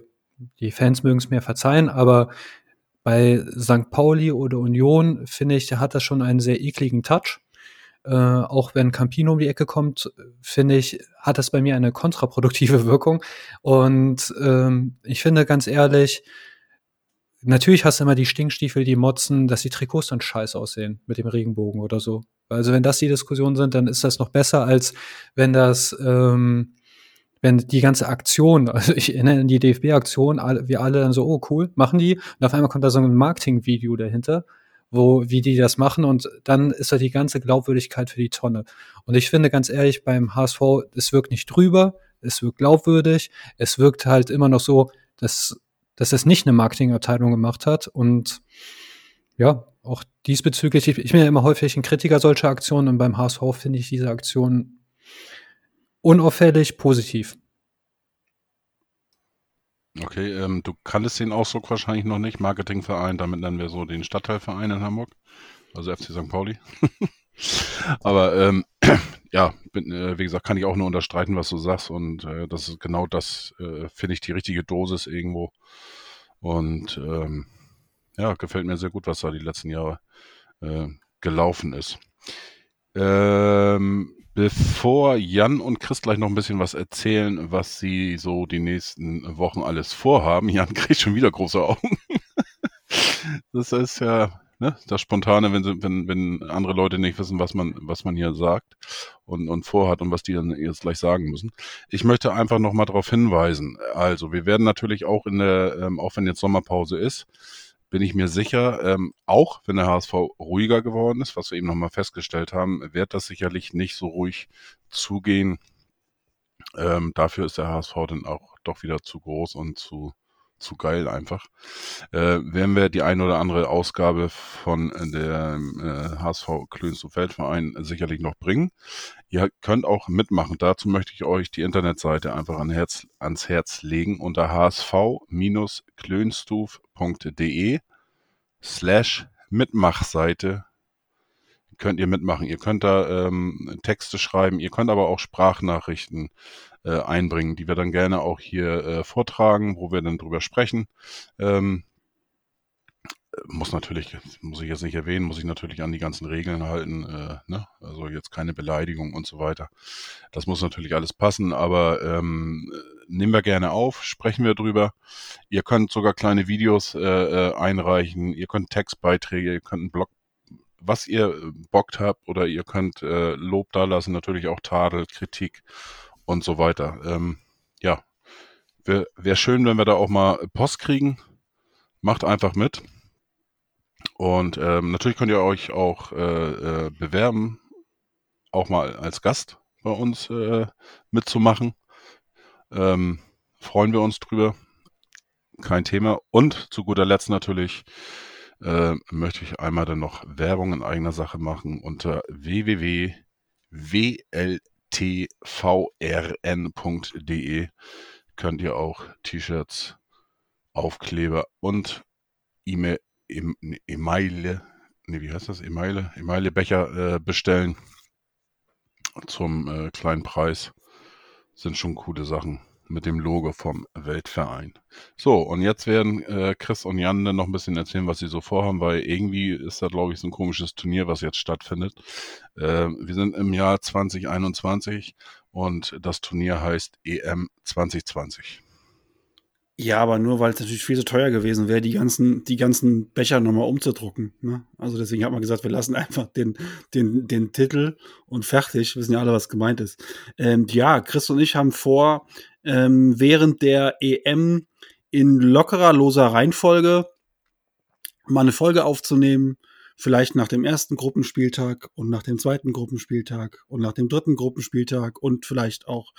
die Fans mögen es mir verzeihen, aber bei St. Pauli oder Union, finde ich, hat das schon einen sehr ekligen Touch. Äh, auch wenn Campino um die Ecke kommt, finde ich, hat das bei mir eine kontraproduktive *laughs* Wirkung. Und ähm, ich finde ganz ehrlich, natürlich hast du immer die Stinkstiefel, die motzen, dass die Trikots dann scheiße aussehen mit dem Regenbogen oder so. Also wenn das die Diskussionen sind, dann ist das noch besser, als wenn das ähm, wenn die ganze Aktion, *laughs* also ich erinnere an die DFB-Aktion, wir alle dann so, oh cool, machen die. Und auf einmal kommt da so ein Marketing-Video dahinter, wo, wie die das machen und dann ist da die ganze Glaubwürdigkeit für die Tonne. Und ich finde ganz ehrlich, beim HSV, es wirkt nicht drüber, es wirkt glaubwürdig, es wirkt halt immer noch so, dass, dass es nicht eine Marketingabteilung gemacht hat und ja, auch diesbezüglich, ich, ich bin ja immer häufig ein Kritiker solcher Aktionen und beim HSV finde ich diese Aktion unauffällig positiv. Okay, ähm, du kanntest den Ausdruck wahrscheinlich noch nicht, Marketingverein, damit nennen wir so den Stadtteilverein in Hamburg, also FC St. Pauli. *laughs* Aber ähm, *clears throat* ja, bin, äh, wie gesagt, kann ich auch nur unterstreichen, was du sagst und äh, das ist genau das, äh, finde ich, die richtige Dosis irgendwo. Und ähm, ja, gefällt mir sehr gut, was da die letzten Jahre äh, gelaufen ist. Ähm, Bevor Jan und Chris gleich noch ein bisschen was erzählen, was sie so die nächsten Wochen alles vorhaben, Jan *laughs* kriegt schon wieder große Augen. *laughs* das ist ja ne, das Spontane, wenn, sie, wenn, wenn andere Leute nicht wissen, was man, was man hier sagt und, und vorhat und was die dann jetzt gleich sagen müssen. Ich möchte einfach noch mal darauf hinweisen. Also, wir werden natürlich auch in der, ähm, auch wenn jetzt Sommerpause ist, bin ich mir sicher, ähm, auch wenn der HSV ruhiger geworden ist, was wir eben nochmal festgestellt haben, wird das sicherlich nicht so ruhig zugehen. Ähm, dafür ist der HSV dann auch doch wieder zu groß und zu, zu geil einfach. Äh, werden wir die ein oder andere Ausgabe von der äh, HSV Klönstow Feldverein sicherlich noch bringen. Ihr könnt auch mitmachen. Dazu möchte ich euch die Internetseite einfach an Herz, ans Herz legen unter hsv-klönstuf.de slash Mitmachseite könnt ihr mitmachen. Ihr könnt da ähm, Texte schreiben, ihr könnt aber auch Sprachnachrichten äh, einbringen, die wir dann gerne auch hier äh, vortragen, wo wir dann drüber sprechen. Ähm, muss natürlich, muss ich jetzt nicht erwähnen, muss ich natürlich an die ganzen Regeln halten, äh, ne? also jetzt keine Beleidigung und so weiter. Das muss natürlich alles passen, aber ähm, nehmen wir gerne auf, sprechen wir drüber. Ihr könnt sogar kleine Videos äh, äh einreichen, ihr könnt Textbeiträge, ihr könnt einen Blog was ihr äh, bockt habt oder ihr könnt äh, Lob dalassen, natürlich auch Tadel, Kritik und so weiter. Ähm, ja, wäre wär schön, wenn wir da auch mal Post kriegen. Macht einfach mit. Und ähm, natürlich könnt ihr euch auch äh, äh, bewerben, auch mal als Gast bei uns äh, mitzumachen. Ähm, freuen wir uns drüber. Kein Thema. Und zu guter Letzt natürlich äh, möchte ich einmal dann noch Werbung in eigener Sache machen unter www.wltvrn.de könnt ihr auch T-Shirts, Aufkleber und E-Mail, E-Mail, nee, wie heißt das? E-Mail, E-Mail-Becher äh, bestellen zum äh, kleinen Preis. Sind schon coole Sachen mit dem Logo vom Weltverein. So, und jetzt werden äh, Chris und Jan dann noch ein bisschen erzählen, was sie so vorhaben, weil irgendwie ist da, glaube ich, so ein komisches Turnier, was jetzt stattfindet. Äh, wir sind im Jahr 2021 und das Turnier heißt EM 2020. Ja, aber nur weil es natürlich viel zu teuer gewesen wäre, die ganzen, die ganzen Becher nochmal umzudrucken. Ne? Also deswegen hat man gesagt, wir lassen *laughs* einfach den, den, den Titel und fertig. Wissen ja alle, was gemeint ist. Ähm, ja, Chris und ich haben vor, ähm, während der EM in lockerer, loser Reihenfolge mal eine Folge aufzunehmen, vielleicht nach dem ersten Gruppenspieltag und nach dem zweiten Gruppenspieltag und nach dem dritten Gruppenspieltag und vielleicht auch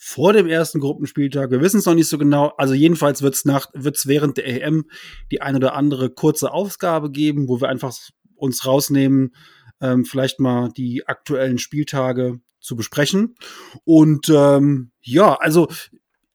vor dem ersten Gruppenspieltag. Wir wissen es noch nicht so genau. Also jedenfalls wird es wird's während der EM die eine oder andere kurze Ausgabe geben, wo wir einfach uns rausnehmen, ähm, vielleicht mal die aktuellen Spieltage zu besprechen. Und ähm, ja, also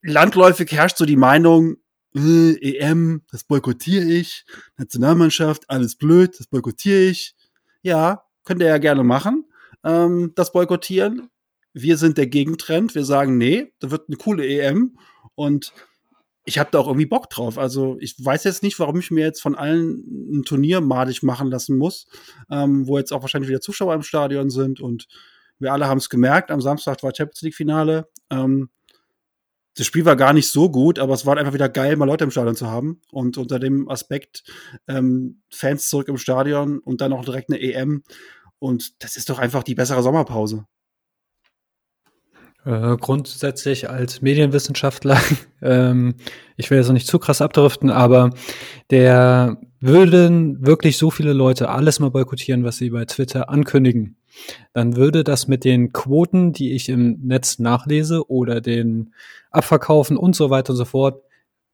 landläufig herrscht so die Meinung, äh, EM, das boykottiere ich, Nationalmannschaft, alles blöd, das boykottiere ich. Ja, könnt ihr ja gerne machen, ähm, das boykottieren. Wir sind der Gegentrend. Wir sagen, nee, da wird eine coole EM und ich habe da auch irgendwie Bock drauf. Also ich weiß jetzt nicht, warum ich mir jetzt von allen ein Turnier madig machen lassen muss, ähm, wo jetzt auch wahrscheinlich wieder Zuschauer im Stadion sind und wir alle haben es gemerkt, am Samstag war Champions League Finale. Ähm, das Spiel war gar nicht so gut, aber es war einfach wieder geil, mal Leute im Stadion zu haben. Und unter dem Aspekt ähm, Fans zurück im Stadion und dann auch direkt eine EM. Und das ist doch einfach die bessere Sommerpause. Äh, grundsätzlich als Medienwissenschaftler, *laughs* ähm, ich will jetzt noch nicht zu krass abdriften, aber der würden wirklich so viele Leute alles mal boykottieren, was sie bei Twitter ankündigen, dann würde das mit den Quoten, die ich im Netz nachlese oder den Abverkaufen und so weiter und so fort,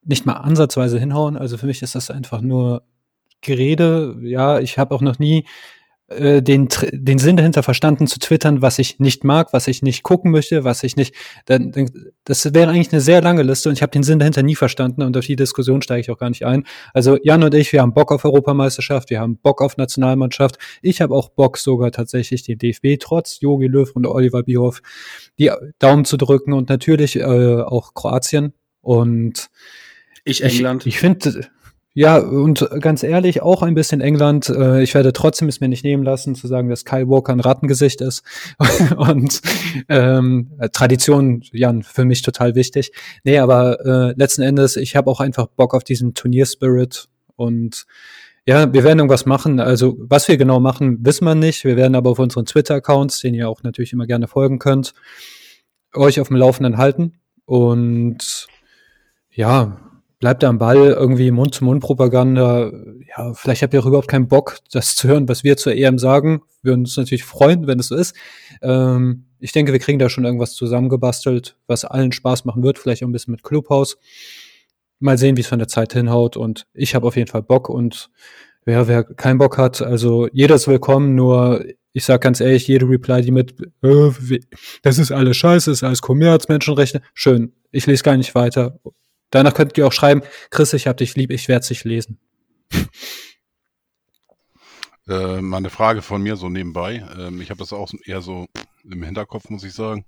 nicht mal ansatzweise hinhauen. Also für mich ist das einfach nur Gerede. Ja, ich habe auch noch nie äh, den, den Sinn dahinter verstanden zu twittern, was ich nicht mag, was ich nicht gucken möchte, was ich nicht. Dann, das wäre eigentlich eine sehr lange Liste und ich habe den Sinn dahinter nie verstanden und auf die Diskussion steige ich auch gar nicht ein. Also Jan und ich, wir haben Bock auf Europameisterschaft, wir haben Bock auf Nationalmannschaft. Ich habe auch Bock sogar tatsächlich den DFB trotz Jogi Löw und Oliver Bierhoff die Daumen zu drücken und natürlich äh, auch Kroatien und ich England. Ich, ich finde ja, und ganz ehrlich, auch ein bisschen England. Äh, ich werde trotzdem es mir nicht nehmen lassen, zu sagen, dass Kyle Walker ein Rattengesicht ist. *laughs* und ähm, Tradition, Jan, für mich total wichtig. Nee, aber äh, letzten Endes, ich habe auch einfach Bock auf diesen Turnierspirit. Und ja, wir werden irgendwas machen. Also, was wir genau machen, wissen wir nicht. Wir werden aber auf unseren Twitter-Accounts, den ihr auch natürlich immer gerne folgen könnt, euch auf dem Laufenden halten. Und ja, bleibt am Ball, irgendwie Mund-zu-Mund-Propaganda. Ja, vielleicht habt ihr auch überhaupt keinen Bock, das zu hören, was wir zur EM sagen. Wir würden uns natürlich freuen, wenn es so ist. Ähm, ich denke, wir kriegen da schon irgendwas zusammengebastelt, was allen Spaß machen wird, vielleicht auch ein bisschen mit Clubhaus. mal sehen, wie es von der Zeit hinhaut. Und ich habe auf jeden Fall Bock und wer, wer keinen Bock hat, also jeder ist willkommen, nur ich sag ganz ehrlich, jede Reply, die mit, äh, das ist alles scheiße, ist alles Kommerz, Menschenrechte, schön. Ich lese gar nicht weiter. Danach könnt ihr auch schreiben, Chris, ich hab dich lieb, ich werde es nicht lesen. Äh, mal eine Frage von mir so nebenbei. Ähm, ich habe das auch eher so im Hinterkopf, muss ich sagen.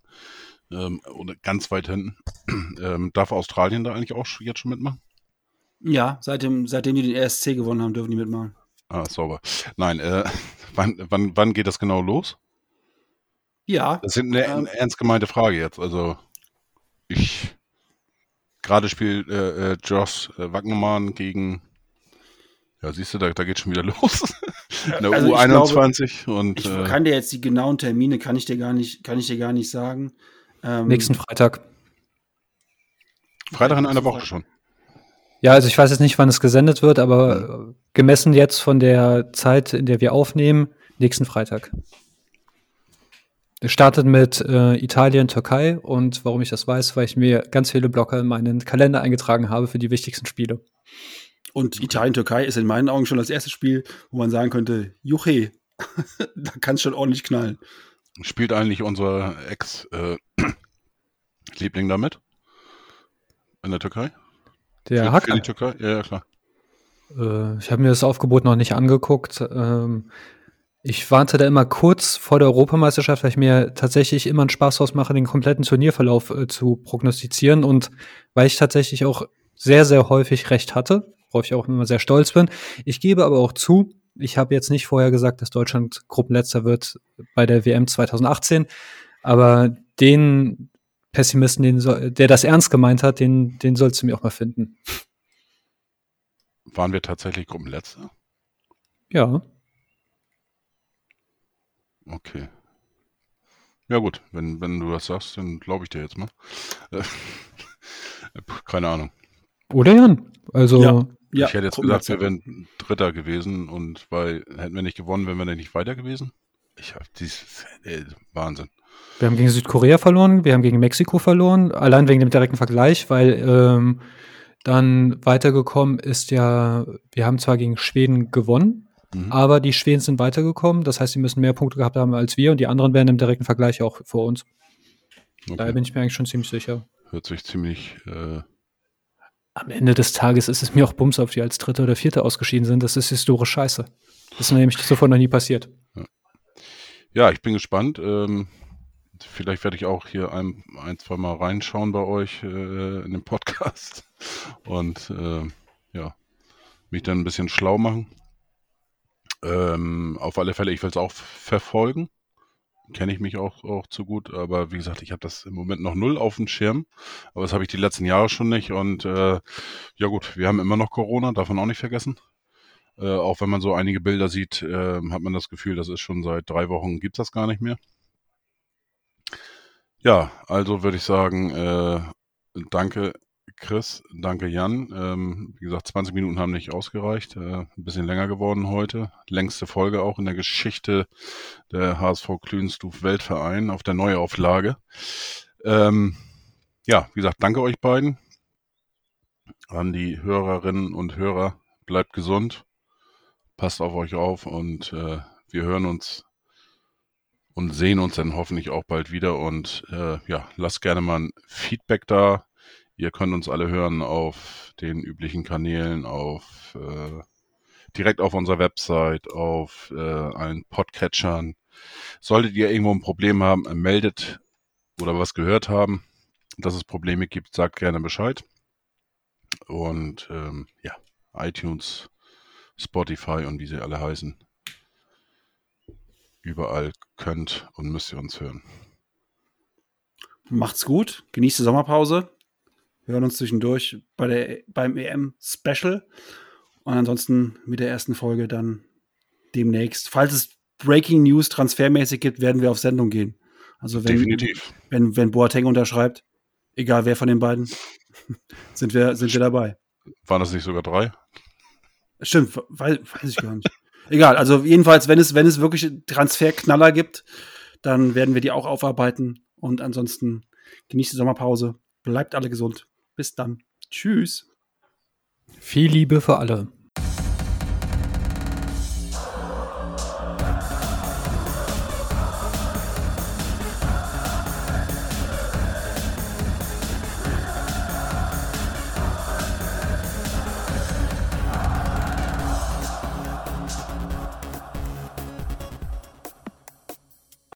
Ähm, oder ganz weit hinten. *clears throat* Ähm, darf Australien da eigentlich auch jetzt schon mitmachen? Ja, seitdem, seitdem die den ESC gewonnen haben, dürfen die mitmachen. Ah, sauber. Nein, äh, *laughs* wann, wann, wann geht das genau los? Ja. Das ist eine ähm, ernst gemeinte Frage jetzt. Also, ich gerade spielt äh, äh, Josh äh, Wagnermann gegen ja, siehst du, da, da geht schon wieder *laughs* los. In der Also ich U21 und Ich äh, kann dir jetzt die genauen Termine, kann ich dir gar nicht, kann ich dir gar nicht sagen. Ähm, Nächsten Freitag. Freitag in einer Woche schon. Ja, also ich weiß jetzt nicht, wann es gesendet wird, aber äh, gemessen jetzt von der Zeit, in der wir aufnehmen, nächsten Freitag. Es startet mit äh, Italien, Türkei und warum ich das weiß, weil ich mir ganz viele Blocker in meinen Kalender eingetragen habe für die wichtigsten Spiele. Und Italien-Türkei ist in meinen Augen schon das erste Spiel, wo man sagen könnte, Juche, *laughs* da kann es schon ordentlich knallen. Spielt eigentlich unser Ex-Liebling *clears throat* damit? In der Türkei? Der für, für Hacker. die Türkei? Ja, ja, klar. Äh, ich habe mir das Aufgebot noch nicht angeguckt. Ähm, ich warte da immer kurz vor der Europameisterschaft, weil ich mir tatsächlich immer einen Spaß draus mache, den kompletten Turnierverlauf äh, zu prognostizieren und weil ich tatsächlich auch sehr, sehr häufig recht hatte, worauf ich auch immer sehr stolz bin. Ich gebe aber auch zu, ich habe jetzt nicht vorher gesagt, dass Deutschland Gruppenletzter wird bei der WM 2018, aber den Pessimisten, den soll, der das ernst gemeint hat, den, den sollst du mir auch mal finden. Waren wir tatsächlich Gruppenletzter? Ja. Okay. Ja gut, wenn, wenn du das sagst, dann glaube ich dir jetzt mal. Äh, *laughs* Keine Ahnung. Oder Jan? Also, Ja. Ja, ich hätte jetzt gesagt, wir wären Dritter gewesen und weil hätten wir nicht gewonnen, wären wir dann nicht weiter gewesen. Ich habe dies äh, Wahnsinn. wir haben gegen Südkorea verloren, wir haben gegen Mexiko verloren, allein wegen dem direkten Vergleich, weil ähm, dann weitergekommen ist ja, wir haben zwar gegen Schweden gewonnen, Mhm. aber die Schweden sind weitergekommen, das heißt, sie müssen mehr Punkte gehabt haben als wir und die anderen wären im direkten Vergleich auch vor uns. Daher Okay. bin ich mir eigentlich schon ziemlich sicher. Hört sich ziemlich äh, Am Ende des Tages ist es mir auch Bums, ob die als Dritte oder Vierte ausgeschieden sind. Das ist historisch scheiße. Das ist nämlich zuvor noch nie passiert. Ja, ich bin gespannt. Ähm, vielleicht werde ich auch hier ein, ein zwei Mal reinschauen bei euch äh, in den Podcast *laughs* und äh, ja, mich dann ein bisschen schlau machen. Ähm, auf alle Fälle, ich will es auch verfolgen. Kenne ich mich auch, auch zu gut, aber wie gesagt, ich habe das im Moment noch null auf dem Schirm. Aber das habe ich die letzten Jahre schon nicht. Und äh, ja gut, wir haben immer noch Corona, man auch nicht vergessen. Äh, auch wenn man so einige Bilder sieht, äh, hat man das Gefühl, das ist schon seit drei Wochen, gibt's das gar nicht mehr. Ja, also würde ich sagen, äh, danke Chris, danke Jan. Ähm, wie gesagt, 20 Minuten haben nicht ausgereicht. Äh, ein bisschen länger geworden heute. Längste Folge auch in der Geschichte der HSV Klünstuf Weltverein auf der Neuauflage. Ähm, ja, wie gesagt, danke euch beiden. An die Hörerinnen und Hörer, bleibt gesund, passt auf euch auf und äh, wir hören uns und sehen uns dann hoffentlich auch bald wieder. Und äh, ja, lasst gerne mal ein Feedback da. Ihr könnt uns alle hören auf den üblichen Kanälen, auf äh, direkt auf unserer Website, auf äh, allen Podcatchern. Solltet ihr irgendwo ein Problem haben, äh, meldet oder was gehört haben, dass es Probleme gibt, sagt gerne Bescheid. Und ähm, ja, iTunes, Spotify und wie sie alle heißen. Überall könnt und müsst ihr uns hören. Macht's gut, genießt die Sommerpause. Wir hören uns zwischendurch bei der, beim EM-Special. Und ansonsten mit der ersten Folge dann demnächst. Falls es Breaking News transfermäßig gibt, werden wir auf Sendung gehen. Also wenn, Definitiv. wenn, wenn Boateng unterschreibt, egal wer von den beiden, *laughs* sind wir, sind wir dabei. Waren das nicht sogar drei? Stimmt, weiß, weiß ich gar nicht. Egal, also jedenfalls, wenn es, wenn es wirklich Transferknaller gibt, dann werden wir die auch aufarbeiten. Und ansonsten genießt die Sommerpause. Bleibt alle gesund. Bis dann. Tschüss. Viel Liebe für alle.